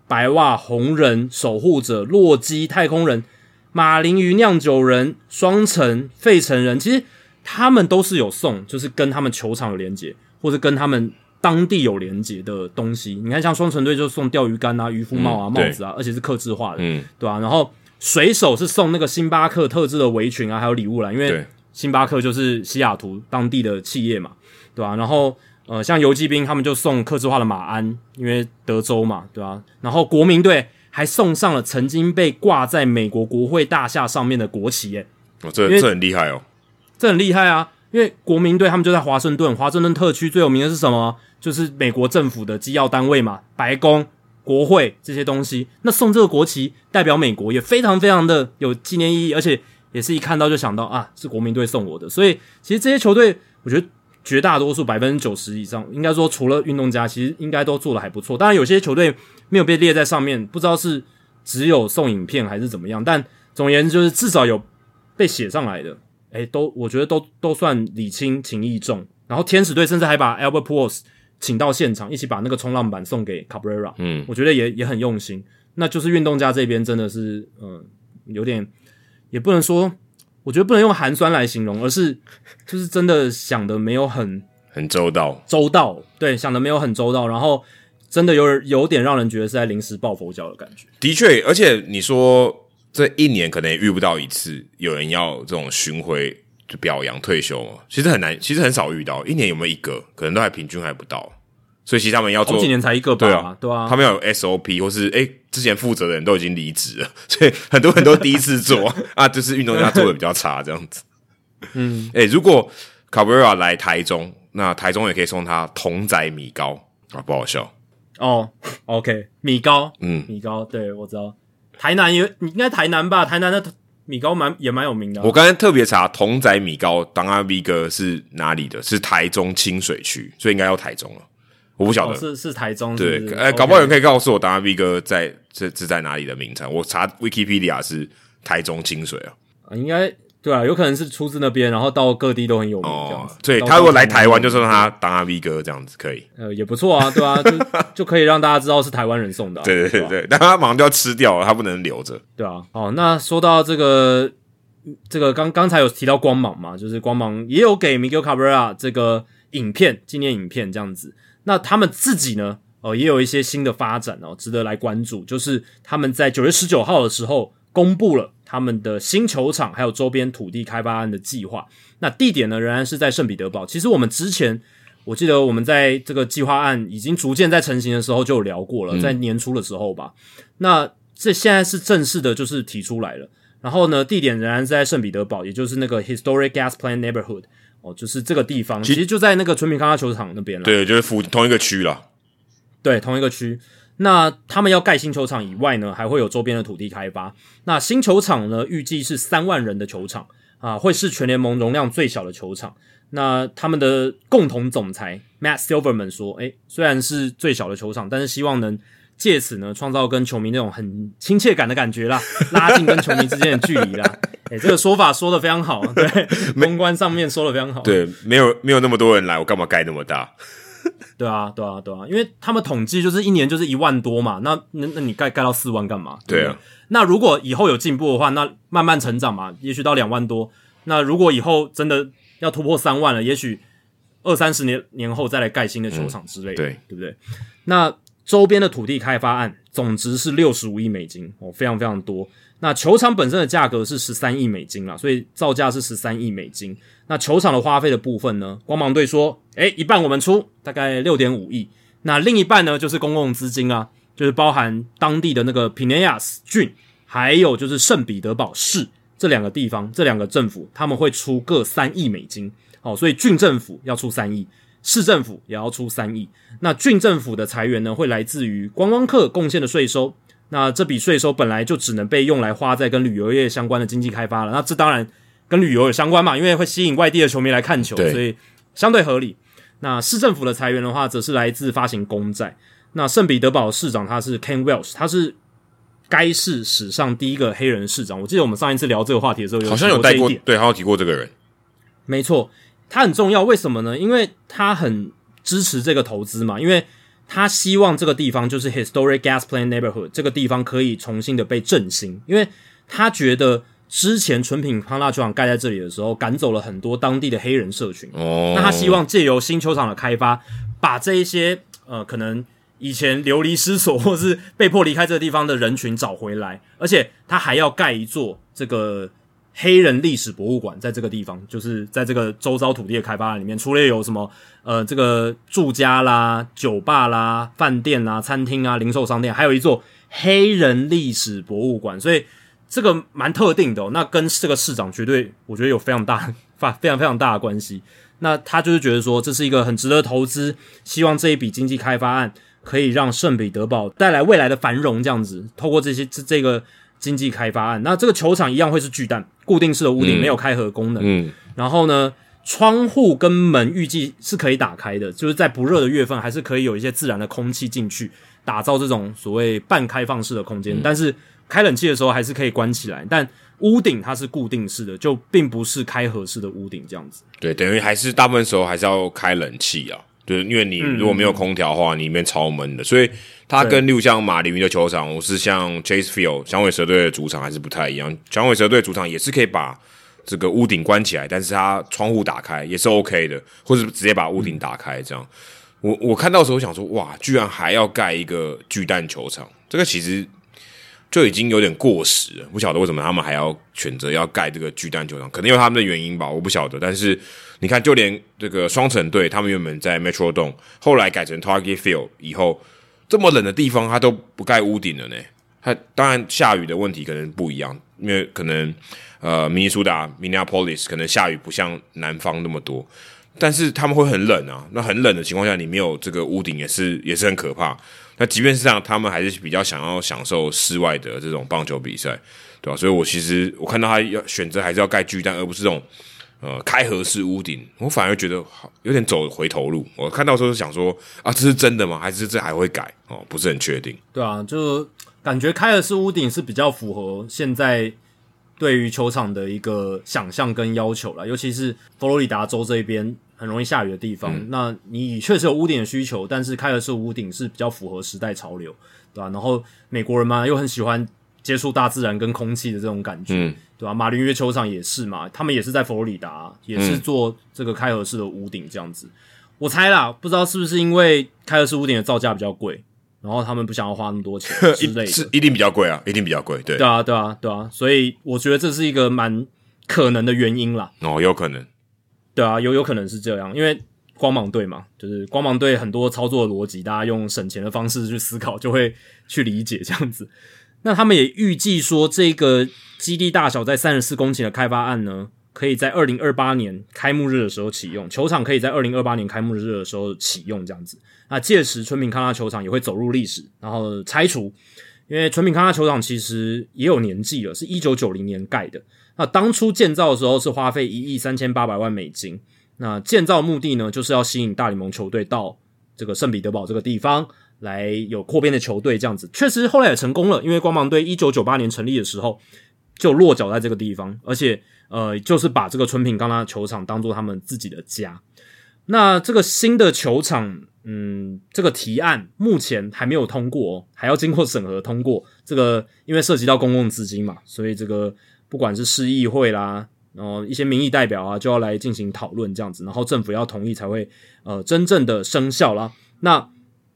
白袜红人守护者洛基太空人马林鱼酿酒人双城费城人，其实他们都是有送，就是跟他们球场有连接，或者跟他们当地有连接的东西。你看，像双城队就送钓鱼竿啊、渔夫帽啊、帽子啊，而且是刻字化的，嗯，对吧？然后水手是送那个星巴克特制的围裙啊，还有礼物啦，因为星巴克就是西雅图当地的企业嘛，对吧？然后。呃，像游击兵他们就送克制化的马鞍，因为德州嘛，对吧？然后国民队还送上了曾经被挂在美国国会大厦上面的国旗，耶！哦，这这很厉害哦，这很厉害啊！因为国民队他们就在华盛顿，华盛顿特区最有名的是什么？就是美国政府的机要单位嘛，白宫、国会这些东西。那送这个国旗代表美国，也非常非常的有纪念意义，而且也是一看到就想到啊，是国民队送我的。所以其实这些球队，我觉得。绝大多数百分之九十以上，应该说除了运动家，其实应该都做的还不错。当然，有些球队没有被列在上面，不知道是只有送影片还是怎么样。但总而言之，就是至少有被写上来的，哎，都我觉得都都算礼轻情意重。然后天使队甚至还把 Albert Pujols 请到现场，一起把那个冲浪板送给 Cabrera。嗯，我觉得也也很用心。那就是运动家这边真的是，嗯，有点也不能说。我觉得不能用寒酸来形容，而是就是真的想的没有很很周到，周到对想的没有很周到，然后真的有有点让人觉得是在临时抱佛脚的感觉。的确，而且你说这一年可能也遇不到一次有人要这种巡回就表扬退休，其实很难，其实很少遇到，一年有没有一个，可能都还平均还不到。所以其实他们要做几年才一个吧？对啊，对啊，他们要有 SOP，或是哎，之前负责的人都已经离职了，[laughs] 所以很多很多第一次做啊，就是运动家做的比较差这样子。嗯，哎，如果卡布瑞拉来台中，那台中也可以送他同仔米糕啊，不好笑哦。OK，米糕，嗯，米糕，对我知道。台南也应该台南吧？台南的米糕蛮也蛮有名的。我刚才特别查同仔米糕，当阿 V 哥是哪里的？是台中清水区，所以应该要台中了。我不晓得是是台中对，哎，搞不好有人可以告诉我，当阿 V 哥在这是在哪里的名称？我查 Wikipedia 是台中清水啊，应该对啊，有可能是出自那边，然后到各地都很有名这样子。对他如果来台湾，就说他当阿 V 哥这样子可以，呃，也不错啊，对啊，就 [laughs] 就可以让大家知道是台湾人送的。对对对对，但他马上就要吃掉了，他不能留着。对啊，哦，那说到这个这个刚刚才有提到光芒嘛，就是光芒也有给 Miguel Cabrera 这个影片纪念影片这样子。那他们自己呢？哦，也有一些新的发展哦，值得来关注。就是他们在九月十九号的时候公布了他们的新球场还有周边土地开发案的计划。那地点呢，仍然是在圣彼得堡。其实我们之前我记得我们在这个计划案已经逐渐在成型的时候就有聊过了，在年初的时候吧。那这现在是正式的，就是提出来了。然后呢，地点仍然是在圣彼得堡，也就是那个 Historic Gas Plant Neighborhood。哦，就是这个地方，其实就在那个纯品康拉球场那边了。对，就是附同一个区了。对，同一个区。那他们要盖新球场以外呢，还会有周边的土地开发。那新球场呢，预计是三万人的球场啊，会是全联盟容量最小的球场。那他们的共同总裁 Matt Silverman 说：“诶，虽然是最小的球场，但是希望能。”借此呢，创造跟球迷那种很亲切感的感觉啦，[laughs] 拉近跟球迷之间的距离啦。哎，这个说法说的非常好，对，公关上面说的非常好。对，没有没有那么多人来，我干嘛盖那么大？对啊，对啊，对啊，因为他们统计就是一年就是一万多嘛，那那那你盖盖到四万干嘛？对啊。那如果以后有进步的话，那慢慢成长嘛，也许到两万多。那如果以后真的要突破三万了，也许二三十年年后再来盖新的球场之类的，对对不对？那。周边的土地开发案总值是六十五亿美金哦，非常非常多。那球场本身的价格是十三亿美金啦，所以造价是十三亿美金。那球场的花费的部分呢？光芒队说，诶，一半我们出，大概六点五亿。那另一半呢，就是公共资金啊。就是包含当地的那个皮内亚斯郡，还有就是圣彼得堡市这两个地方，这两个政府他们会出各三亿美金。哦，所以郡政府要出三亿，市政府也要出三亿。那郡政府的财源呢，会来自于观光客贡献的税收。那这笔税收本来就只能被用来花在跟旅游业相关的经济开发了。那这当然跟旅游有相关嘛，因为会吸引外地的球迷来看球，所以相对合理。那市政府的裁员的话，则是来自发行公债。那圣彼得堡市长他是 Ken Welsh，他是该市史上第一个黑人市长。我记得我们上一次聊这个话题的时候，好像有带过，对，好像提过这个人。没错。他很重要，为什么呢？因为他很支持这个投资嘛，因为他希望这个地方就是 Historic Gas Plant Neighborhood 这个地方可以重新的被振兴，因为他觉得之前纯品康纳球场盖在这里的时候，赶走了很多当地的黑人社群。哦，那他希望借由新球场的开发，把这一些呃可能以前流离失所或是被迫离开这个地方的人群找回来，而且他还要盖一座这个。黑人历史博物馆在这个地方，就是在这个周遭土地的开发里面，除了有什么呃这个住家啦、酒吧啦、饭店啦、餐厅啊、零售商店，还有一座黑人历史博物馆，所以这个蛮特定的。那跟这个市长绝对，我觉得有非常大、[laughs] 发非常非常大的关系。那他就是觉得说，这是一个很值得投资，希望这一笔经济开发案可以让圣彼得堡带来未来的繁荣，这样子，透过这些这这个。经济开发案，那这个球场一样会是巨蛋，固定式的屋顶，没有开合功能。嗯，然后呢，窗户跟门预计是可以打开的，就是在不热的月份，还是可以有一些自然的空气进去，打造这种所谓半开放式的空间。但是开冷气的时候还是可以关起来，但屋顶它是固定式的，就并不是开合式的屋顶这样子。对，等于还是大部分时候还是要开冷气啊。就是因为你如果没有空调的话，里面超闷的，所以它跟六像马林鱼的球场，我是像 Chase Field 响尾蛇队的主场还是不太一样。响尾蛇队主场也是可以把这个屋顶关起来，但是它窗户打开也是 OK 的，或者直接把屋顶打开这样。我我看到时候想说，哇，居然还要盖一个巨蛋球场，这个其实。就已经有点过时了，不晓得为什么他们还要选择要盖这个巨蛋球场，可能有他们的原因吧，我不晓得。但是你看，就连这个双城队，他们原本在 Metro Dome，后来改成 Target Field 以后，这么冷的地方，它都不盖屋顶了呢。它当然下雨的问题可能不一样，因为可能呃，明尼苏达 Minneapolis 可能下雨不像南方那么多，但是他们会很冷啊。那很冷的情况下，你没有这个屋顶，也是也是很可怕。那即便是这样，他们还是比较想要享受室外的这种棒球比赛，对吧？所以我其实我看到他要选择还是要盖巨蛋，而不是这种呃开合式屋顶，我反而觉得好有点走回头路。我看到时候想说啊，这是真的吗？还是这还会改？哦，不是很确定。对啊，就感觉开合式屋顶是比较符合现在对于球场的一个想象跟要求了，尤其是佛罗里达州这边。很容易下雨的地方，那你确实有屋顶的需求，但是开的是屋顶是比较符合时代潮流，对吧？然后美国人嘛，又很喜欢接触大自然跟空气的这种感觉，对吧？马林鱼球场也是嘛，他们也是在佛罗里达，也是做这个开合式的屋顶这样子。我猜啦，不知道是不是因为开合式屋顶的造价比较贵，然后他们不想要花那么多钱 [laughs] 之类的，是一定比较贵啊，一定比较贵，对，对啊，对啊，对啊，所以我觉得这是一个蛮可能的原因啦。哦，有可能。对啊，有有可能是这样，因为光芒队嘛，就是光芒队很多操作逻辑，大家用省钱的方式去思考，就会去理解这样子。那他们也预计说，这个基地大小在三十四公顷的开发案呢，可以在二零二八年开幕日的时候启用，球场可以在二零二八年开幕日的时候启用这样子。那届时春平康拉球场也会走入历史，然后拆除，因为春平康拉球场其实也有年纪了，是一九九零年盖的。那当初建造的时候是花费一亿三千八百万美金。那建造目的呢，就是要吸引大联盟球队到这个圣彼得堡这个地方来有扩编的球队，这样子确实后来也成功了。因为光芒队一九九八年成立的时候就落脚在这个地方，而且呃，就是把这个春平刚拉球场当做他们自己的家。那这个新的球场，嗯，这个提案目前还没有通过，哦还要经过审核通过。这个因为涉及到公共资金嘛，所以这个。不管是市议会啦，然后一些民意代表啊，就要来进行讨论这样子，然后政府要同意才会呃真正的生效啦。那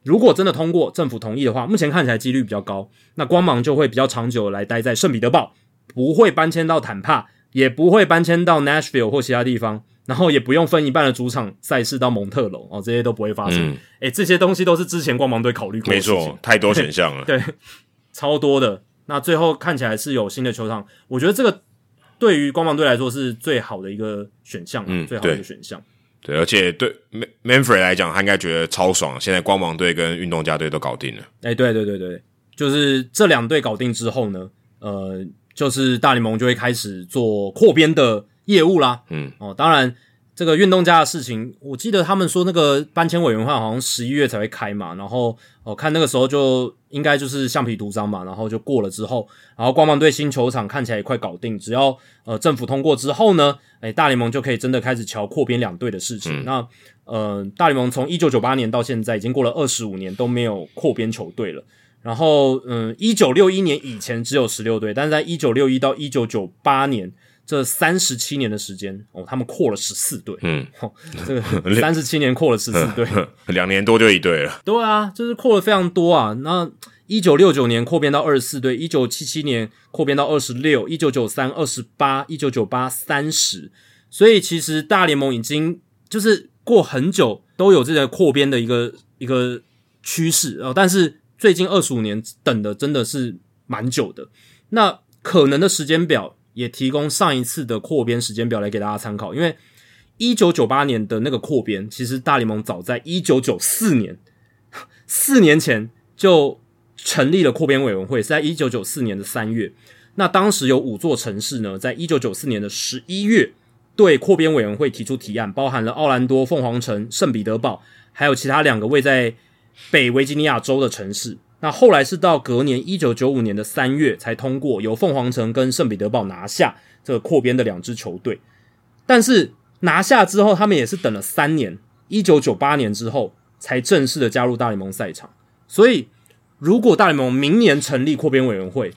如果真的通过，政府同意的话，目前看起来几率比较高，那光芒就会比较长久来待在圣彼得堡，不会搬迁到坦帕，也不会搬迁到 Nashville 或其他地方。然后也不用分一半的主场赛事到蒙特楼哦，这些都不会发生。哎，这些东西都是之前光芒队考虑过，没错，太多选项了，[laughs] 对，超多的。那最后看起来是有新的球场，我觉得这个对于光芒队来说是最好的一个选项，嗯，最好的一个选项。对，而且对 Manfred 来讲，他应该觉得超爽。现在光芒队跟运动家队都搞定了。哎，对对对对，就是这两队搞定之后呢，呃，就是大联盟就会开始做扩编的。业务啦，嗯，哦，当然，这个运动家的事情，我记得他们说那个搬迁委员会好像十一月才会开嘛，然后我看那个时候就应该就是橡皮图章嘛，然后就过了之后，然后光芒队新球场看起来也快搞定，只要呃政府通过之后呢，哎，大联盟就可以真的开始瞧扩编两队的事情。那呃，大联盟从一九九八年到现在已经过了二十五年都没有扩编球队了，然后嗯，一九六一年以前只有十六队，但是在一九六一到一九九八年。这三十七年的时间哦，他们扩了十四队，嗯，这个 [laughs] 三十七年扩了十四队，[laughs] 两年多就一队了。对啊，就是扩了非常多啊。那一九六九年扩编到二十四队，一九七七年扩编到二十六，一九九三二十八，一九九八三十。所以其实大联盟已经就是过很久都有这个扩编的一个一个趋势啊。但是最近二十五年等的真的是蛮久的。那可能的时间表。也提供上一次的扩编时间表来给大家参考，因为一九九八年的那个扩编，其实大联盟早在一九九四年 [laughs] 四年前就成立了扩编委员会，是在一九九四年的三月。那当时有五座城市呢，在一九九四年的十一月对扩编委员会提出提案，包含了奥兰多、凤凰城、圣彼得堡，还有其他两个位在北维吉尼亚州的城市。那后来是到隔年一九九五年的三月才通过，由凤凰城跟圣彼得堡拿下这个扩编的两支球队。但是拿下之后，他们也是等了三年，一九九八年之后才正式的加入大联盟赛场。所以，如果大联盟明年成立扩编委员会，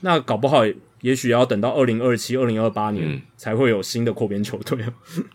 那搞不好也许要等到二零二七、二零二八年才会有新的扩编球队。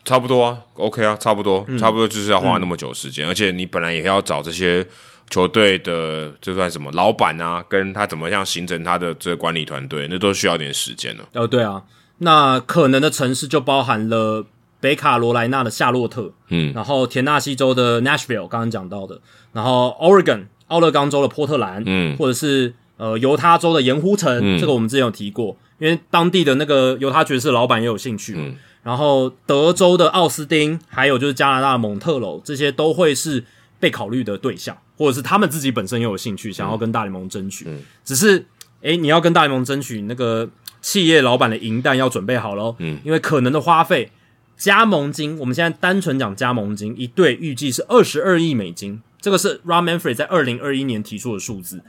差不多啊，OK 啊，差不多，差不多就是要花那么久时间，而且你本来也要找这些。球队的这算什么？老板啊？跟他怎么样形成他的这个管理团队，那都需要点时间了。哦，对啊，那可能的城市就包含了北卡罗来纳的夏洛特，嗯，然后田纳西州的 Nashville，刚刚讲到的，然后 Oregon 奥勒冈州的波特兰，嗯，或者是呃犹他州的盐湖城，这个我们之前有提过，因为当地的那个犹他爵士老板也有兴趣，嗯，然后德州的奥斯汀，还有就是加拿大的蒙特楼，这些都会是被考虑的对象。或者是他们自己本身也有兴趣，想要跟大联盟争取。嗯，只是，诶，你要跟大联盟争取那个企业老板的银弹要准备好喽。嗯，因为可能的花费，加盟金，我们现在单纯讲加盟金，一队预计是二十二亿美金。这个是 Ram Manfred 在二零二一年提出的数字。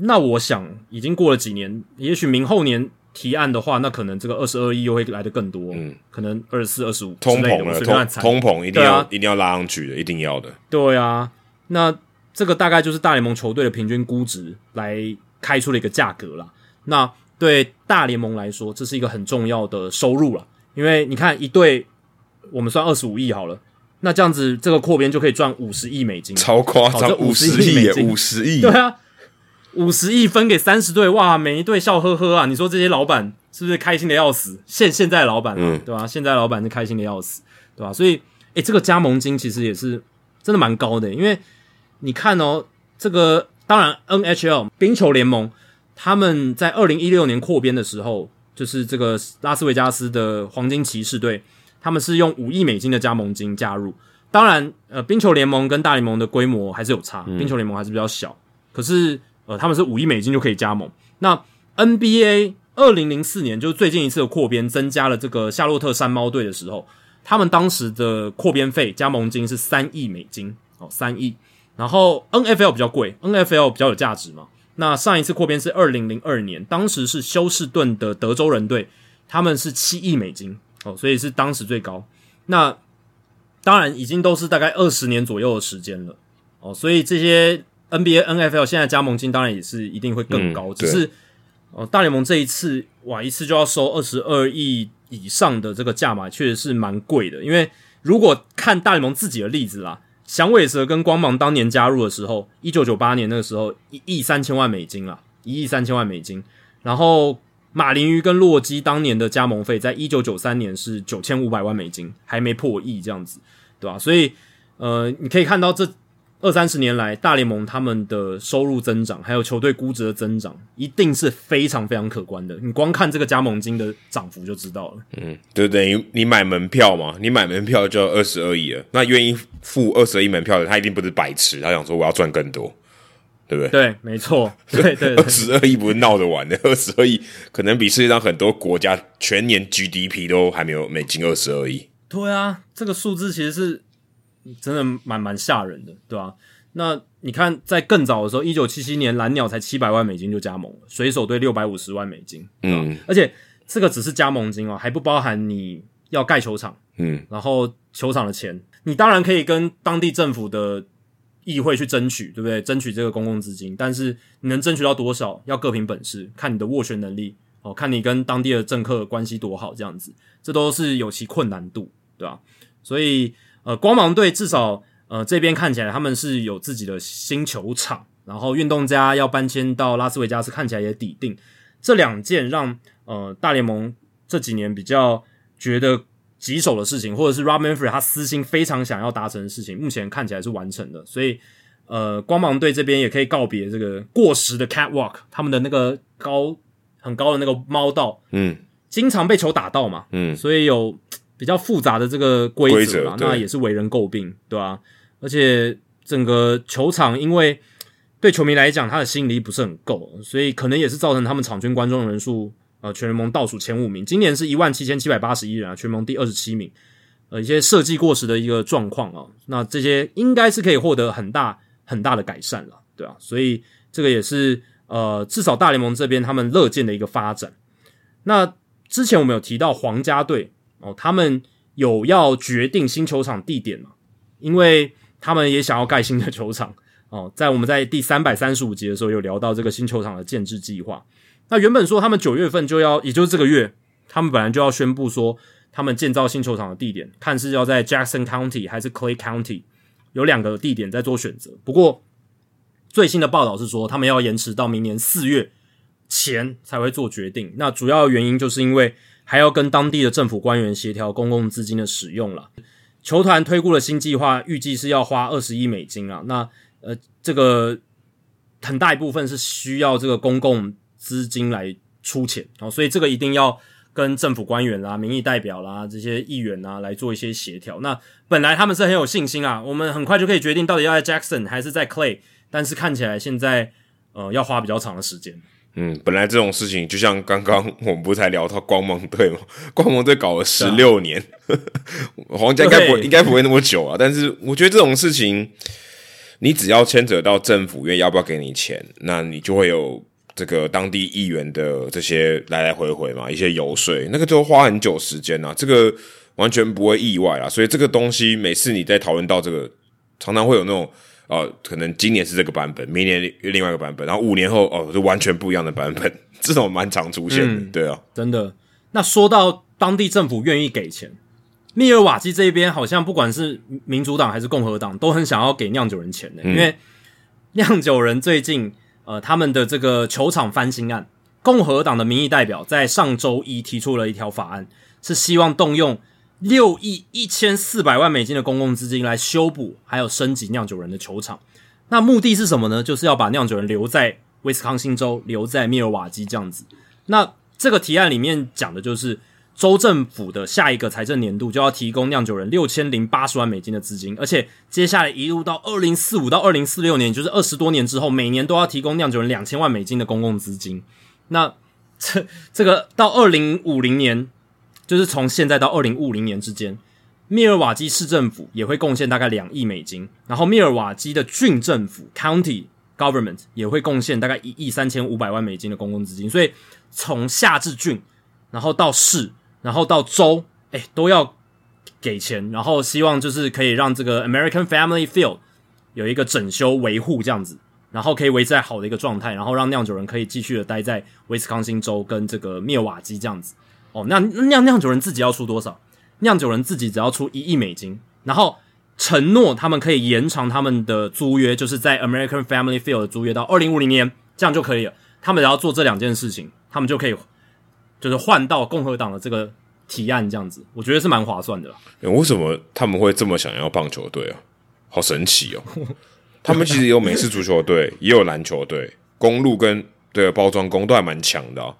那我想，已经过了几年，也许明后年提案的话，那可能这个二十二亿又会来的更多。嗯，可能二十四、二十五，通膨了，通通膨一定要一定要拉上去的，一定要的。对啊，那。这个大概就是大联盟球队的平均估值来开出了一个价格了。那对大联盟来说，这是一个很重要的收入了。因为你看，一队我们算二十五亿好了，那这样子这个扩编就可以赚五十亿美金，超夸张，五十亿五十亿，对啊，五十亿分给三十队，哇，每一队笑呵呵啊！你说这些老板是不是开心的要死？现现在老板，嗯，对吧？现在老板是开心的要死，对吧？所以，诶，这个加盟金其实也是真的蛮高的，因为。你看哦，这个当然，NHL 冰球联盟他们在二零一六年扩编的时候，就是这个拉斯维加斯的黄金骑士队，他们是用五亿美金的加盟金加入。当然，呃，冰球联盟跟大联盟的规模还是有差，冰球联盟还是比较小，可是呃，他们是五亿美金就可以加盟。那 NBA 二零零四年就是最近一次的扩编，增加了这个夏洛特山猫队的时候，他们当时的扩编费加盟金是三亿美金哦，三亿。然后 N F L 比较贵，N F L 比较有价值嘛。那上一次扩编是二零零二年，当时是休斯顿的德州人队，他们是七亿美金哦，所以是当时最高。那当然已经都是大概二十年左右的时间了哦，所以这些 N B A、N F L 现在加盟金当然也是一定会更高，只是哦大联盟这一次哇一次就要收二十二亿以上的这个价码，确实是蛮贵的。因为如果看大联盟自己的例子啦。响尾蛇跟光芒当年加入的时候，一九九八年那个时候一亿三千万美金啦，一亿三千万美金。然后马林鱼跟洛基当年的加盟费，在一九九三年是九千五百万美金，还没破亿这样子，对吧？所以，呃，你可以看到这。二三十年来，大联盟他们的收入增长，还有球队估值的增长，一定是非常非常可观的。你光看这个加盟金的涨幅就知道了。嗯，就等于你买门票嘛，你买门票就要二十二亿了。那愿意付二十二亿门票的，他一定不是白痴，他想说我要赚更多，对不对？对，没错。[laughs] 对对，二十二亿不是闹着玩的，二十二亿可能比世界上很多国家全年 GDP 都还没有美金二十二亿。对啊，这个数字其实是。真的蛮蛮吓人的，对吧？那你看，在更早的时候，一九七七年，蓝鸟才七百万美金就加盟了，水手队六百五十万美金，嗯，而且这个只是加盟金哦，还不包含你要盖球场，嗯，然后球场的钱，你当然可以跟当地政府的议会去争取，对不对？争取这个公共资金，但是你能争取到多少，要各凭本事，看你的斡旋能力哦，看你跟当地的政客关系多好，这样子，这都是有其困难度，对吧？所以。呃，光芒队至少呃这边看起来他们是有自己的新球场，然后运动家要搬迁到拉斯维加斯，看起来也抵定。这两件让呃大联盟这几年比较觉得棘手的事情，或者是 Rob Manfred 他私心非常想要达成的事情，目前看起来是完成的。所以呃，光芒队这边也可以告别这个过时的 Catwalk，他们的那个高很高的那个猫道，嗯，经常被球打到嘛，嗯，所以有。比较复杂的这个规则啊，那也是为人诟病，对吧？而且整个球场，因为对球迷来讲，他的吸引力不是很够，所以可能也是造成他们场均观众人数，呃，全联盟倒数前五名。今年是一万七千七百八十一人啊，全联盟第二十七名。呃，一些设计过时的一个状况啊，那这些应该是可以获得很大很大的改善了，对啊，所以这个也是呃，至少大联盟这边他们乐见的一个发展。那之前我们有提到皇家队。哦，他们有要决定新球场地点嘛？因为他们也想要盖新的球场 [laughs] 哦。在我们在第三百三十五集的时候有聊到这个新球场的建制计划。那原本说他们九月份就要，也就是这个月，他们本来就要宣布说他们建造新球场的地点，看是要在 Jackson County 还是 Clay County，有两个地点在做选择。不过最新的报道是说，他们要延迟到明年四月前才会做决定。那主要原因就是因为。还要跟当地的政府官员协调公共资金的使用了。球团推估的新计划预计是要花二十亿美金啊。那呃，这个很大一部分是需要这个公共资金来出钱哦，所以这个一定要跟政府官员啦、民意代表啦这些议员啊来做一些协调。那本来他们是很有信心啊，我们很快就可以决定到底要在 Jackson 还是在 Clay，但是看起来现在呃要花比较长的时间。嗯，本来这种事情就像刚刚我们不才聊到光芒队嘛，[laughs] 光芒队搞了十六年，[laughs] 皇家应该不应该不会那么久啊。但是我觉得这种事情，你只要牵扯到政府愿意要不要给你钱，那你就会有这个当地议员的这些来来回回嘛，一些游说，那个就花很久时间啊，这个完全不会意外啊。所以这个东西每次你在讨论到这个，常常会有那种。哦，可能今年是这个版本，明年另外一个版本，然后五年后哦，是完全不一样的版本，[laughs] 这种蛮常出现的，对啊，真的。那说到当地政府愿意给钱，密尔瓦基这边好像不管是民主党还是共和党，都很想要给酿酒人钱的，因为酿酒人最近呃他们的这个球场翻新案，共和党的民意代表在上周一提出了一条法案，是希望动用。六亿一千四百万美金的公共资金来修补还有升级酿酒人的球场，那目的是什么呢？就是要把酿酒人留在威斯康星州，留在密尔瓦基这样子。那这个提案里面讲的就是州政府的下一个财政年度就要提供酿酒人六千零八十万美金的资金，而且接下来一路到二零四五到二零四六年，就是二十多年之后，每年都要提供酿酒人两千万美金的公共资金。那这 [laughs] 这个到二零五零年。就是从现在到二零五零年之间，密尔瓦基市政府也会贡献大概两亿美金，然后密尔瓦基的郡政府 （county government） 也会贡献大概一亿三千五百万美金的公共资金。所以从下至郡，然后到市，然后到州，哎，都要给钱，然后希望就是可以让这个 American Family Field 有一个整修维护这样子，然后可以维持在好的一个状态，然后让酿酒人可以继续的待在威斯康星州跟这个密尔瓦基这样子。哦，那酿酿酒人自己要出多少？酿酒人自己只要出一亿美金，然后承诺他们可以延长他们的租约，就是在 American Family Field 的租约到二零五零年，这样就可以了。他们只要做这两件事情，他们就可以就是换到共和党的这个提案，这样子，我觉得是蛮划算的。为什么他们会这么想要棒球队啊？好神奇哦！他们其实有美式足球队，也有篮球队，公路跟对包装工都还蛮强的。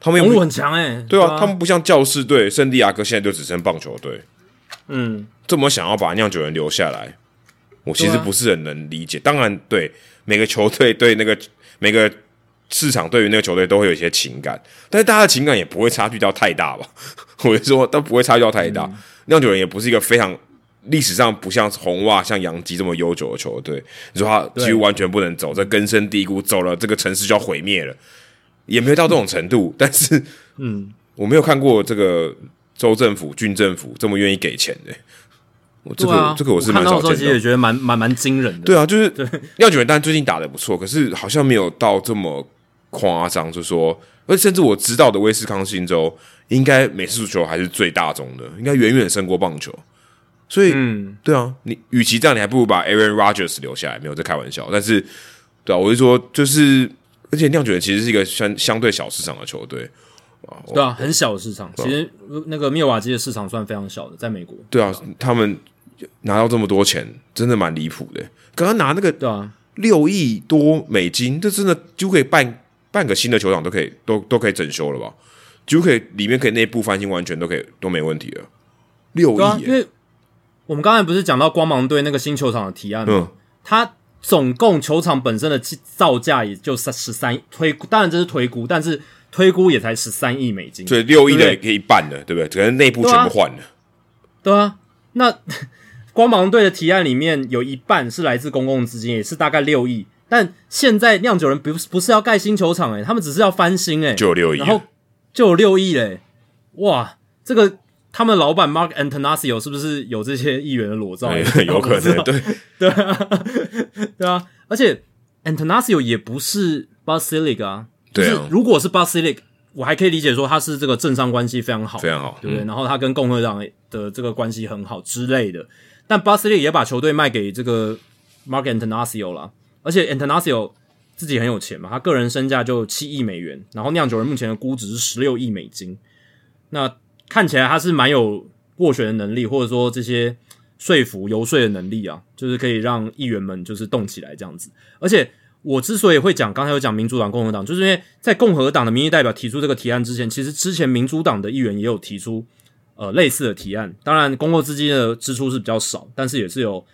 他们公路很强哎，对啊，他们不像教士队、圣地亚哥，现在就只剩棒球队。嗯，这么想要把酿酒人留下来，我其实不是很能理解。当然，对每个球队对那个每个市场对于那个球队都会有一些情感，但是大家的情感也不会差距到太大吧？[laughs] 我就说但不会差距到太大。酿酒人也不是一个非常历史上不像红袜、像洋基这么悠久的球队。你说他几乎完全不能走，这根深蒂固，走了这个城市就要毁灭了，也没有到这种程度。[laughs] 但是，嗯，我没有看过这个。州政府、郡政府这么愿意给钱的，我这个这个我是蛮少见的。其实也觉得蛮蛮蛮惊人的。对啊，就是廖九元，[laughs] 但最近打的不错，可是好像没有到这么夸张。就说，而甚至我知道的威斯康星州，应该美式足球还是最大宗的，应该远远胜过棒球。所以，嗯，对啊，你与其这样，你还不如把 Aaron Rodgers 留下来。没有在开玩笑，但是，对啊，我是说，就是而且酿酒人其实是一个相相对小市场的球队。对啊，很小的市场。其实那个灭瓦基的市场算非常小的，在美国。对啊，他们拿到这么多钱，真的蛮离谱的。刚刚拿那个对啊，六亿多美金，这真的就可以办半个新的球场，都可以都都可以整修了吧？就可以里面可以内部翻新，完全都可以都没问题了。六亿，因为我们刚才不是讲到光芒队那个新球场的提案吗？它总共球场本身的造价也就三十三推，当然这是推估，但是。推估也才十三亿美金，所以六亿的也可以办的，对不对？可能内部全部换了。对啊，那 [laughs] 光芒队的提案里面有一半是来自公共资金，也是大概六亿。但现在酿酒人不不是要盖新球场诶，他们只是要翻新诶，就有六亿，然后就有六亿嘞！哇，这个他们老板 Mark Antonasio 是不是有这些议员的裸照？[laughs] [laughs] 有可能，对 [laughs] 对啊，对啊，而且 Antonasio 也不是 Basilic 啊。就是如果是 Basilic，我还可以理解说他是这个政商关系非常好，非常好，对不对？然后他跟共和党的这个关系很好之类的。但 Basilic 也把球队卖给这个 Mark Antonasio 了，而且 Antonasio 自己很有钱嘛，他个人身价就七亿美元，然后酿酒人目前的估值是十六亿美金。那看起来他是蛮有斡旋的能力，或者说这些说服游说的能力啊，就是可以让议员们就是动起来这样子，而且。我之所以会讲，刚才有讲民主党、共和党，就是因为在共和党的民意代表提出这个提案之前，其实之前民主党的议员也有提出呃类似的提案。当然，公共资金的支出是比较少，但是也是有，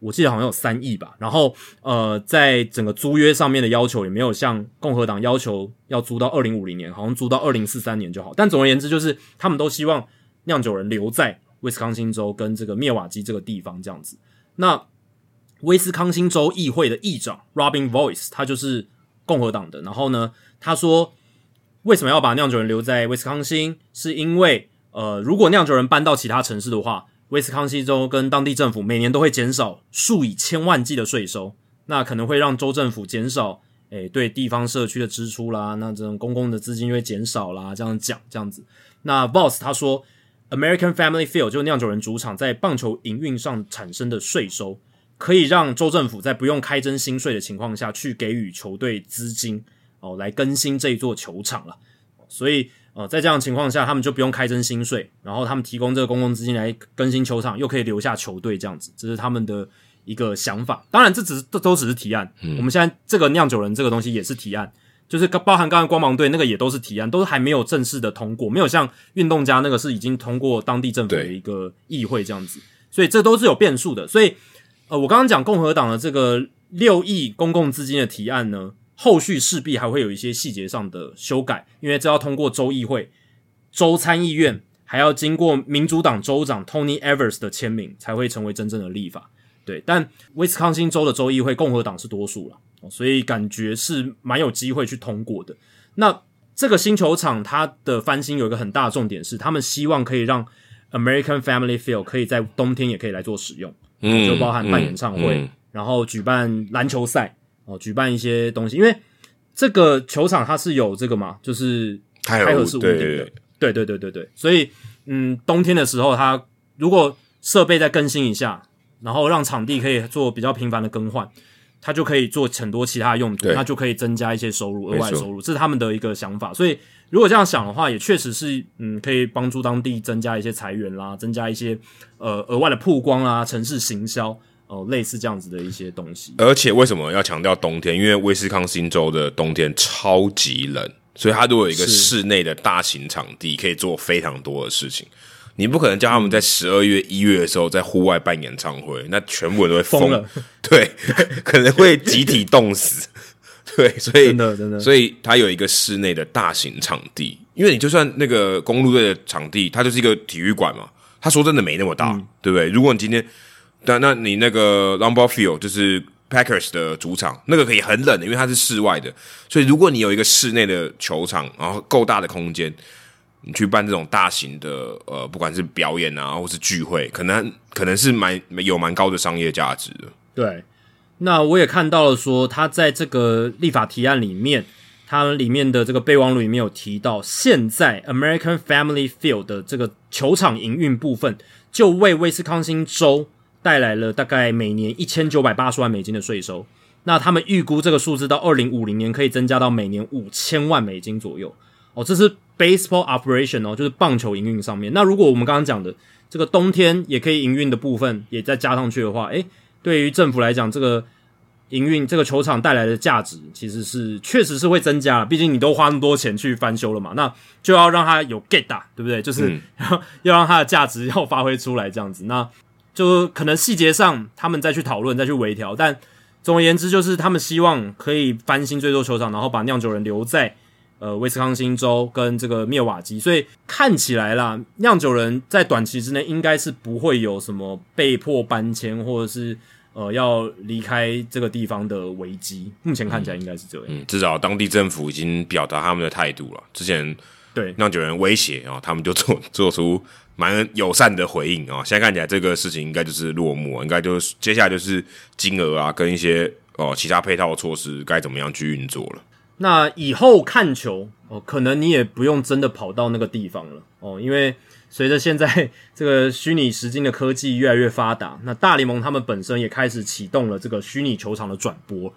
我记得好像有三亿吧。然后呃，在整个租约上面的要求也没有像共和党要求要租到二零五零年，好像租到二零四三年就好。但总而言之，就是他们都希望酿酒人留在威斯康星州跟这个灭瓦基这个地方这样子。那威斯康星州议会的议长 Robin Voice，他就是共和党的。然后呢，他说为什么要把酿酒人留在威斯康星？是因为呃，如果酿酒人搬到其他城市的话，威斯康星州跟当地政府每年都会减少数以千万计的税收，那可能会让州政府减少诶对地方社区的支出啦，那这种公共的资金就会减少啦。这样讲这样子，那 Boss 他说，American Family Field 就酿酒人主场在棒球营运上产生的税收。可以让州政府在不用开征新税的情况下去给予球队资金哦，来更新这一座球场了。所以呃，在这样情况下，他们就不用开征薪税，然后他们提供这个公共资金来更新球场，又可以留下球队，这样子，这是他们的一个想法。当然，这只是这都只是提案。我们现在这个酿酒人这个东西也是提案，就是包含刚刚光芒队那个也都是提案，都是还没有正式的通过，没有像运动家那个是已经通过当地政府的一个议会这样子，所以这都是有变数的，所以。呃，我刚刚讲共和党的这个六亿公共资金的提案呢，后续势必还会有一些细节上的修改，因为这要通过州议会、州参议院，还要经过民主党州长 Tony Evers 的签名，才会成为真正的立法。对，但威斯康星州的州议会共和党是多数了，所以感觉是蛮有机会去通过的。那这个新球场它的翻新有一个很大的重点是，他们希望可以让 American Family Field 可以在冬天也可以来做使用。嗯，就包含办演唱会，然后举办篮球赛哦，举办一些东西。因为这个球场它是有这个嘛，就是开合式屋顶的，对对对对对。所以，嗯，冬天的时候，它如果设备再更新一下，然后让场地可以做比较频繁的更换，它就可以做很多其他用途，那就可以增加一些收入，额外收入，这是他们的一个想法。所以如果这样想的话，也确实是嗯，可以帮助当地增加一些裁员啦，增加一些呃额外的曝光啦，城市行销哦，类似这样子的一些东西。而且为什么要强调冬天？因为威斯康星州的冬天超级冷，所以它如果有一个室内的大型场地，可以做非常多的事情。你不可能叫他们在十二月、一月的时候在户外办演唱会，那全部人都会疯了，[laughs] 对，[laughs] 可能会集体冻死，[laughs] 对，所以真的真的，所以它有一个室内的大型场地，因为你就算那个公路队的场地，它就是一个体育馆嘛，他说真的没那么大，对不对？如果你今天，那那你那个 Lambeau Field 就是 Packers 的主场，那个可以很冷的，因为它是室外的，所以如果你有一个室内的球场，然后够大的空间。你去办这种大型的呃，不管是表演啊，或是聚会，可能可能是蛮有蛮高的商业价值的。对，那我也看到了，说他在这个立法提案里面，它里面的这个备忘录里面有提到，现在 American Family Field 的这个球场营运部分，就为威斯康星州带来了大概每年一千九百八十万美金的税收。那他们预估这个数字到二零五零年可以增加到每年五千万美金左右。哦，这是 baseball operation 哦，就是棒球营运上面。那如果我们刚刚讲的这个冬天也可以营运的部分也再加上去的话，诶，对于政府来讲，这个营运这个球场带来的价值其实是确实是会增加了。毕竟你都花那么多钱去翻修了嘛，那就要让它有 get 啊，对不对？就是要 [laughs] 要让它的价值要发挥出来，这样子。那就可能细节上他们再去讨论，再去微调。但总而言之，就是他们希望可以翻新最多球场，然后把酿酒人留在。呃，威斯康星州跟这个灭瓦基，所以看起来啦，酿酒人在短期之内应该是不会有什么被迫搬迁或者是呃要离开这个地方的危机。目前看起来应该是这样。嗯，至少当地政府已经表达他们的态度了。之前对酿酒人威胁啊，他们就做做出蛮友善的回应啊。现在看起来这个事情应该就是落幕，应该就是接下来就是金额啊跟一些哦其他配套措施该怎么样去运作了。那以后看球哦，可能你也不用真的跑到那个地方了哦，因为随着现在 [laughs] 这个虚拟实境的科技越来越发达，那大联盟他们本身也开始启动了这个虚拟球场的转播。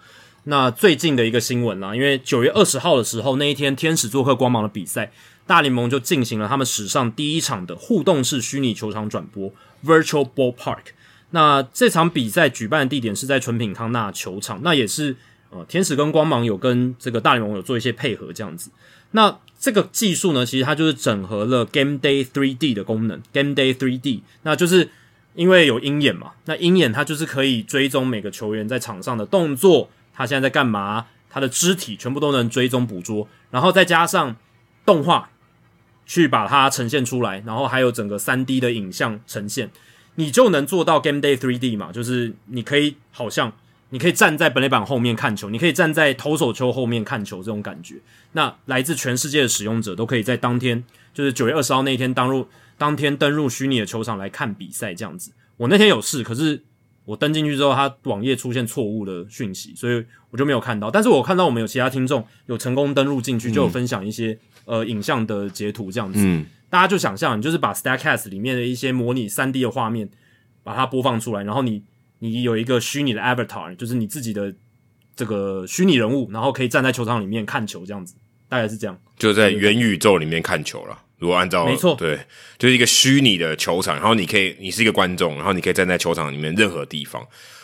那最近的一个新闻啦，因为九月二十号的时候，那一天天使做客光芒的比赛，大联盟就进行了他们史上第一场的互动式虚拟球场转播 （Virtual Ballpark）。那这场比赛举办的地点是在纯品康纳球场，那也是。呃，天使跟光芒有跟这个大联盟有做一些配合，这样子。那这个技术呢，其实它就是整合了 Game Day 3D 的功能。Game Day 3D，那就是因为有鹰眼嘛，那鹰眼它就是可以追踪每个球员在场上的动作，他现在在干嘛，他的肢体全部都能追踪捕捉，然后再加上动画去把它呈现出来，然后还有整个三 D 的影像呈现，你就能做到 Game Day 3D 嘛，就是你可以好像。你可以站在本垒板后面看球，你可以站在投手球后面看球，这种感觉。那来自全世界的使用者都可以在当天，就是九月二十号那一天登入当天登入虚拟的球场来看比赛，这样子。我那天有事，可是我登进去之后，它网页出现错误的讯息，所以我就没有看到。但是我看到我们有其他听众有成功登入进去，就有分享一些呃影像的截图，这样子。嗯，大家就想象，你就是把 Starcast 里面的一些模拟三 D 的画面，把它播放出来，然后你。你有一个虚拟的 avatar，就是你自己的这个虚拟人物，然后可以站在球场里面看球，这样子，大概是这样。就在元宇宙里面看球了。如果按照没错，对，就是一个虚拟的球场，然后你可以，你是一个观众，然后你可以站在球场里面任何地方。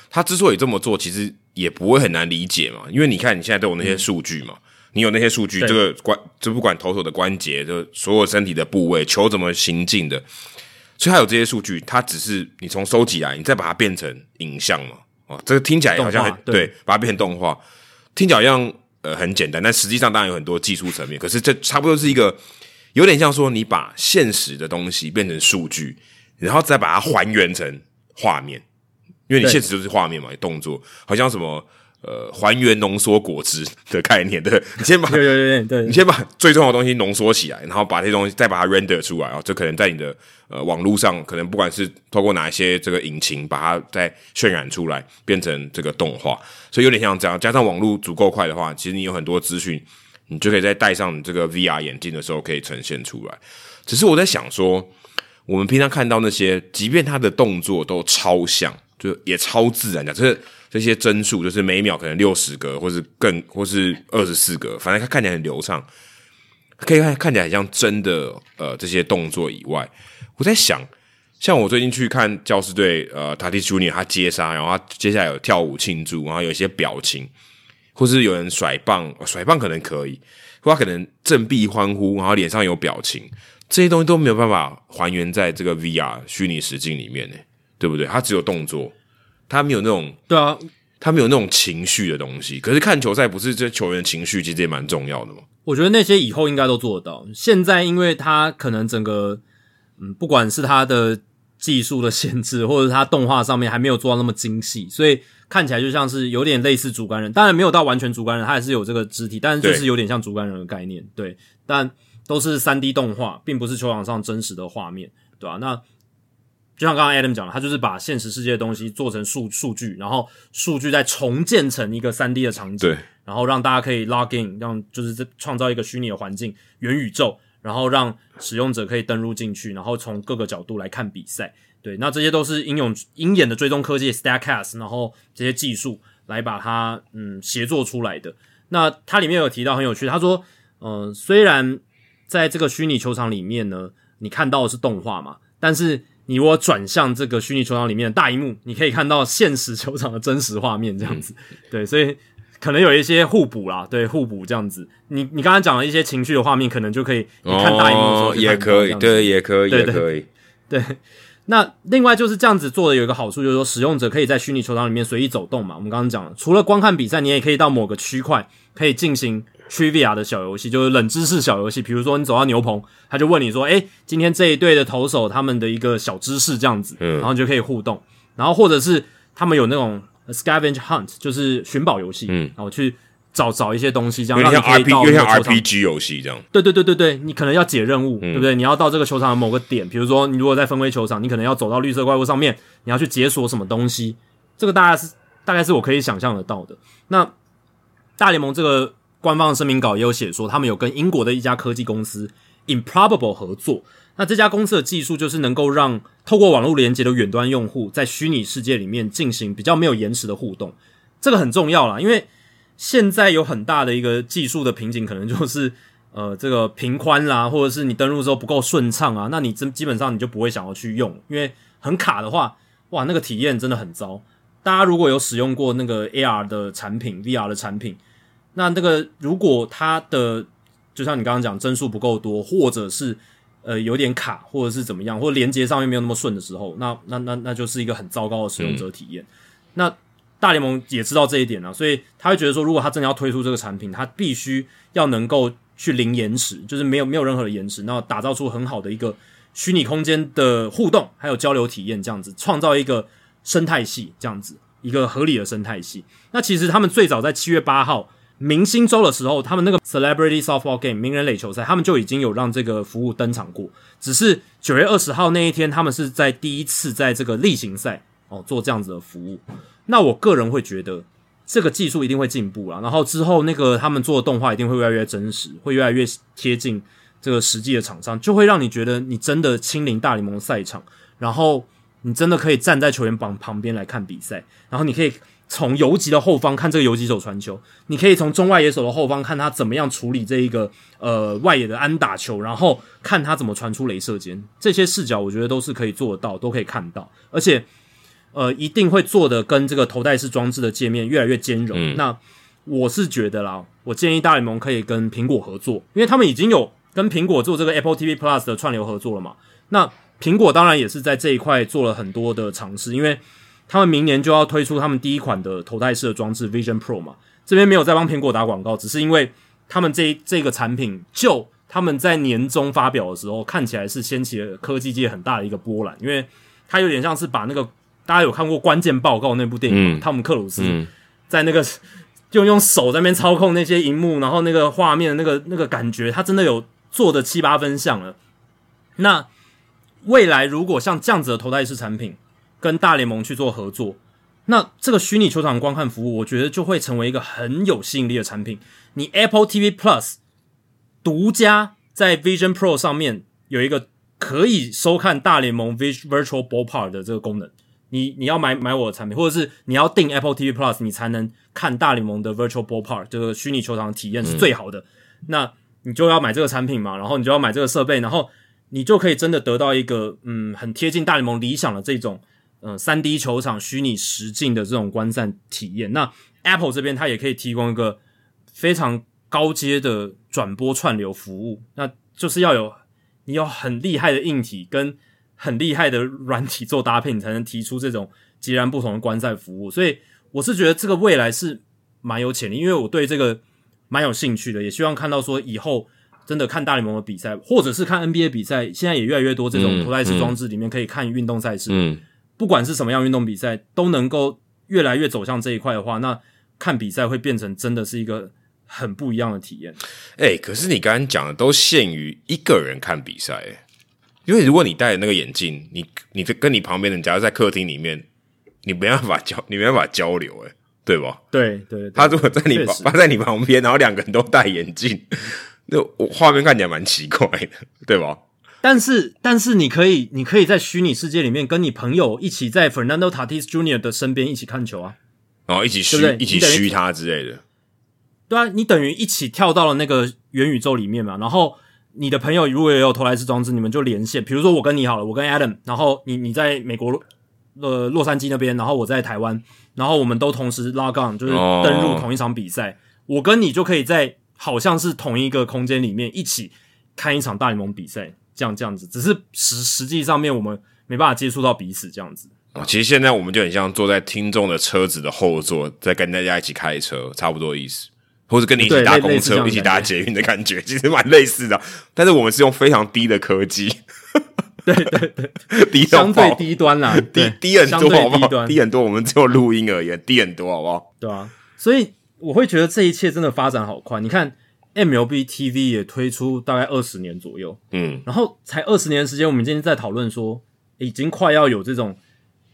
他之所以这么做，其实也不会很难理解嘛，因为你看你现在都有那些数据嘛，你有那些数据，这个关就不管投手的关节，就所有身体的部位，球怎么行进的。所以它有这些数据，它只是你从收集来，你再把它变成影像嘛？哦，这个听起来好像很对，把它变成动画，听起来好像呃很简单，但实际上当然有很多技术层面。可是这差不多是一个有点像说，你把现实的东西变成数据，然后再把它还原成画面，因为你现实就是画面嘛，动作好像什么。呃，还原浓缩果汁的概念，对，[laughs] 你先把，对对对，你先把最重要的东西浓缩起来，然后把这些东西再把它 render 出来啊，这可能在你的呃网络上，可能不管是透过哪一些这个引擎把它再渲染出来，变成这个动画，所以有点像这样。加上网络足够快的话，其实你有很多资讯，你就可以在戴上这个 VR 眼镜的时候可以呈现出来。只是我在想说，我们平常看到那些，即便他的动作都超像，就也超自然的，这是。这些帧数，就是每秒可能六十格，或是更，或是二十四格，反正它看起来很流畅，可以看看起来很像真的。呃，这些动作以外，我在想，像我最近去看教师队，呃，塔蒂朱尼他接杀，然后他接下来有跳舞庆祝，然后有一些表情，或是有人甩棒，甩棒可能可以，或他可能振臂欢呼，然后脸上有表情，这些东西都没有办法还原在这个 VR 虚拟实境里面呢，对不对？他只有动作。他没有那种对啊，他没有那种情绪的东西。可是看球赛不是这球员情绪其实也蛮重要的嘛？我觉得那些以后应该都做得到。现在因为他可能整个嗯，不管是他的技术的限制，或者他动画上面还没有做到那么精细，所以看起来就像是有点类似竹竿人。当然没有到完全竹竿人，他还是有这个肢体，但是就是有点像竹竿人的概念。对，但都是三 D 动画，并不是球场上真实的画面，对吧？那。就像刚刚 Adam 讲的，他就是把现实世界的东西做成数数据，然后数据再重建成一个三 D 的场景，对然后让大家可以 log in，让就是创造一个虚拟的环境元宇宙，然后让使用者可以登录进去，然后从各个角度来看比赛。对，那这些都是应用鹰眼的追踪科技 Stacks，然后这些技术来把它嗯协作出来的。那它里面有提到很有趣，他说，嗯，虽然在这个虚拟球场里面呢，你看到的是动画嘛，但是你如果转向这个虚拟球场里面的大荧幕，你可以看到现实球场的真实画面，这样子，对，所以可能有一些互补啦，对，互补这样子。你你刚才讲了一些情绪的画面，可能就可以你看大荧幕的时候也可以，对，也可以，也可以，对。那另外就是这样子做的有一个好处，就是说使用者可以在虚拟球场里面随意走动嘛。我们刚刚讲了，除了观看比赛，你也可以到某个区块可以进行。Trivia 的小游戏就是冷知识小游戏，比如说你走到牛棚，他就问你说：“哎，今天这一队的投手他们的一个小知识这样子，然后你就可以互动。然后或者是他们有那种 Scavenge Hunt，就是寻宝游戏，然后去找找一些东西，这样让你可以到像 RPG 游戏这样。对对对对对，你可能要解任务，对不对？你要到这个球场的某个点，比如说你如果在分威球场，你可能要走到绿色怪物上面，你要去解锁什么东西，这个大概是大概是我可以想象得到的。那大联盟这个。官方的声明稿也有写说，他们有跟英国的一家科技公司 Improbable 合作。那这家公司的技术就是能够让透过网络连接的远端用户在虚拟世界里面进行比较没有延迟的互动。这个很重要啦，因为现在有很大的一个技术的瓶颈，可能就是呃这个频宽啦，或者是你登录之后不够顺畅啊。那你真基本上你就不会想要去用，因为很卡的话，哇，那个体验真的很糟。大家如果有使用过那个 AR 的产品、VR 的产品，那那个，如果它的就像你刚刚讲帧数不够多，或者是呃有点卡，或者是怎么样，或者连接上面没有那么顺的时候，那那那那就是一个很糟糕的使用者体验。那大联盟也知道这一点啊，所以他会觉得说，如果他真的要推出这个产品，他必须要能够去零延迟，就是没有没有任何的延迟，然后打造出很好的一个虚拟空间的互动还有交流体验，这样子创造一个生态系，这样子一个合理的生态系。那其实他们最早在七月八号。明星周的时候，他们那个 Celebrity Softball Game 名人垒球赛，他们就已经有让这个服务登场过。只是九月二十号那一天，他们是在第一次在这个例行赛哦做这样子的服务。那我个人会觉得，这个技术一定会进步了。然后之后那个他们做的动画一定会越来越真实，会越来越贴近这个实际的场上，就会让你觉得你真的亲临大联盟赛场，然后你真的可以站在球员榜旁边来看比赛，然后你可以。从游击的后方看这个游击手传球，你可以从中外野手的后方看他怎么样处理这一个呃外野的安打球，然后看他怎么传出镭射间，这些视角我觉得都是可以做得到，都可以看到，而且呃一定会做的跟这个头戴式装置的界面越来越兼容。那我是觉得啦，我建议大联盟可以跟苹果合作，因为他们已经有跟苹果做这个 Apple TV Plus 的串流合作了嘛。那苹果当然也是在这一块做了很多的尝试，因为。他们明年就要推出他们第一款的头戴式的装置 Vision Pro 嘛？这边没有在帮苹果打广告，只是因为他们这这个产品，就他们在年终发表的时候，看起来是掀起了科技界很大的一个波澜，因为它有点像是把那个大家有看过《关键报告》那部电影嗯？汤姆克鲁斯在那个 [laughs] 就用手在那边操控那些荧幕，然后那个画面那个那个感觉，他真的有做的七八分像了。那未来如果像这样子的头戴式产品，跟大联盟去做合作，那这个虚拟球场观看服务，我觉得就会成为一个很有吸引力的产品。你 Apple TV Plus 独家在 Vision Pro 上面有一个可以收看大联盟 Virtual Ballpark 的这个功能，你你要买买我的产品，或者是你要订 Apple TV Plus，你才能看大联盟的 Virtual Ballpark 这个虚拟球场体验是最好的。那你就要买这个产品嘛，然后你就要买这个设备，然后你就可以真的得到一个嗯很贴近大联盟理想的这种嗯三 D 球场虚拟实境的这种观战体验。那 Apple 这边它也可以提供一个非常高阶的转播串流服务，那就是要有你有很厉害的硬体跟很厉害的软体做搭配，你才能提出这种截然不同的观赛服务。所以我是觉得这个未来是蛮有潜力，因为我对这个。蛮有兴趣的，也希望看到说以后真的看大联盟的比赛，或者是看 NBA 比赛，现在也越来越多这种头戴式装置里面可以看运动赛事。嗯，不管是什么样运动比赛，都能够越来越走向这一块的话，那看比赛会变成真的是一个很不一样的体验。哎，可是你刚刚讲的都限于一个人看比赛，因为如果你戴那个眼镜，你你跟你旁边人，假如在客厅里面，你没办法交，[laughs] 你没办法交流，哎。对吧？对对，他如果在你他在你旁边，然后两个人都戴眼镜，那画面看起来蛮奇怪的，对吧？但是但是你可以你可以在虚拟世界里面跟你朋友一起在 Fernando Tatis Junior 的身边一起看球啊，然后一起虚一起虚他之类的。对啊，你等于一起跳到了那个元宇宙里面嘛。然后你的朋友如果也有投来式装置，你们就连线。比如说我跟你好了，我跟 Adam，然后你你在美国。呃，洛杉矶那边，然后我在台湾，然后我们都同时拉杠，就是登入同一场比赛。我跟你就可以在好像是同一个空间里面一起看一场大联盟比赛，这样这样子。只是实实际上面我们没办法接触到彼此这样子。啊，其实现在我们就很像坐在听众的车子的后座，在跟大家一起开车，差不多意思，或者跟你一起搭公车、一起搭捷运的感觉，其实蛮类似的。但是我们是用非常低的科技。[laughs] 对对对，低相对低端啦，低低很多，好不好？低很多，我们只有录音而已，低很多，好不好？对啊，所以我会觉得这一切真的发展好快。你看，MLB TV 也推出大概二十年左右，嗯，然后才二十年时间，我们今天在讨论说，已经快要有这种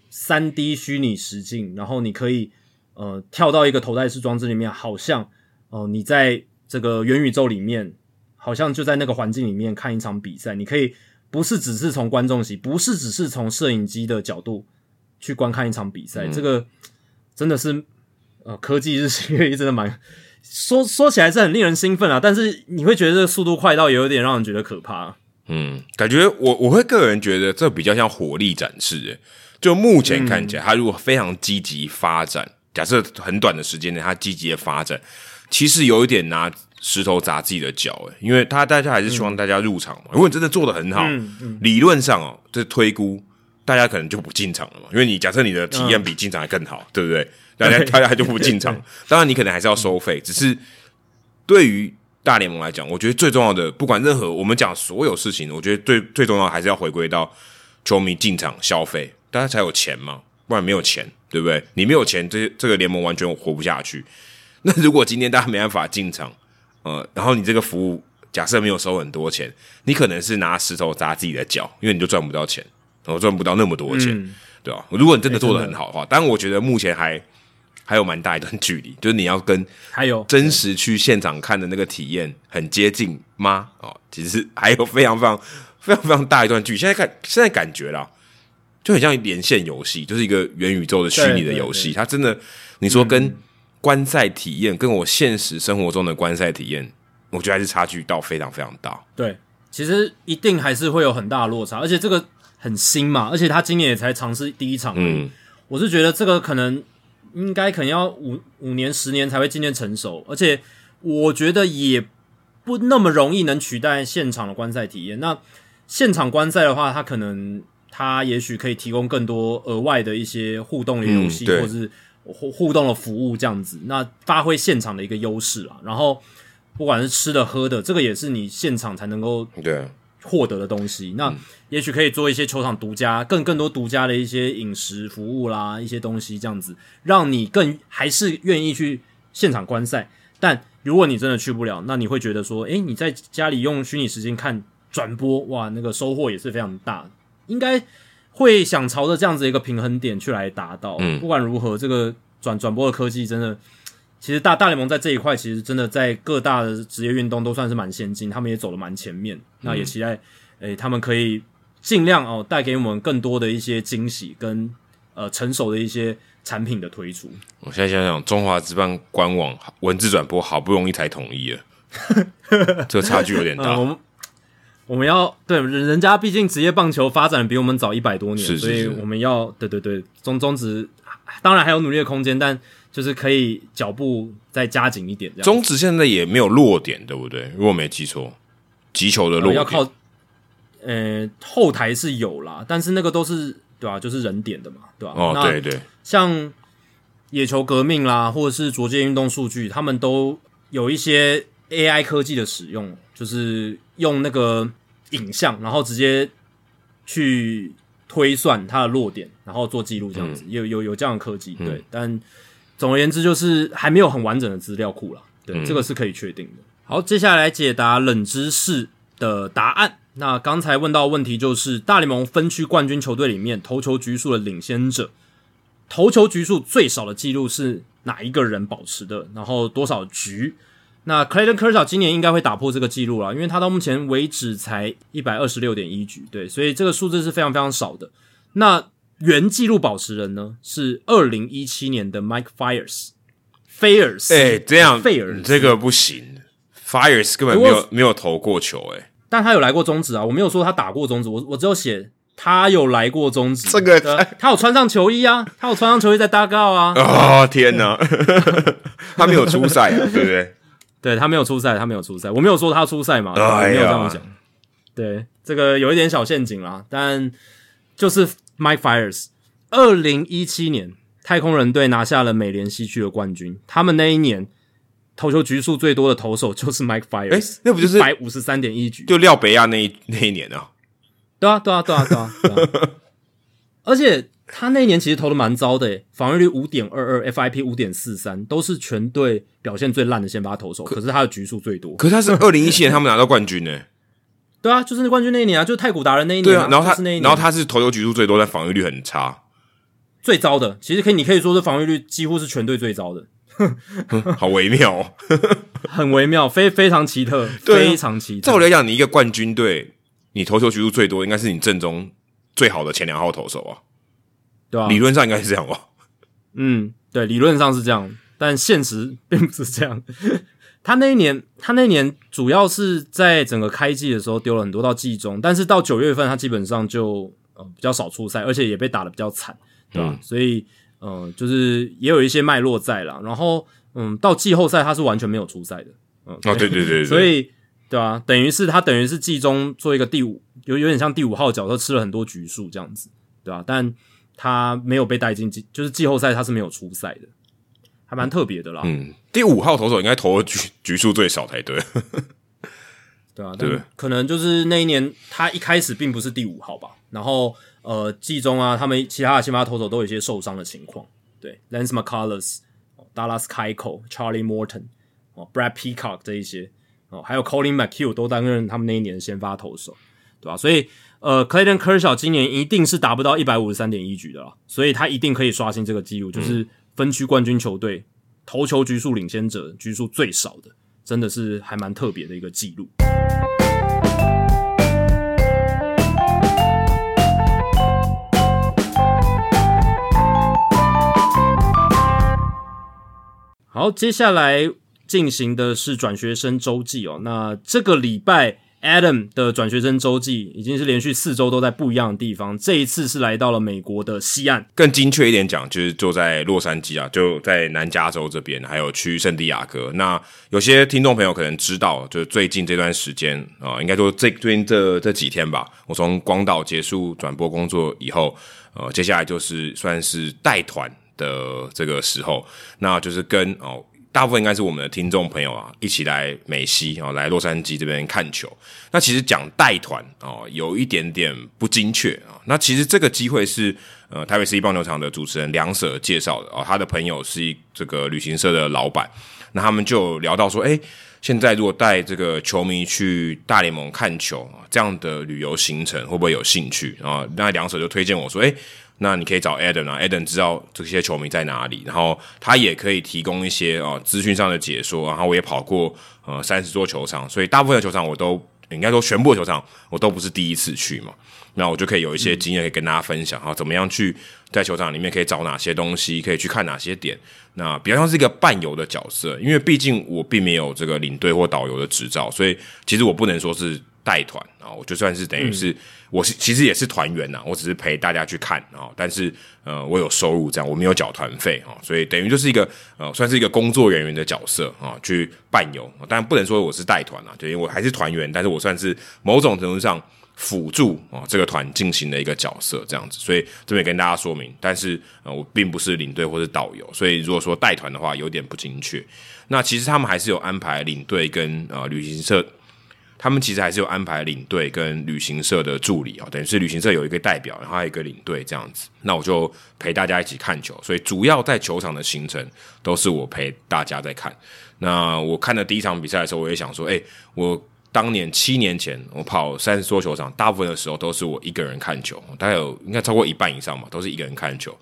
三 D 虚拟实境，然后你可以呃跳到一个头戴式装置里面，好像哦你在这个元宇宙里面，好像就在那个环境里面看一场比赛，你可以。不是只是从观众席，不是只是从摄影机的角度去观看一场比赛，这个真的是呃科技日新月异，真的蛮说说起来是很令人兴奋啊！但是你会觉得这个速度快到有点让人觉得可怕。嗯，感觉我我会个人觉得这比较像火力展示，诶，就目前看起来，它如果非常积极发展，假设很短的时间内它积极的发展，其实有一点拿。石头砸自己的脚，诶，因为他大家还是希望大家入场嘛。如果你真的做的很好，理论上哦，这推估大家可能就不进场了嘛。因为你假设你的体验比进场还更好，对不对？大家大家就不进场。当然，你可能还是要收费。只是对于大联盟来讲，我觉得最重要的，不管任何我们讲所有事情，我觉得最最重要还是要回归到球迷进场消费，大家才有钱嘛。不然没有钱，对不对？你没有钱，这这个联盟完全活不下去。[laughs] 那如果今天大家没办法进场，呃，然后你这个服务假设没有收很多钱，你可能是拿石头砸自己的脚，因为你就赚不到钱，然后赚不到那么多钱，对吧？如果你真的做的很好的话，当然我觉得目前还还有蛮大一段距离，[laughs] 就是你要跟还有真实去现场看的那个体验很接近吗？哦，其实还有非常非常非常非常大一段距离。现在看现在感觉啦，就很像连线游戏，就是一个元宇宙的虚拟的游戏，它真的你说跟。观赛体验跟我现实生活中的观赛体验，我觉得还是差距到非常非常大。对，其实一定还是会有很大的落差，而且这个很新嘛，而且他今年也才尝试第一场。嗯，我是觉得这个可能应该可能要五五年、十年才会渐渐成熟，而且我觉得也不那么容易能取代现场的观赛体验。那现场观赛的话，它可能它也许可以提供更多额外的一些互动的游戏，或者是。互互动的服务这样子，那发挥现场的一个优势啊。然后不管是吃的喝的，这个也是你现场才能够对获得的东西。那也许可以做一些球场独家、更更多独家的一些饮食服务啦，一些东西这样子，让你更还是愿意去现场观赛。但如果你真的去不了，那你会觉得说，诶，你在家里用虚拟时间看转播，哇，那个收获也是非常大，应该。会想朝着这样子一个平衡点去来达到。嗯，不管如何，这个转转播的科技真的，其实大大联盟在这一块，其实真的在各大的职业运动都算是蛮先进，他们也走的蛮前面。那也期待，诶，他们可以尽量哦带给我们更多的一些惊喜跟呃成熟的一些产品的推出。我现在想想，中华职棒官网文字转播好不容易才统一了，这个差距有点大。我们我们要对人人家毕竟职业棒球发展比我们早一百多年，所以我们要对对对中中职当然还有努力的空间，但就是可以脚步再加紧一点。中职现在也没有落点，对不对？如果没记错，击球的落点要靠。呃，后台是有啦，但是那个都是对吧？就是人点的嘛，对吧？哦，对对，像野球革命啦，或者是卓界运动数据，他们都有一些 AI 科技的使用，就是用那个影像，然后直接去推算它的落点，然后做记录这样子，有有有这样的科技，对。但总而言之，就是还没有很完整的资料库了，对，这个是可以确定的。好，接下来解答冷知识的答案。那刚才问到问题就是大联盟分区冠军球队里面投球局数的领先者，投球局数最少的记录是哪一个人保持的？然后多少局？那 Clayton Kershaw 今年应该会打破这个记录了，因为他到目前为止才一百二十六点一局，对，所以这个数字是非常非常少的。那原纪录保持人呢是二零一七年的 Mike Fires，菲尔斯，哎，这样菲尔这个不行，Fires 根本没有没有投过球，哎。但他有来过中职啊，我没有说他打过中职，我我只有写他有来过中职。这个他有穿上球衣啊，他有穿上球衣在搭告啊。[laughs] 哦天哪，[laughs] 他没有出赛啊，[laughs] 对不对？对他没有出赛，他没有出赛，我没有说他出赛嘛，没有这样讲。对，这个有一点小陷阱啦，但就是 Mike Fires，二零一七年太空人队拿下了美联西区的冠军，他们那一年。投球局数最多的投手就是 Mike Fire，哎，那不就是百五十三点一局？就廖北亚那一那一年啊？对啊，对啊，对啊，对啊！[laughs] 而且他那一年其实投的蛮糟的，防御率五点二二，FIP 五点四三，都是全队表现最烂的先发投手。可是他的局数最多，可是他是二零一七年他们拿到冠军呢？对啊，就是冠军那一年啊，就是太古达人那一年啊。然后他那一年，然后他是投球局数最多，但防御率很差，最糟的。其实可以，你可以说是防御率几乎是全队最糟的。好微妙，[laughs] 很微妙，非非常奇特，非常奇特。照理来讲，你一个冠军队，你投球局数最多，应该是你阵中最好的前两号投手啊，对吧？理论上应该是这样吧？嗯，对，理论上是这样，但现实并不是这样。他那一年，他那一年主要是在整个开季的时候丢了很多到季中，但是到九月份，他基本上就呃比较少出赛，而且也被打的比较惨，对吧？所以。嗯，就是也有一些脉络在了，然后嗯，到季后赛他是完全没有出赛的，嗯，哦，对对对，所以对吧？等于是他等于是季中做一个第五，有有点像第五号角色，吃了很多局数这样子，对吧？但他没有被带进季，就是季后赛他是没有出赛的，还蛮特别的啦。嗯，第五号投手应该投的局 [laughs] 局数最少才对，[laughs] 对啊，对，可能就是那一年他一开始并不是第五号吧，然后。呃，季中啊，他们其他的先发投手都有一些受伤的情况。对，Lance McCullers、Dallas Keuchel、Charlie Morton、哦，Brad Peacock 这一些哦，还有 Colin McHugh 都担任他们那一年的先发投手，对吧？所以，呃，Clayton Kershaw 今年一定是达不到一百五十三点一局的了，所以他一定可以刷新这个记录，就是分区冠军球队投球局数领先者局数最少的，真的是还蛮特别的一个记录。好，接下来进行的是转学生周记哦。那这个礼拜，Adam 的转学生周记已经是连续四周都在不一样的地方。这一次是来到了美国的西岸，更精确一点讲，就是就在洛杉矶啊，就在南加州这边，还有去圣地亚哥。那有些听众朋友可能知道，就是最近这段时间啊，应该说这最近这这几天吧，我从广岛结束转播工作以后，呃，接下来就是算是带团。的这个时候，那就是跟哦，大部分应该是我们的听众朋友啊，一起来美西啊，来洛杉矶这边看球。那其实讲带团哦，有一点点不精确啊。那其实这个机会是呃，台北市一棒球场的主持人梁舍介绍的哦，他的朋友是一这个旅行社的老板，那他们就聊到说，哎，现在如果带这个球迷去大联盟看球啊，这样的旅游行程会不会有兴趣啊？那梁舍就推荐我说，哎。那你可以找 Adam 啊，Adam 知道这些球迷在哪里，然后他也可以提供一些啊资讯上的解说。然后我也跑过呃三十座球场，所以大部分的球场我都应该说全部球场我都不是第一次去嘛，那我就可以有一些经验可以跟大家分享啊，怎么样去在球场里面可以找哪些东西，可以去看哪些点。那比较像是一个伴游的角色，因为毕竟我并没有这个领队或导游的执照，所以其实我不能说是带团啊，我就算是等于是我是其实也是团员呐，我只是陪大家去看啊，但是呃我有收入这样，我没有缴团费啊，所以等于就是一个呃算是一个工作人员的角色啊，去伴游，当然不能说我是带团啊，就因为我还是团员，但是我算是某种程度上。辅助啊，这个团进行的一个角色这样子，所以这边跟大家说明，但是呃，我并不是领队或者导游，所以如果说带团的话，有点不精确。那其实他们还是有安排领队跟呃旅行社，他们其实还是有安排领队跟旅行社的助理啊，等于是旅行社有一个代表，然后还有一个领队这样子。那我就陪大家一起看球，所以主要在球场的行程都是我陪大家在看。那我看的第一场比赛的时候，我也想说，哎，我。当年七年前，我跑三十多球场，大部分的时候都是我一个人看球，大概有应该超过一半以上嘛，都是一个人看球。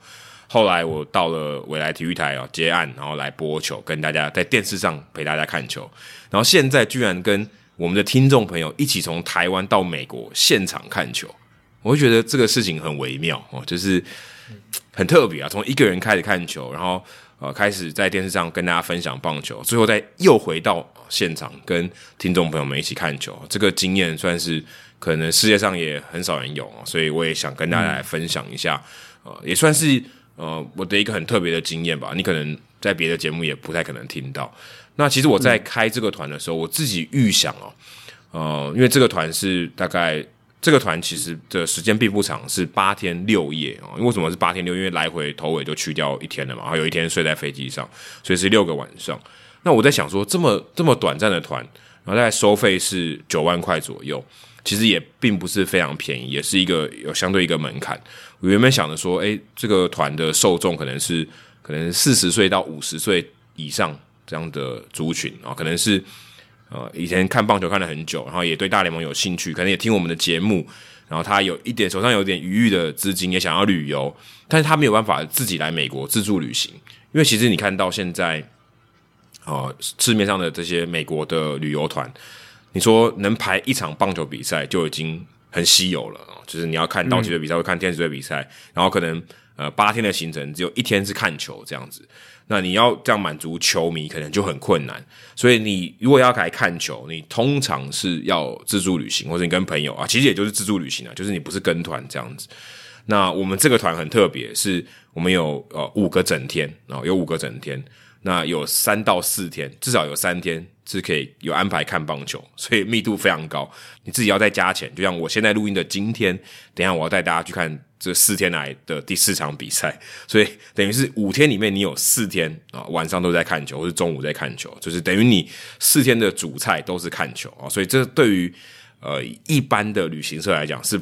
后来我到了未来体育台啊接案，然后来播球，跟大家在电视上陪大家看球。然后现在居然跟我们的听众朋友一起从台湾到美国现场看球，我会觉得这个事情很微妙哦，就是很特别啊。从一个人开始看球，然后。呃，开始在电视上跟大家分享棒球，最后再又回到现场跟听众朋友们一起看球，这个经验算是可能世界上也很少人有，所以我也想跟大家来分享一下，呃，也算是呃我的一个很特别的经验吧。你可能在别的节目也不太可能听到。那其实我在开这个团的时候，我自己预想哦，呃，因为这个团是大概。这个团其实的时间并不长，是八天六夜啊。因为为什么是八天六？因为来回头尾就去掉一天了嘛，然后有一天睡在飞机上，所以是六个晚上。那我在想说，这么这么短暂的团，然后大概收费是九万块左右，其实也并不是非常便宜，也是一个有相对一个门槛。我原本想着说，诶，这个团的受众可能是可能四十岁到五十岁以上这样的族群啊，可能是。呃，以前看棒球看了很久，然后也对大联盟有兴趣，可能也听我们的节目，然后他有一点手上有点余裕的资金，也想要旅游，但是他没有办法自己来美国自助旅行，因为其实你看到现在，呃，市面上的这些美国的旅游团，你说能排一场棒球比赛就已经很稀有了就是你要看道奇队比赛，会看天使队比赛，然后可能呃八天的行程只有一天是看球这样子。那你要这样满足球迷，可能就很困难。所以你如果要来看球，你通常是要自助旅行，或者你跟朋友啊，其实也就是自助旅行啊，就是你不是跟团这样子。那我们这个团很特别，是我们有呃五个整天啊，有五个整天。那有三到四天，至少有三天是可以有安排看棒球，[laughs] 所以密度非常高。你自己要再加钱，就像我现在录音的今天，等下我要带大家去看。这四天来的第四场比赛，所以等于是五天里面你有四天啊晚上都在看球，或是中午在看球，就是等于你四天的主菜都是看球啊。所以这对于呃一般的旅行社来讲是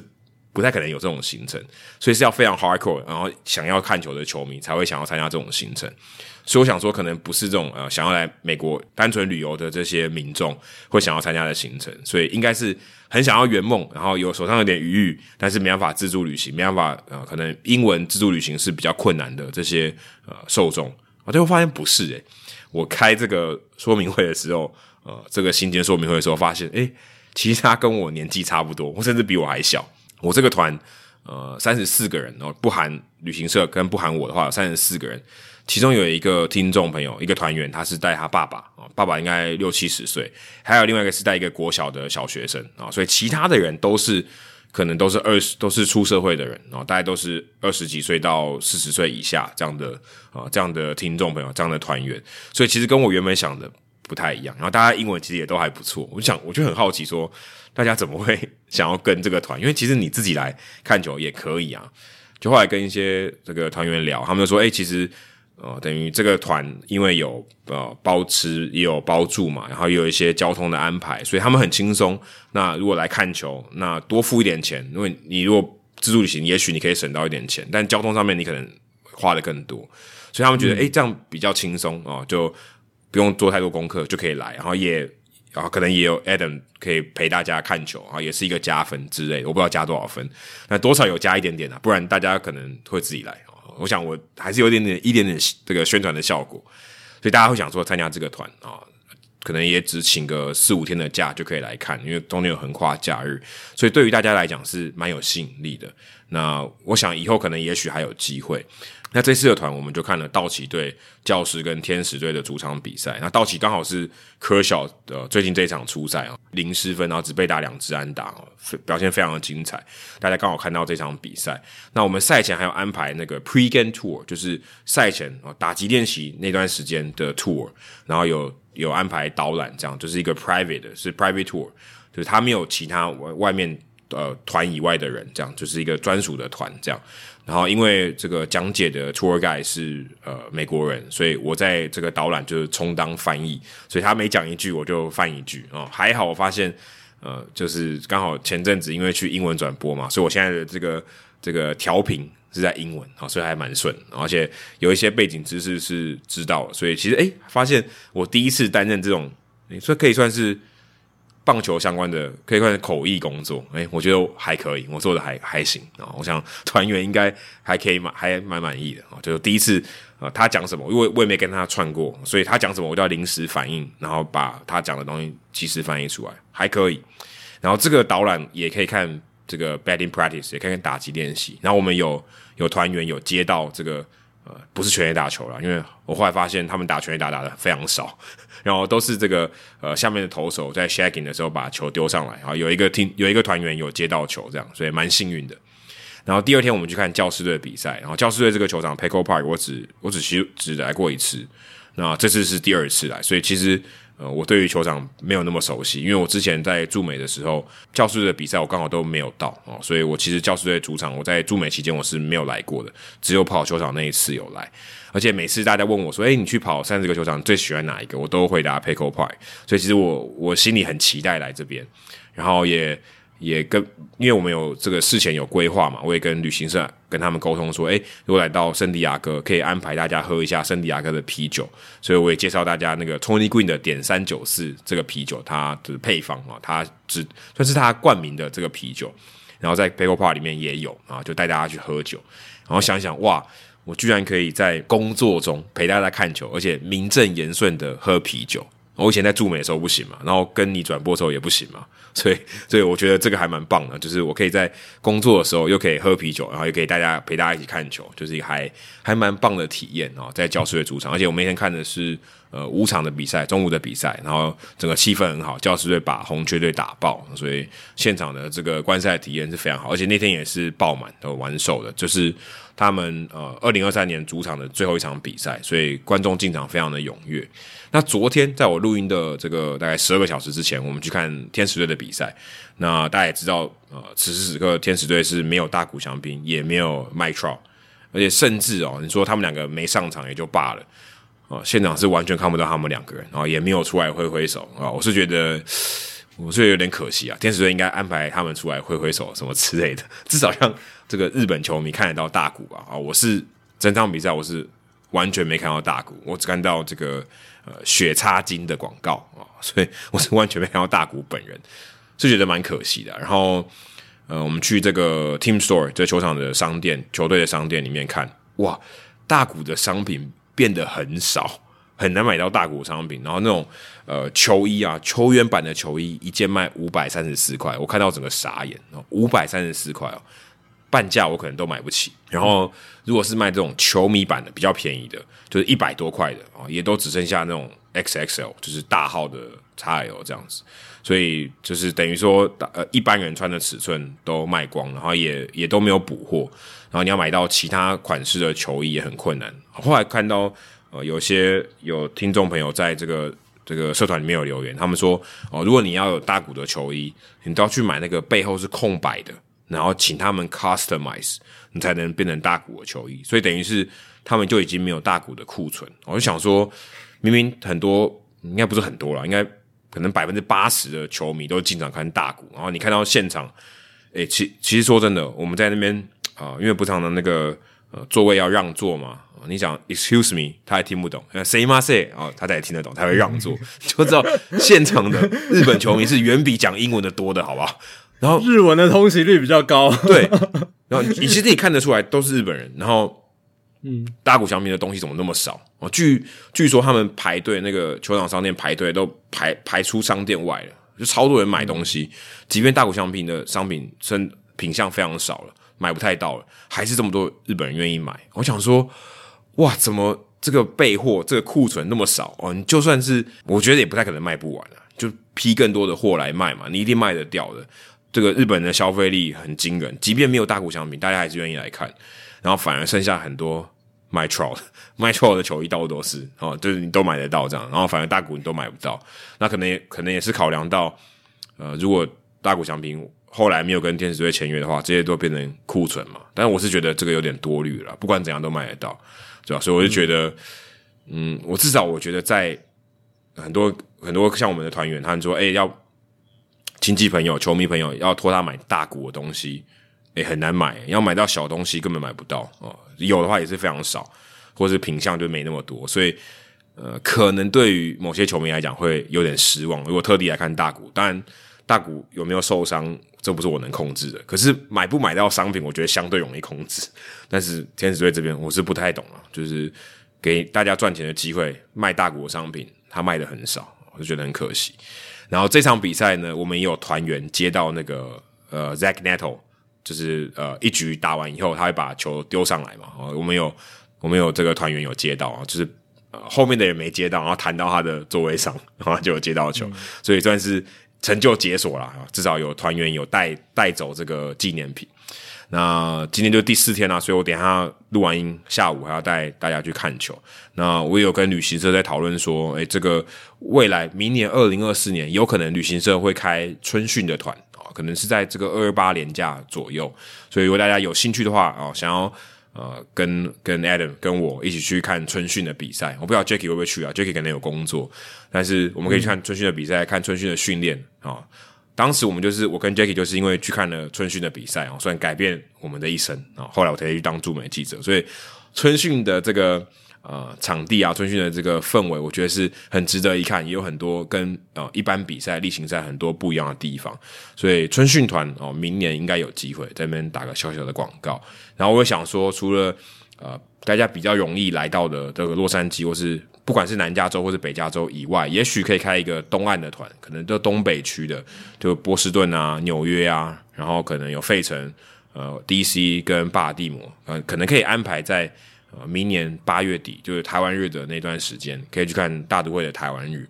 不太可能有这种行程，所以是要非常 hardcore，然后想要看球的球迷才会想要参加这种行程。所以我想说，可能不是这种呃想要来美国单纯旅游的这些民众会想要参加的行程，所以应该是。很想要圆梦，然后有手上有点余裕，但是没办法自助旅行，没办法呃，可能英文自助旅行是比较困难的这些呃受众，我最后发现不是诶，我开这个说明会的时候，呃，这个新间说明会的时候发现，诶，其实他跟我年纪差不多，甚至比我还小。我这个团呃三十四个人哦，不含旅行社跟不含我的话，三十四个人。其中有一个听众朋友，一个团员，他是带他爸爸啊，爸爸应该六七十岁，还有另外一个是带一个国小的小学生啊，所以其他的人都是可能都是二十，都是出社会的人啊，大概都是二十几岁到四十岁以下这样的啊，这样的听众朋友，这样的团员，所以其实跟我原本想的不太一样。然后大家英文其实也都还不错，我就想，我就很好奇说，大家怎么会想要跟这个团？因为其实你自己来看球也可以啊。就后来跟一些这个团员聊，他们就说，哎，其实。呃，等于这个团因为有呃包吃也有包住嘛，然后也有一些交通的安排，所以他们很轻松。那如果来看球，那多付一点钱，因为你如果自助旅行，也许你可以省到一点钱，但交通上面你可能花的更多，所以他们觉得诶这样比较轻松哦，就不用做太多功课就可以来，然后也然后可能也有 Adam 可以陪大家看球啊，也是一个加分之类，我不知道加多少分，那多少有加一点点啊，不然大家可能会自己来。我想我还是有点点一点点这个宣传的效果，所以大家会想说参加这个团啊，可能也只请个四五天的假就可以来看，因为冬天有横跨假日，所以对于大家来讲是蛮有吸引力的。那我想以后可能也许还有机会。那这次的团我们就看了道奇队、教师跟天使队的主场比赛。那道奇刚好是科小的最近这一场初赛啊，零失分，然后只被打两支安打哦，表现非常的精彩。大家刚好看到这场比赛。那我们赛前还有安排那个 pre-game tour，就是赛前啊打击练习那段时间的 tour，然后有有安排导览，这样就是一个 private 的是 private tour，就是他没有其他外面呃团以外的人，这样就是一个专属的团这样。然后因为这个讲解的 tour guy 是呃美国人，所以我在这个导览就是充当翻译，所以他每讲一句我就翻一句哦。还好我发现呃就是刚好前阵子因为去英文转播嘛，所以我现在的这个这个调频是在英文啊，所以还蛮顺，而且有一些背景知识是知道，所以其实诶发现我第一次担任这种，你说可以算是。棒球相关的可以看口译工作，哎，我觉得还可以，我做的还还行啊。我想团员应该还可以满，还蛮满意的啊。就是第一次啊，他讲什么，因为我也没跟他串过，所以他讲什么我就要临时反应，然后把他讲的东西及时翻译出来，还可以。然后这个导览也可以看这个 batting practice，也可以看打击练习。然后我们有有团员有接到这个呃，不是全垒打球了，因为我后来发现他们打全垒打打的非常少。然后都是这个呃下面的投手在 shaking 的时候把球丢上来，啊，有一个听有一个团员有接到球这样，所以蛮幸运的。然后第二天我们去看教师队的比赛，然后教师队这个球场 p e c o Park 我只我只去只来过一次，那这次是第二次来，所以其实呃我对于球场没有那么熟悉，因为我之前在驻美的时候教师队的比赛我刚好都没有到哦，所以我其实教师队主场我在驻美期间我是没有来过的，只有跑球场那一次有来。而且每次大家问我说：“哎，你去跑三十个球场，最喜欢哪一个？”我都回答 p i c k l Park。所以其实我我心里很期待来这边，然后也也跟因为我们有这个事前有规划嘛，我也跟旅行社跟他们沟通说：“哎，如果来到圣地亚哥，可以安排大家喝一下圣地亚哥的啤酒。”所以我也介绍大家那个 Tony Green 的点三九四这个啤酒，它的配方啊，它只算是它冠名的这个啤酒。然后在 p i c k l Park 里面也有啊，就带大家去喝酒，然后想想哇。我居然可以在工作中陪大家看球，而且名正言顺的喝啤酒。我以前在驻美的时候不行嘛，然后跟你转播的时候也不行嘛，[laughs] 所以，所以我觉得这个还蛮棒的，就是我可以在工作的时候又可以喝啤酒，然后又可以大家陪大家一起看球，就是还还蛮棒的体验哦。在教师队主场，而且我们那天看的是呃五场的比赛，中午的比赛，然后整个气氛很好，教师队把红雀队打爆，所以现场的这个观赛体验是非常好，而且那天也是爆满都完售的，就是。他们呃，二零二三年主场的最后一场比赛，所以观众进场非常的踊跃。那昨天在我录音的这个大概十二个小时之前，我们去看天使队的比赛。那大家也知道，呃，此时此刻天使队是没有大谷翔平，也没有 Mytro，而且甚至哦，你说他们两个没上场也就罢了，哦，现场是完全看不到他们两个人，然后也没有出来挥挥手啊。我是觉得，我是有点可惜啊。天使队应该安排他们出来挥挥手什么之类的，至少让。这个日本球迷看得到大谷啊！啊，我是整场比赛我是完全没看到大谷，我只看到这个呃雪擦金的广告啊，[laughs] 所以我是完全没看到大谷本人，是觉得蛮可惜的。然后呃，我们去这个 Team Store 这球场的商店、球队的商店里面看，哇，大谷的商品变得很少，很难买到大谷商品。然后那种呃球衣啊，球员版的球衣一件卖五百三十四块，我看到整个傻眼哦，五百三十四块哦。半价我可能都买不起，然后如果是卖这种球迷版的比较便宜的，就是一百多块的啊，也都只剩下那种 XXL，就是大号的 XL 这样子，所以就是等于说，呃，一般人穿的尺寸都卖光，然后也也都没有补货，然后你要买到其他款式的球衣也很困难。后来看到呃，有些有听众朋友在这个这个社团里面有留言，他们说哦，如果你要有大股的球衣，你都要去买那个背后是空白的。然后请他们 customize，你才能变成大股的球衣，所以等于是他们就已经没有大股的库存。我就想说，明明很多，应该不是很多了，应该可能百分之八十的球迷都经常看大股。然后你看到现场，诶，其其实说真的，我们在那边啊，因为不常的那个座位要让座嘛，你想 excuse me，他还听不懂，say m u say 啊，他才听得懂，他会让座，[laughs] 就知道现场的日本球迷是远比讲英文的多的，好不好？然后日文的通行率比较高，[laughs] 对。然后你其实也看得出来都是日本人。然后嗯，大谷翔平的东西怎么那么少哦？据据说他们排队那个球场商店排队都排排出商店外了，就超多人买东西。即便大谷翔平的商品生品相非常少了，买不太到了，还是这么多日本人愿意买。我想说，哇，怎么这个备货这个库存那么少哦？你就算是我觉得也不太可能卖不完啊，就批更多的货来卖嘛，你一定卖得掉的。这个日本的消费力很惊人，即便没有大谷翔平，大家还是愿意来看。然后反而剩下很多 my troll [laughs] my troll 的球衣到处都是哦，就是你都买得到这样。然后反而大谷你都买不到，那可能也可能也是考量到，呃，如果大谷翔平后来没有跟天使队签约的话，这些都变成库存嘛。但是我是觉得这个有点多虑了，不管怎样都买得到，对吧？所以我就觉得，嗯，我至少我觉得在很多很多像我们的团员，他们说，哎，要亲戚朋友、球迷朋友要托他买大股的东西。诶，很难买，要买到小东西根本买不到哦。有的话也是非常少，或是品相就没那么多，所以呃，可能对于某些球迷来讲会有点失望。如果特地来看大股，当然大股有没有受伤，这不是我能控制的。可是买不买到商品，我觉得相对容易控制。[laughs] 但是天使队这边我是不太懂了，就是给大家赚钱的机会，卖大股的商品，他卖的很少，我就觉得很可惜。然后这场比赛呢，我们也有团员接到那个呃 Zach Netto，。就是呃，一局打完以后，他会把球丢上来嘛。哦，我们有我们有这个团员有接到啊，就是呃后面的人没接到，然后弹到他的座位上，[laughs] 然后就有接到球，所以算是成就解锁了。至少有团员有带带走这个纪念品。那今天就第四天了，所以我等下录完音，下午还要带大家去看球。那我有跟旅行社在讨论说，诶，这个未来明年二零二四年有可能旅行社会开春训的团。可能是在这个二二八年假左右，所以如果大家有兴趣的话啊，想要呃跟跟 Adam 跟我一起去看春训的比赛，我不知道 Jacky 会不会去啊？Jacky 可能有工作，但是我们可以去看春训的比赛，看春训的训练啊。当时我们就是我跟 Jacky 就是因为去看了春训的比赛啊，算改变我们的一生啊。后来我才去当驻美记者，所以春训的这个。呃，场地啊，春训的这个氛围，我觉得是很值得一看，也有很多跟呃一般比赛例行赛很多不一样的地方。所以春训团哦，明年应该有机会在那边打个小小的广告。然后我想说，除了呃大家比较容易来到的这个洛杉矶，或是不管是南加州或是北加州以外，也许可以开一个东岸的团，可能就东北区的，就波士顿啊、纽约啊，然后可能有费城、呃 DC 跟巴尔的摩，呃，可能可以安排在。呃，明年八月底就是台湾日的那段时间，可以去看大都会的台湾日。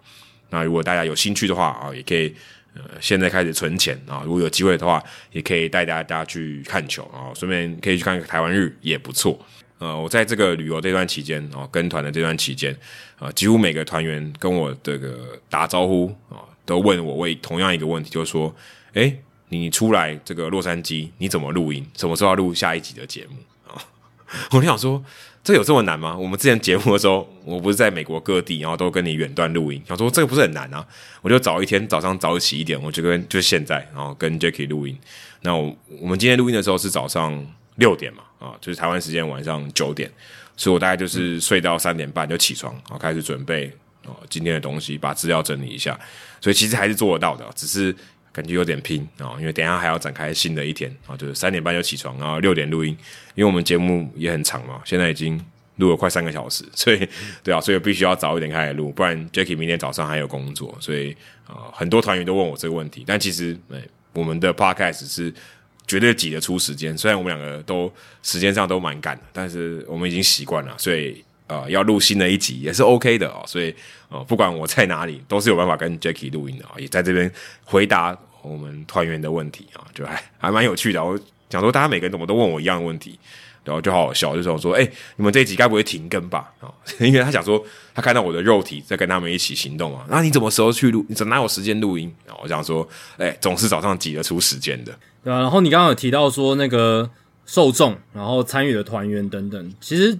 那如果大家有兴趣的话啊，也可以呃现在开始存钱啊。如果有机会的话，也可以带大家去看球啊，顺便可以去看台湾日也不错。呃，我在这个旅游这段期间啊，跟团的这段期间啊，几乎每个团员跟我这个打招呼啊，都问我问同样一个问题，就是说，哎，你出来这个洛杉矶，你怎么录音？什么时候要录下一集的节目啊？[laughs] 我就想说。这有这么难吗？我们之前节目的时候，我不是在美国各地，然后都跟你远端录音。想说这个不是很难啊，我就早一天早上早起一点，我就跟就现在，然后跟 Jacky 录音。那我我们今天录音的时候是早上六点嘛，啊，就是台湾时间晚上九点，所以我大概就是睡到三点半就起床，然后开始准备哦今天的东西，把资料整理一下。所以其实还是做得到的，只是。感觉有点拼啊，因为等下还要展开新的一天啊，就是三点半就起床，然后六点录音，因为我们节目也很长嘛，现在已经录了快三个小时，所以对啊，所以必须要早一点开始录，不然 Jacky 明天早上还有工作，所以啊，很多团员都问我这个问题，但其实哎，我们的 Podcast 是绝对挤得出时间，虽然我们两个都时间上都蛮赶的，但是我们已经习惯了，所以呃，要录新的一集也是 OK 的哦，所以。哦，不管我在哪里，都是有办法跟 Jacky 录音的啊，也在这边回答我们团员的问题啊，就还还蛮有趣的。我讲说，大家每个人怎么都问我一样的问题，然后就好好笑，就说说，哎，你们这一集该不会停更吧？啊，[laughs] 因为他想说，他看到我的肉体在跟他们一起行动啊，那你怎么时候去录？你怎哪有时间录音？我想说，哎，总是早上挤得出时间的，对啊。然后你刚刚有提到说那个受众，然后参与的团员等等，其实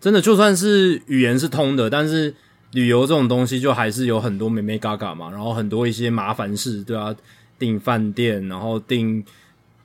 真的就算是语言是通的，但是。旅游这种东西就还是有很多美美嘎嘎嘛，然后很多一些麻烦事，对啊，订饭店，然后订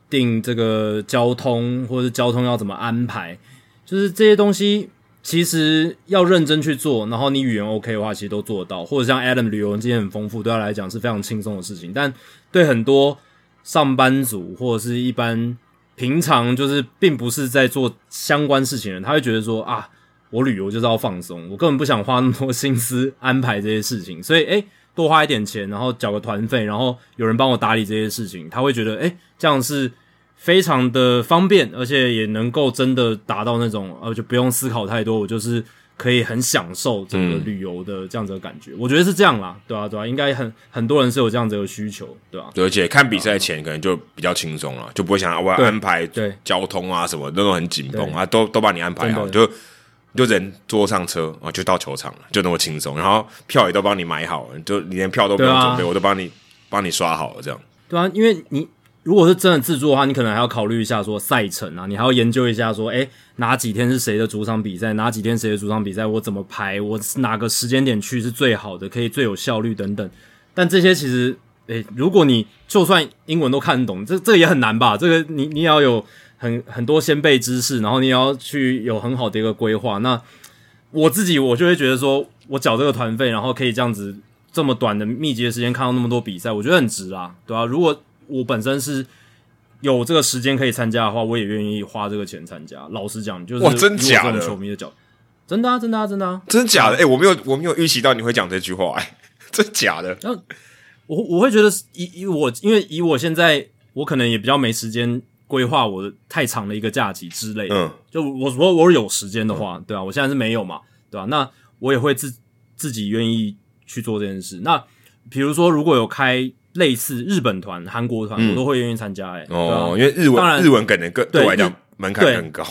定这个交通，或者是交通要怎么安排，就是这些东西其实要认真去做，然后你语言 OK 的话，其实都做到。或者像 Adam 旅游经验很丰富，对他来讲是非常轻松的事情，但对很多上班族或者是一般。平常就是并不是在做相关事情的人，他会觉得说啊，我旅游就是要放松，我根本不想花那么多心思安排这些事情，所以诶，多花一点钱，然后缴个团费，然后有人帮我打理这些事情，他会觉得诶，这样是非常的方便，而且也能够真的达到那种呃，就不用思考太多，我就是。可以很享受整个旅游的这样子的感觉，我觉得是这样啦，对啊，对啊，应该很很多人是有这样子的需求，对吧？而且看比赛前可能就比较轻松了，就不会想我要安排对交通啊什么那种很紧绷啊，都都帮你安排好，就就人坐上车啊就到球场了，就那么轻松，然后票也都帮你买好了，就你连票都不用准备，我都帮你帮你刷好了，这样对啊，因为你。如果是真的自助的话，你可能还要考虑一下说赛程啊，你还要研究一下说，诶哪几天是谁的主场比赛，哪几天谁的主场比赛，我怎么排，我哪个时间点去是最好的，可以最有效率等等。但这些其实，诶，如果你就算英文都看得懂，这这也很难吧？这个你你也要有很很多先辈知识，然后你也要去有很好的一个规划。那我自己我就会觉得说，我缴这个团费，然后可以这样子这么短的密集的时间看到那么多比赛，我觉得很值啊，对吧？如果我本身是有这个时间可以参加的话，我也愿意花这个钱参加。老实讲，就是哇，真假的球迷的角，真的啊，真的啊，真的啊，真假的？哎，我没有，我没有预期到你会讲这句话，哎，[laughs] 真假的？那我我会觉得以以我，因为以我现在，我可能也比较没时间规划我的太长的一个假期之类的。嗯，就我我我有时间的话，对啊，我现在是没有嘛，对吧？那我也会自自己愿意去做这件事。那比如说，如果有开。类似日本团、韩国团，我都会愿意参加。哎，哦，因为日文当然日文可能更对我来讲门槛更高。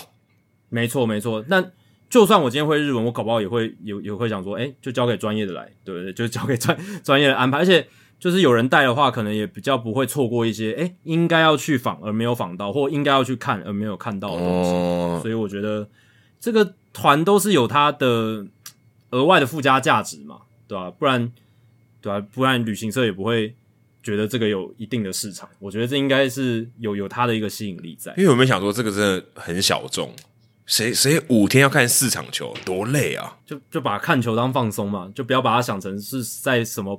没错，没错。那就算我今天会日文，我搞不好也会也也会想说，哎，就交给专业的来，对不对？[laughs] 就交给专专业的安排。而且就是有人带的话，可能也比较不会错过一些，哎，应该要去访而没有访到，或应该要去看而没有看到的东西。所以我觉得这个团都是有它的额外的附加价值嘛，对吧？不然，对吧？不然旅行社也不会。觉得这个有一定的市场，我觉得这应该是有有它的一个吸引力在。因为我们想说，这个真的很小众，谁谁五天要看四场球，多累啊！就就把看球当放松嘛，就不要把它想成是在什么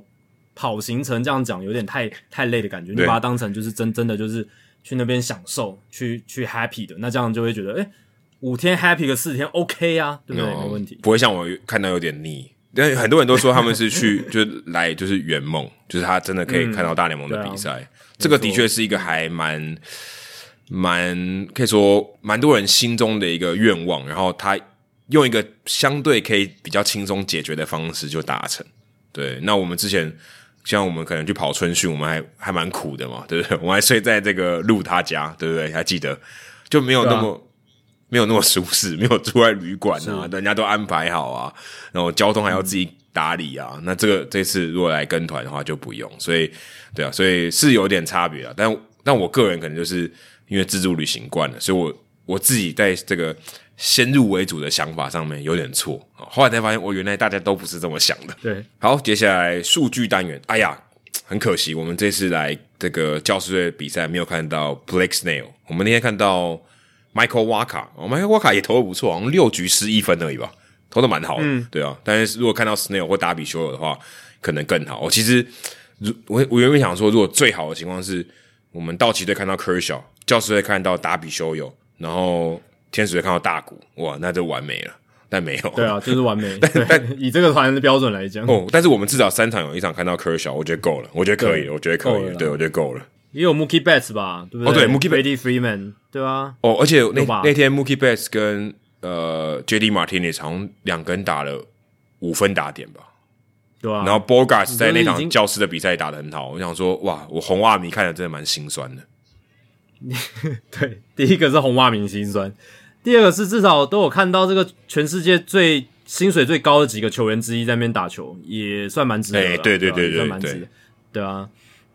跑行程这样讲，有点太太累的感觉。你把它当成就是真真的就是去那边享受，去去 happy 的，那这样就会觉得，哎，五天 happy 个四天 OK 啊，对不对？没问题，不会像我看到有点腻。但很多人都说他们是去 [laughs] 就来就是圆梦，就是他真的可以看到大联盟的比赛。这个的确是一个还蛮蛮可以说蛮多人心中的一个愿望。然后他用一个相对可以比较轻松解决的方式就达成。对，那我们之前像我们可能去跑春训，我们还还蛮苦的嘛，对不对？我还睡在这个路他家，对不对？还记得就没有那么。没有那么舒适，[laughs] 没有住在旅馆啊，人家都安排好啊，然后交通还要自己打理啊。那这个这次如果来跟团的话就不用，所以对啊，所以是有点差别啊。但但我个人可能就是因为自助旅行惯了，所以我我自己在这个先入为主的想法上面有点错后来才发现，我原来大家都不是这么想的。对，好，接下来数据单元，哎呀，很可惜，我们这次来这个教师队比赛没有看到 Blake Snail，我们那天看到。Michael Waka，哦，Michael Waka 也投的不错，好像六局失一分而已吧，投的蛮好的，对啊。但是如果看到 Snail 或达比修友的话，可能更好。我其实，我我原本想说，如果最好的情况是我们道奇队看到 Kershaw，教师队看到达比修友，然后天使队看到大谷，哇，那就完美了。但没有，对啊，就是完美。[laughs] 但但以这个团的标准来讲，哦，但是我们至少三场有一场看到 Kershaw，我觉得够了，我觉得可以，我觉得可以，对我觉得够了。也有 Mookie Betts 吧，对不对？哦，对，Mookie Betts、Freeman，对吧？哦，而且那那天 Mookie Betts 跟呃 J.D. Martinez 好像两个人打了五分打点吧，对啊。然后 Borgas 在那场教师的比赛打的很好，我想说，哇，我红袜迷看的真的蛮心酸的。[laughs] 对，第一个是红袜迷心酸，第二个是至少都有看到这个全世界最薪水最高的几个球员之一在那边打球，也算蛮值得。哎，对对对对对，对啊。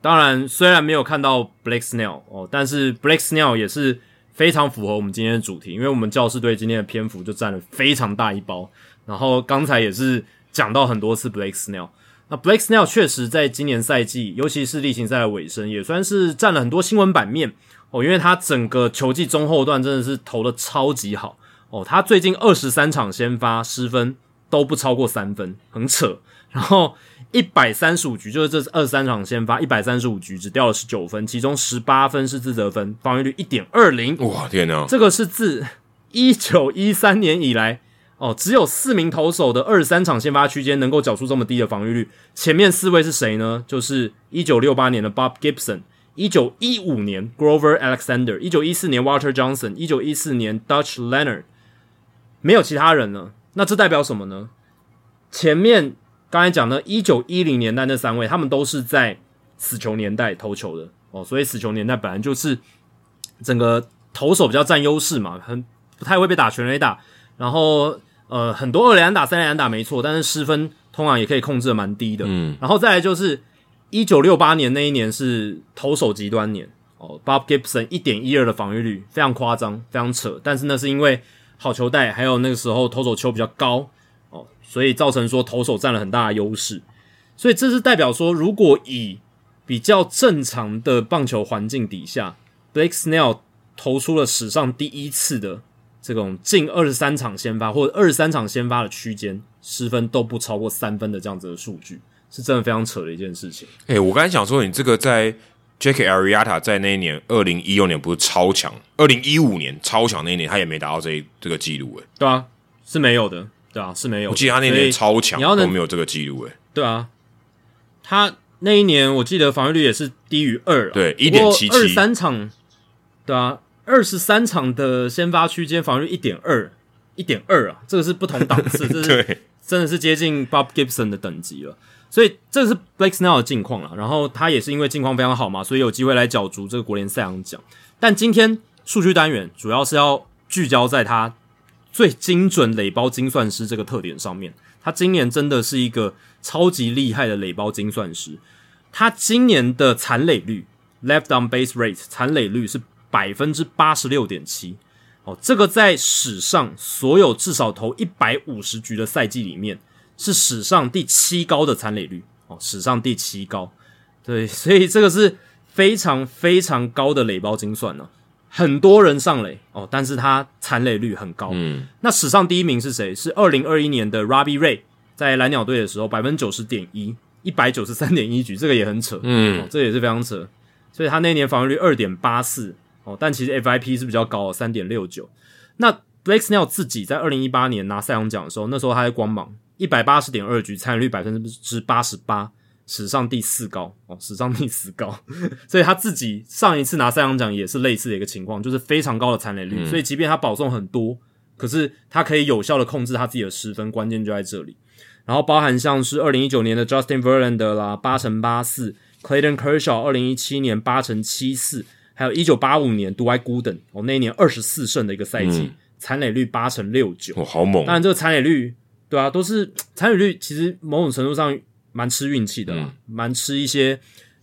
当然，虽然没有看到 Blake Snell 哦，但是 Blake Snell 也是非常符合我们今天的主题，因为我们教师队今天的篇幅就占了非常大一包。然后刚才也是讲到很多次 Blake Snell，那 Blake Snell 确实在今年赛季，尤其是例行赛的尾声，也算是占了很多新闻版面哦，因为他整个球季中后段真的是投的超级好哦，他最近二十三场先发失分都不超过三分，很扯。然后一百三十五局，就是这二三场先发一百三十五局，只掉了十九分，其中十八分是自责分，防御率一点二零。哇，天哪！这个是自一九一三年以来哦，只有四名投手的二十三场先发区间能够缴出这么低的防御率。前面四位是谁呢？就是一九六八年的 Bob Gibson，一九一五年 Grover Alexander，一九一四年 Walter Johnson，一九一四年 Dutch Leonard，没有其他人了。那这代表什么呢？前面。刚才讲的，一九一零年代那三位，他们都是在死球年代投球的哦，所以死球年代本来就是整个投手比较占优势嘛，很不太会被打全垒打，然后呃很多二连打、三连打没错，但是失分通常也可以控制的蛮低的。嗯，然后再来就是一九六八年那一年是投手极端年哦，Bob Gibson 一点一二的防御率非常夸张，非常扯，但是那是因为好球带，还有那个时候投手球比较高。所以造成说投手占了很大的优势，所以这是代表说，如果以比较正常的棒球环境底下，Blake Snell 投出了史上第一次的这种近二十三场先发或者二十三场先发的区间失分都不超过三分的这样子的数据，是真的非常扯的一件事情。哎，我刚才想说，你这个在 Jackie Arrieta 在那一年二零一六年不是超强，二零一五年超强那一年他也没达到这这个记录，哎，对啊，是没有的。对啊，是没有。我记得他那年超强，都没有这个记录诶。对啊，他那一年我记得防御率也是低于二，对，一点七七。二三场，对啊，二十三场的先发区间防御率一点二，一点二啊，这个是不同档次，[laughs] 这是真的是接近 Bob Gibson 的等级了。所以这是 Blake Snell 的近况了。然后他也是因为近况非常好嘛，所以有机会来角逐这个国联赛扬奖。但今天数据单元主要是要聚焦在他。最精准垒包精算师这个特点上面，他今年真的是一个超级厉害的垒包精算师。他今年的残垒率 （left on base rate） 残垒率是百分之八十六点七。哦，这个在史上所有至少投一百五十局的赛季里面，是史上第七高的残垒率。哦，史上第七高。对，所以这个是非常非常高的垒包精算呢。很多人上垒哦，但是他残垒率很高。嗯，那史上第一名是谁？是二零二一年的 Robbie Ray，在蓝鸟队的时候，百分之九十点一，一百九十三点一局，这个也很扯。嗯，这也是非常扯。所以他那年防御率二点八四哦，但其实 FIP 是比较高，三点六九。那 Blake Snell 自己在二零一八年拿赛扬奖的时候，那时候他在光芒，一百八十点二局，参与率百分之八十八。史上第四高哦，史上第四高，[laughs] 所以他自己上一次拿赛扬奖也是类似的一个情况，就是非常高的残垒率。所以即便他保送很多，可是他可以有效的控制他自己的失分，关键就在这里。然后包含像是二零一九年的 Justin Verlander 啦，八乘八四；Clayton Kershaw 二零一七年八乘七四；还有一九八五年 Dwight Gooden 哦，那一年二十四胜的一个赛季，残垒率八乘六九，哦，好猛！当然这个残垒率，对啊，都是残垒率，其实某种程度上。蛮吃运气的，蛮吃一些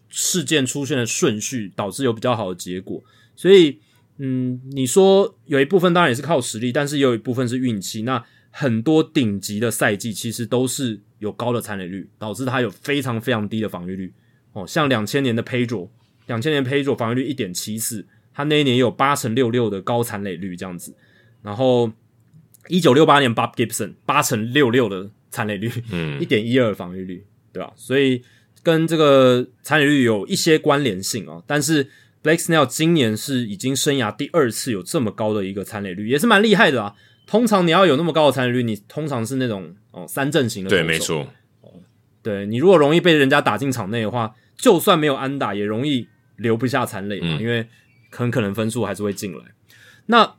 事件出现的顺序，导致有比较好的结果。所以，嗯，你说有一部分当然也是靠实力，但是也有一部分是运气。那很多顶级的赛季其实都是有高的残垒率，导致他有非常非常低的防御率。哦，像两千年的 Pedro，两千年 Pedro 防御率一点七四，他那一年有八成六六的高残垒率这样子。然后一九六八年 Bob Gibson 八成六六的残垒率，嗯，一点一二防御率。对吧？所以跟这个参与率有一些关联性啊。但是 Blake Snell 今年是已经生涯第二次有这么高的一个参与率，也是蛮厉害的啊。通常你要有那么高的参与率，你通常是那种哦三阵型的。对，没错。哦，对你如果容易被人家打进场内的话，就算没有安打，也容易留不下残垒嘛，因为很可能分数还是会进来。那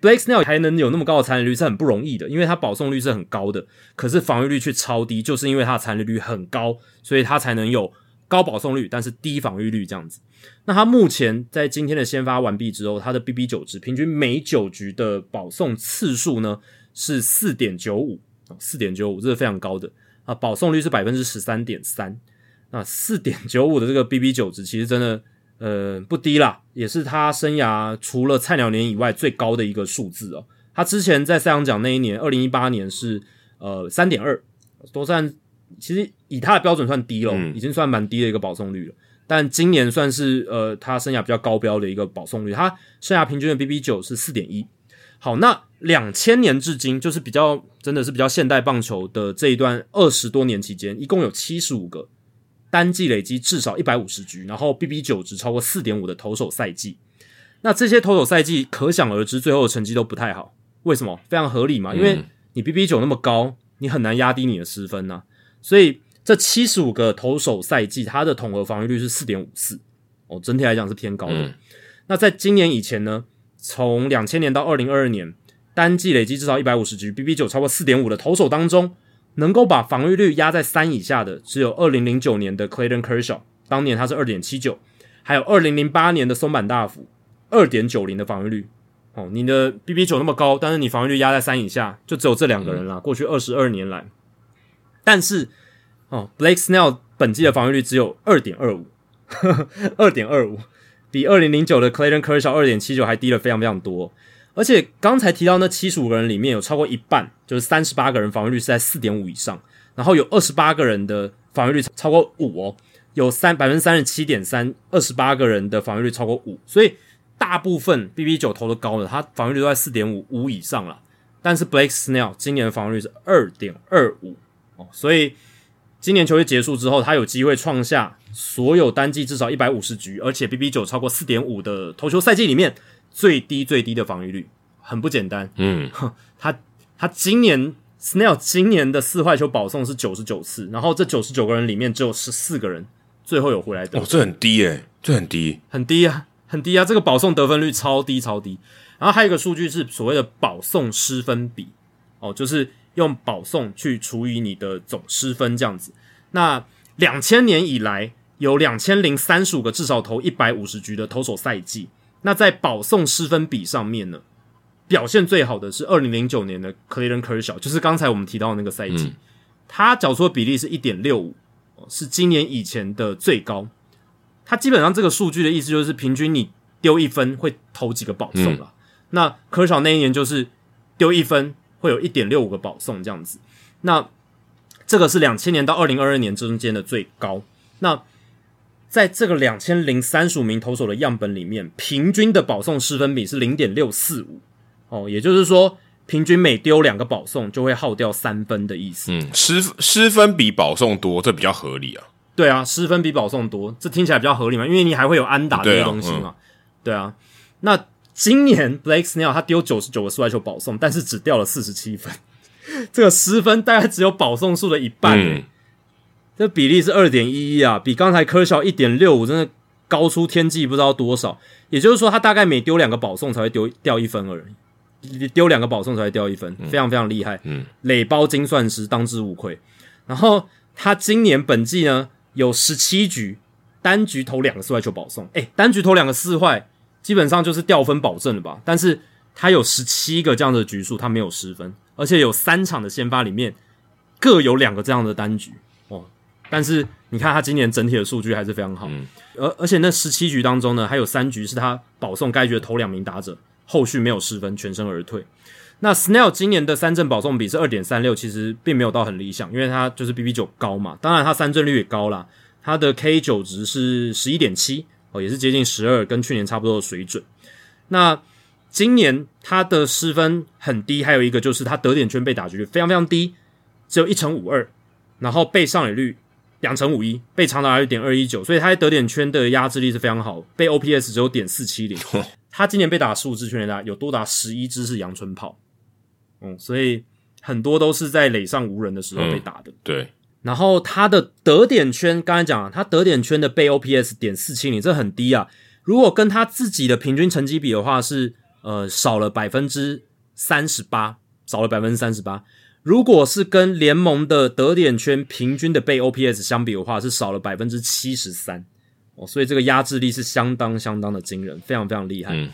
Blake Snell 还能有那么高的残垒率是很不容易的，因为他保送率是很高的，可是防御率却超低，就是因为他的残垒率很高，所以他才能有高保送率，但是低防御率这样子。那他目前在今天的先发完毕之后，他的 BB 九值平均每九局的保送次数呢是四点九五四点九五这是非常高的啊，保送率是百分之十三点三，那四点九五的这个 BB 九值其实真的。呃，不低啦，也是他生涯除了菜鸟年以外最高的一个数字哦。他之前在赛扬奖那一年，二零一八年是呃三点二，都算其实以他的标准算低了，已经算蛮低的一个保送率了。但今年算是呃他生涯比较高标的一个保送率，他生涯平均的 BB 九是四点一。好，那两千年至今，就是比较真的是比较现代棒球的这一段二十多年期间，一共有七十五个单季累积至少一百五十局，然后 BB 九值超过四点五的投手赛季。那这些投手赛季可想而知，最后的成绩都不太好。为什么？非常合理嘛，因为你 BB 九那么高，你很难压低你的失分呐。所以这七十五个投手赛季，它的统合防御率是四点五四哦，整体来讲是偏高的。那在今年以前呢？从两千年到二零二二年，单季累积至少一百五十局，BB 九超过四点五的投手当中，能够把防御率压在三以下的，只有二零零九年的 Clayton Kershaw，当年他是二点七九，还有二零零八年的松坂大辅，二点九零的防御率。哦，你的 BB 九那么高，但是你防御率压在三以下，就只有这两个人啦。过去二十二年来，但是哦，Blake Snell 本季的防御率只有二点二五，[laughs] 二点二五。比二零零九的 Clayton Kershaw 二点七九还低了非常非常多，而且刚才提到那七十五个人里面有超过一半，就是三十八个人防御率是在四点五以上，然后有二十八个人的防御率超过五哦，有三百分之三十七点三，二十八个人的防御率超过五，所以大部分 BB 九投的高的，他防御率都在四点五五以上了，但是 Blake Snell 今年的防御率是二点二五哦，所以今年球季结束之后，他有机会创下。所有单季至少一百五十局，而且 BB 九超过四点五的投球赛季里面最低最低的防御率，很不简单。嗯，[laughs] 他他今年 Snell 今年的四坏球保送是九十九次，然后这九十九个人里面只有十四个人最后有回来的。哦，这很低诶，这很低，很低啊，很低啊！这个保送得分率超低超低。然后还有一个数据是所谓的保送失分比，哦，就是用保送去除以你的总失分这样子。那两千年以来。有两千零三十五个至少投一百五十局的投手赛季，那在保送失分比上面呢，表现最好的是二零零九年的 Clayton Kershaw，就是刚才我们提到的那个赛季，他缴出的比例是一点六五，是今年以前的最高。他基本上这个数据的意思就是，平均你丢一分会投几个保送了。那 Kershaw 那一年就是丢一分会有一点六五个保送这样子。那这个是两千年到二零二二年中间的最高。那在这个两千零三十五名投手的样本里面，平均的保送失分比是零点六四五哦，也就是说，平均每丢两个保送就会耗掉三分的意思。嗯，失失分比保送多，这比较合理啊。对啊，失分比保送多，这听起来比较合理嘛，因为你还会有安打这些东西嘛。对啊，那今年 Blake Snell 他丢九十九个速球保送，但是只掉了四十七分，这个失分大概只有保送数的一半。这比例是二点一一啊，比刚才科肖一点六五真的高出天际，不知道多少。也就是说，他大概每丢两个保送才会丢掉一分而已，丢两个保送才会掉一分，非常非常厉害。嗯，垒包精算师当之无愧。然后他今年本季呢有十七局单局投两个四坏球保送，诶，单局投两个四坏，基本上就是掉分保证了吧？但是他有十七个这样的局数，他没有失分，而且有三场的先发里面各有两个这样的单局。但是你看他今年整体的数据还是非常好，而而且那十七局当中呢，还有三局是他保送该局的头两名打者，后续没有失分，全身而退。那 Snell 今年的三振保送比是二点三六，其实并没有到很理想，因为他就是 BB 九高嘛，当然他三振率也高啦，他的 K 九值是十一点七哦，也是接近十二，跟去年差不多的水准。那今年他的失分很低，还有一个就是他得点圈被打局率非常非常低，只有一成五二，然后被上垒率。两成五一被长达二点二一九，所以他在得点圈的压制力是非常好，被 OPS 只有点四七零。[laughs] 他今年被打十五支全垒打，有多达十一支是阳春炮，嗯，所以很多都是在垒上无人的时候被打的。对，然后他的得点圈，刚才讲了，他得点圈的被 OPS 点四七零，这很低啊。如果跟他自己的平均成绩比的话，是呃少了百分之三十八，少了百分之三十八。如果是跟联盟的得点圈平均的被 OPS 相比的话，是少了百分之七十三哦，所以这个压制力是相当相当的惊人，非常非常厉害。嗯，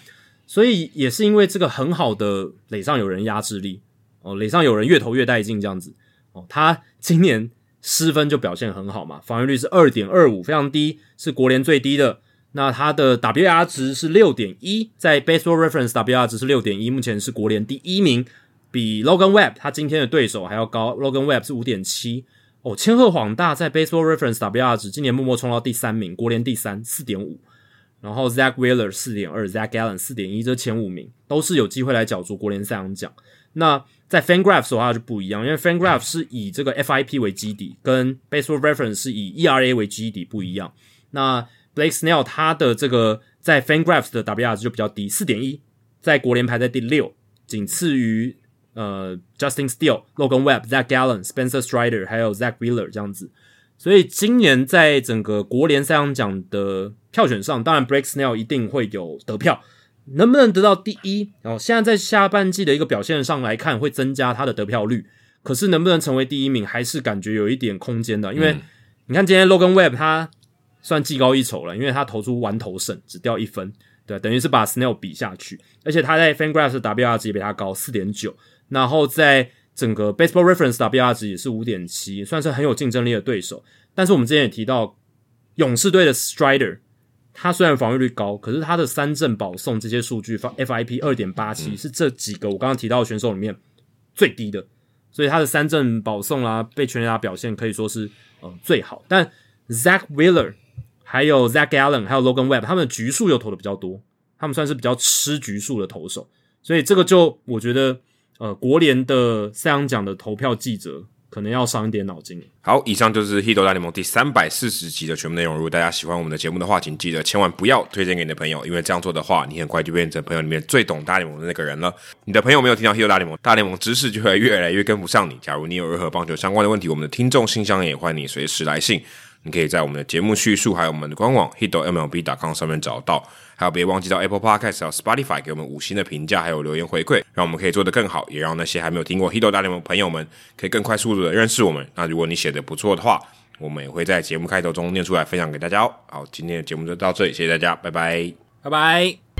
所以也是因为这个很好的垒上有人压制力哦，垒上有人越投越带劲这样子哦，他今年失分就表现很好嘛，防御率是二点二五，非常低，是国联最低的。那他的 WR 值是六点一，在 Baseball Reference WR 值是六点一，目前是国联第一名。比 Logan Webb 他今天的对手还要高，Logan Webb 是五点七哦。千鹤晃大在 Baseball Reference WR 值今年默默冲到第三名，国联第三四点五。然后 Zach Wheeler 四点二，Zach Gallen 四点一，这前五名都是有机会来角逐国联赛扬奖。那在 FanGraphs 的话就不一样，因为 FanGraphs 是以这个 FIP 为基底，跟 Baseball Reference 是以 ERA 为基底不一样。那 Blake Snell 他的这个在 FanGraphs 的 WR 值就比较低，四点一，在国联排在第六，仅次于呃 Justin Steele、Logan Webb、Zach Gallen、Spencer Strider 还有 Zach Wheeler 这样子。所以今年在整个国联赛扬奖的票选上，当然 Break Snell 一定会有得票。能不能得到第一？哦，现在在下半季的一个表现上来看，会增加他的得票率。可是能不能成为第一名，还是感觉有一点空间的。因为你看今天 Logan Webb 他算技高一筹了，因为他投出完投胜，只掉一分，对，等于是把 Snell 比下去。而且他在 FanGraphs 的 WR 值也比他高四点九，然后在整个 Baseball Reference WR 值也是五点七，算是很有竞争力的对手。但是我们之前也提到，勇士队的 Strider。他虽然防御率高，可是他的三振保送这些数据，FIP 二点八七是这几个我刚刚提到的选手里面最低的，所以他的三振保送啊，被全垒打表现可以说是呃最好。但 Zach Wheeler 还有 Zach Gallen 还有 Logan Webb 他们的局数又投的比较多，他们算是比较吃局数的投手，所以这个就我觉得呃国联的赛扬奖的投票记者。可能要伤一点脑筋。好，以上就是《h i t 大联盟》第三百四十集的全部内容。如果大家喜欢我们的节目的话，请记得千万不要推荐给你的朋友，因为这样做的话，你很快就变成朋友里面最懂大联盟的那个人了。你的朋友没有听到《h i t 大联盟》，大联盟知识就会越来越跟不上你。假如你有任何棒球相关的问题，我们的听众信箱也欢迎你随时来信。你可以在我们的节目叙述还有我们的官网 hitmlb.com 上面找到。还有，别忘记到 Apple Podcast 和 Spotify 给我们五星的评价，还有留言回馈，让我们可以做得更好，也让那些还没有听过《h i t 大联盟》朋友们可以更快速度的认识我们。那如果你写的不错的话，我们也会在节目开头中念出来分享给大家哦。好，今天的节目就到这里，谢谢大家，拜拜，拜拜。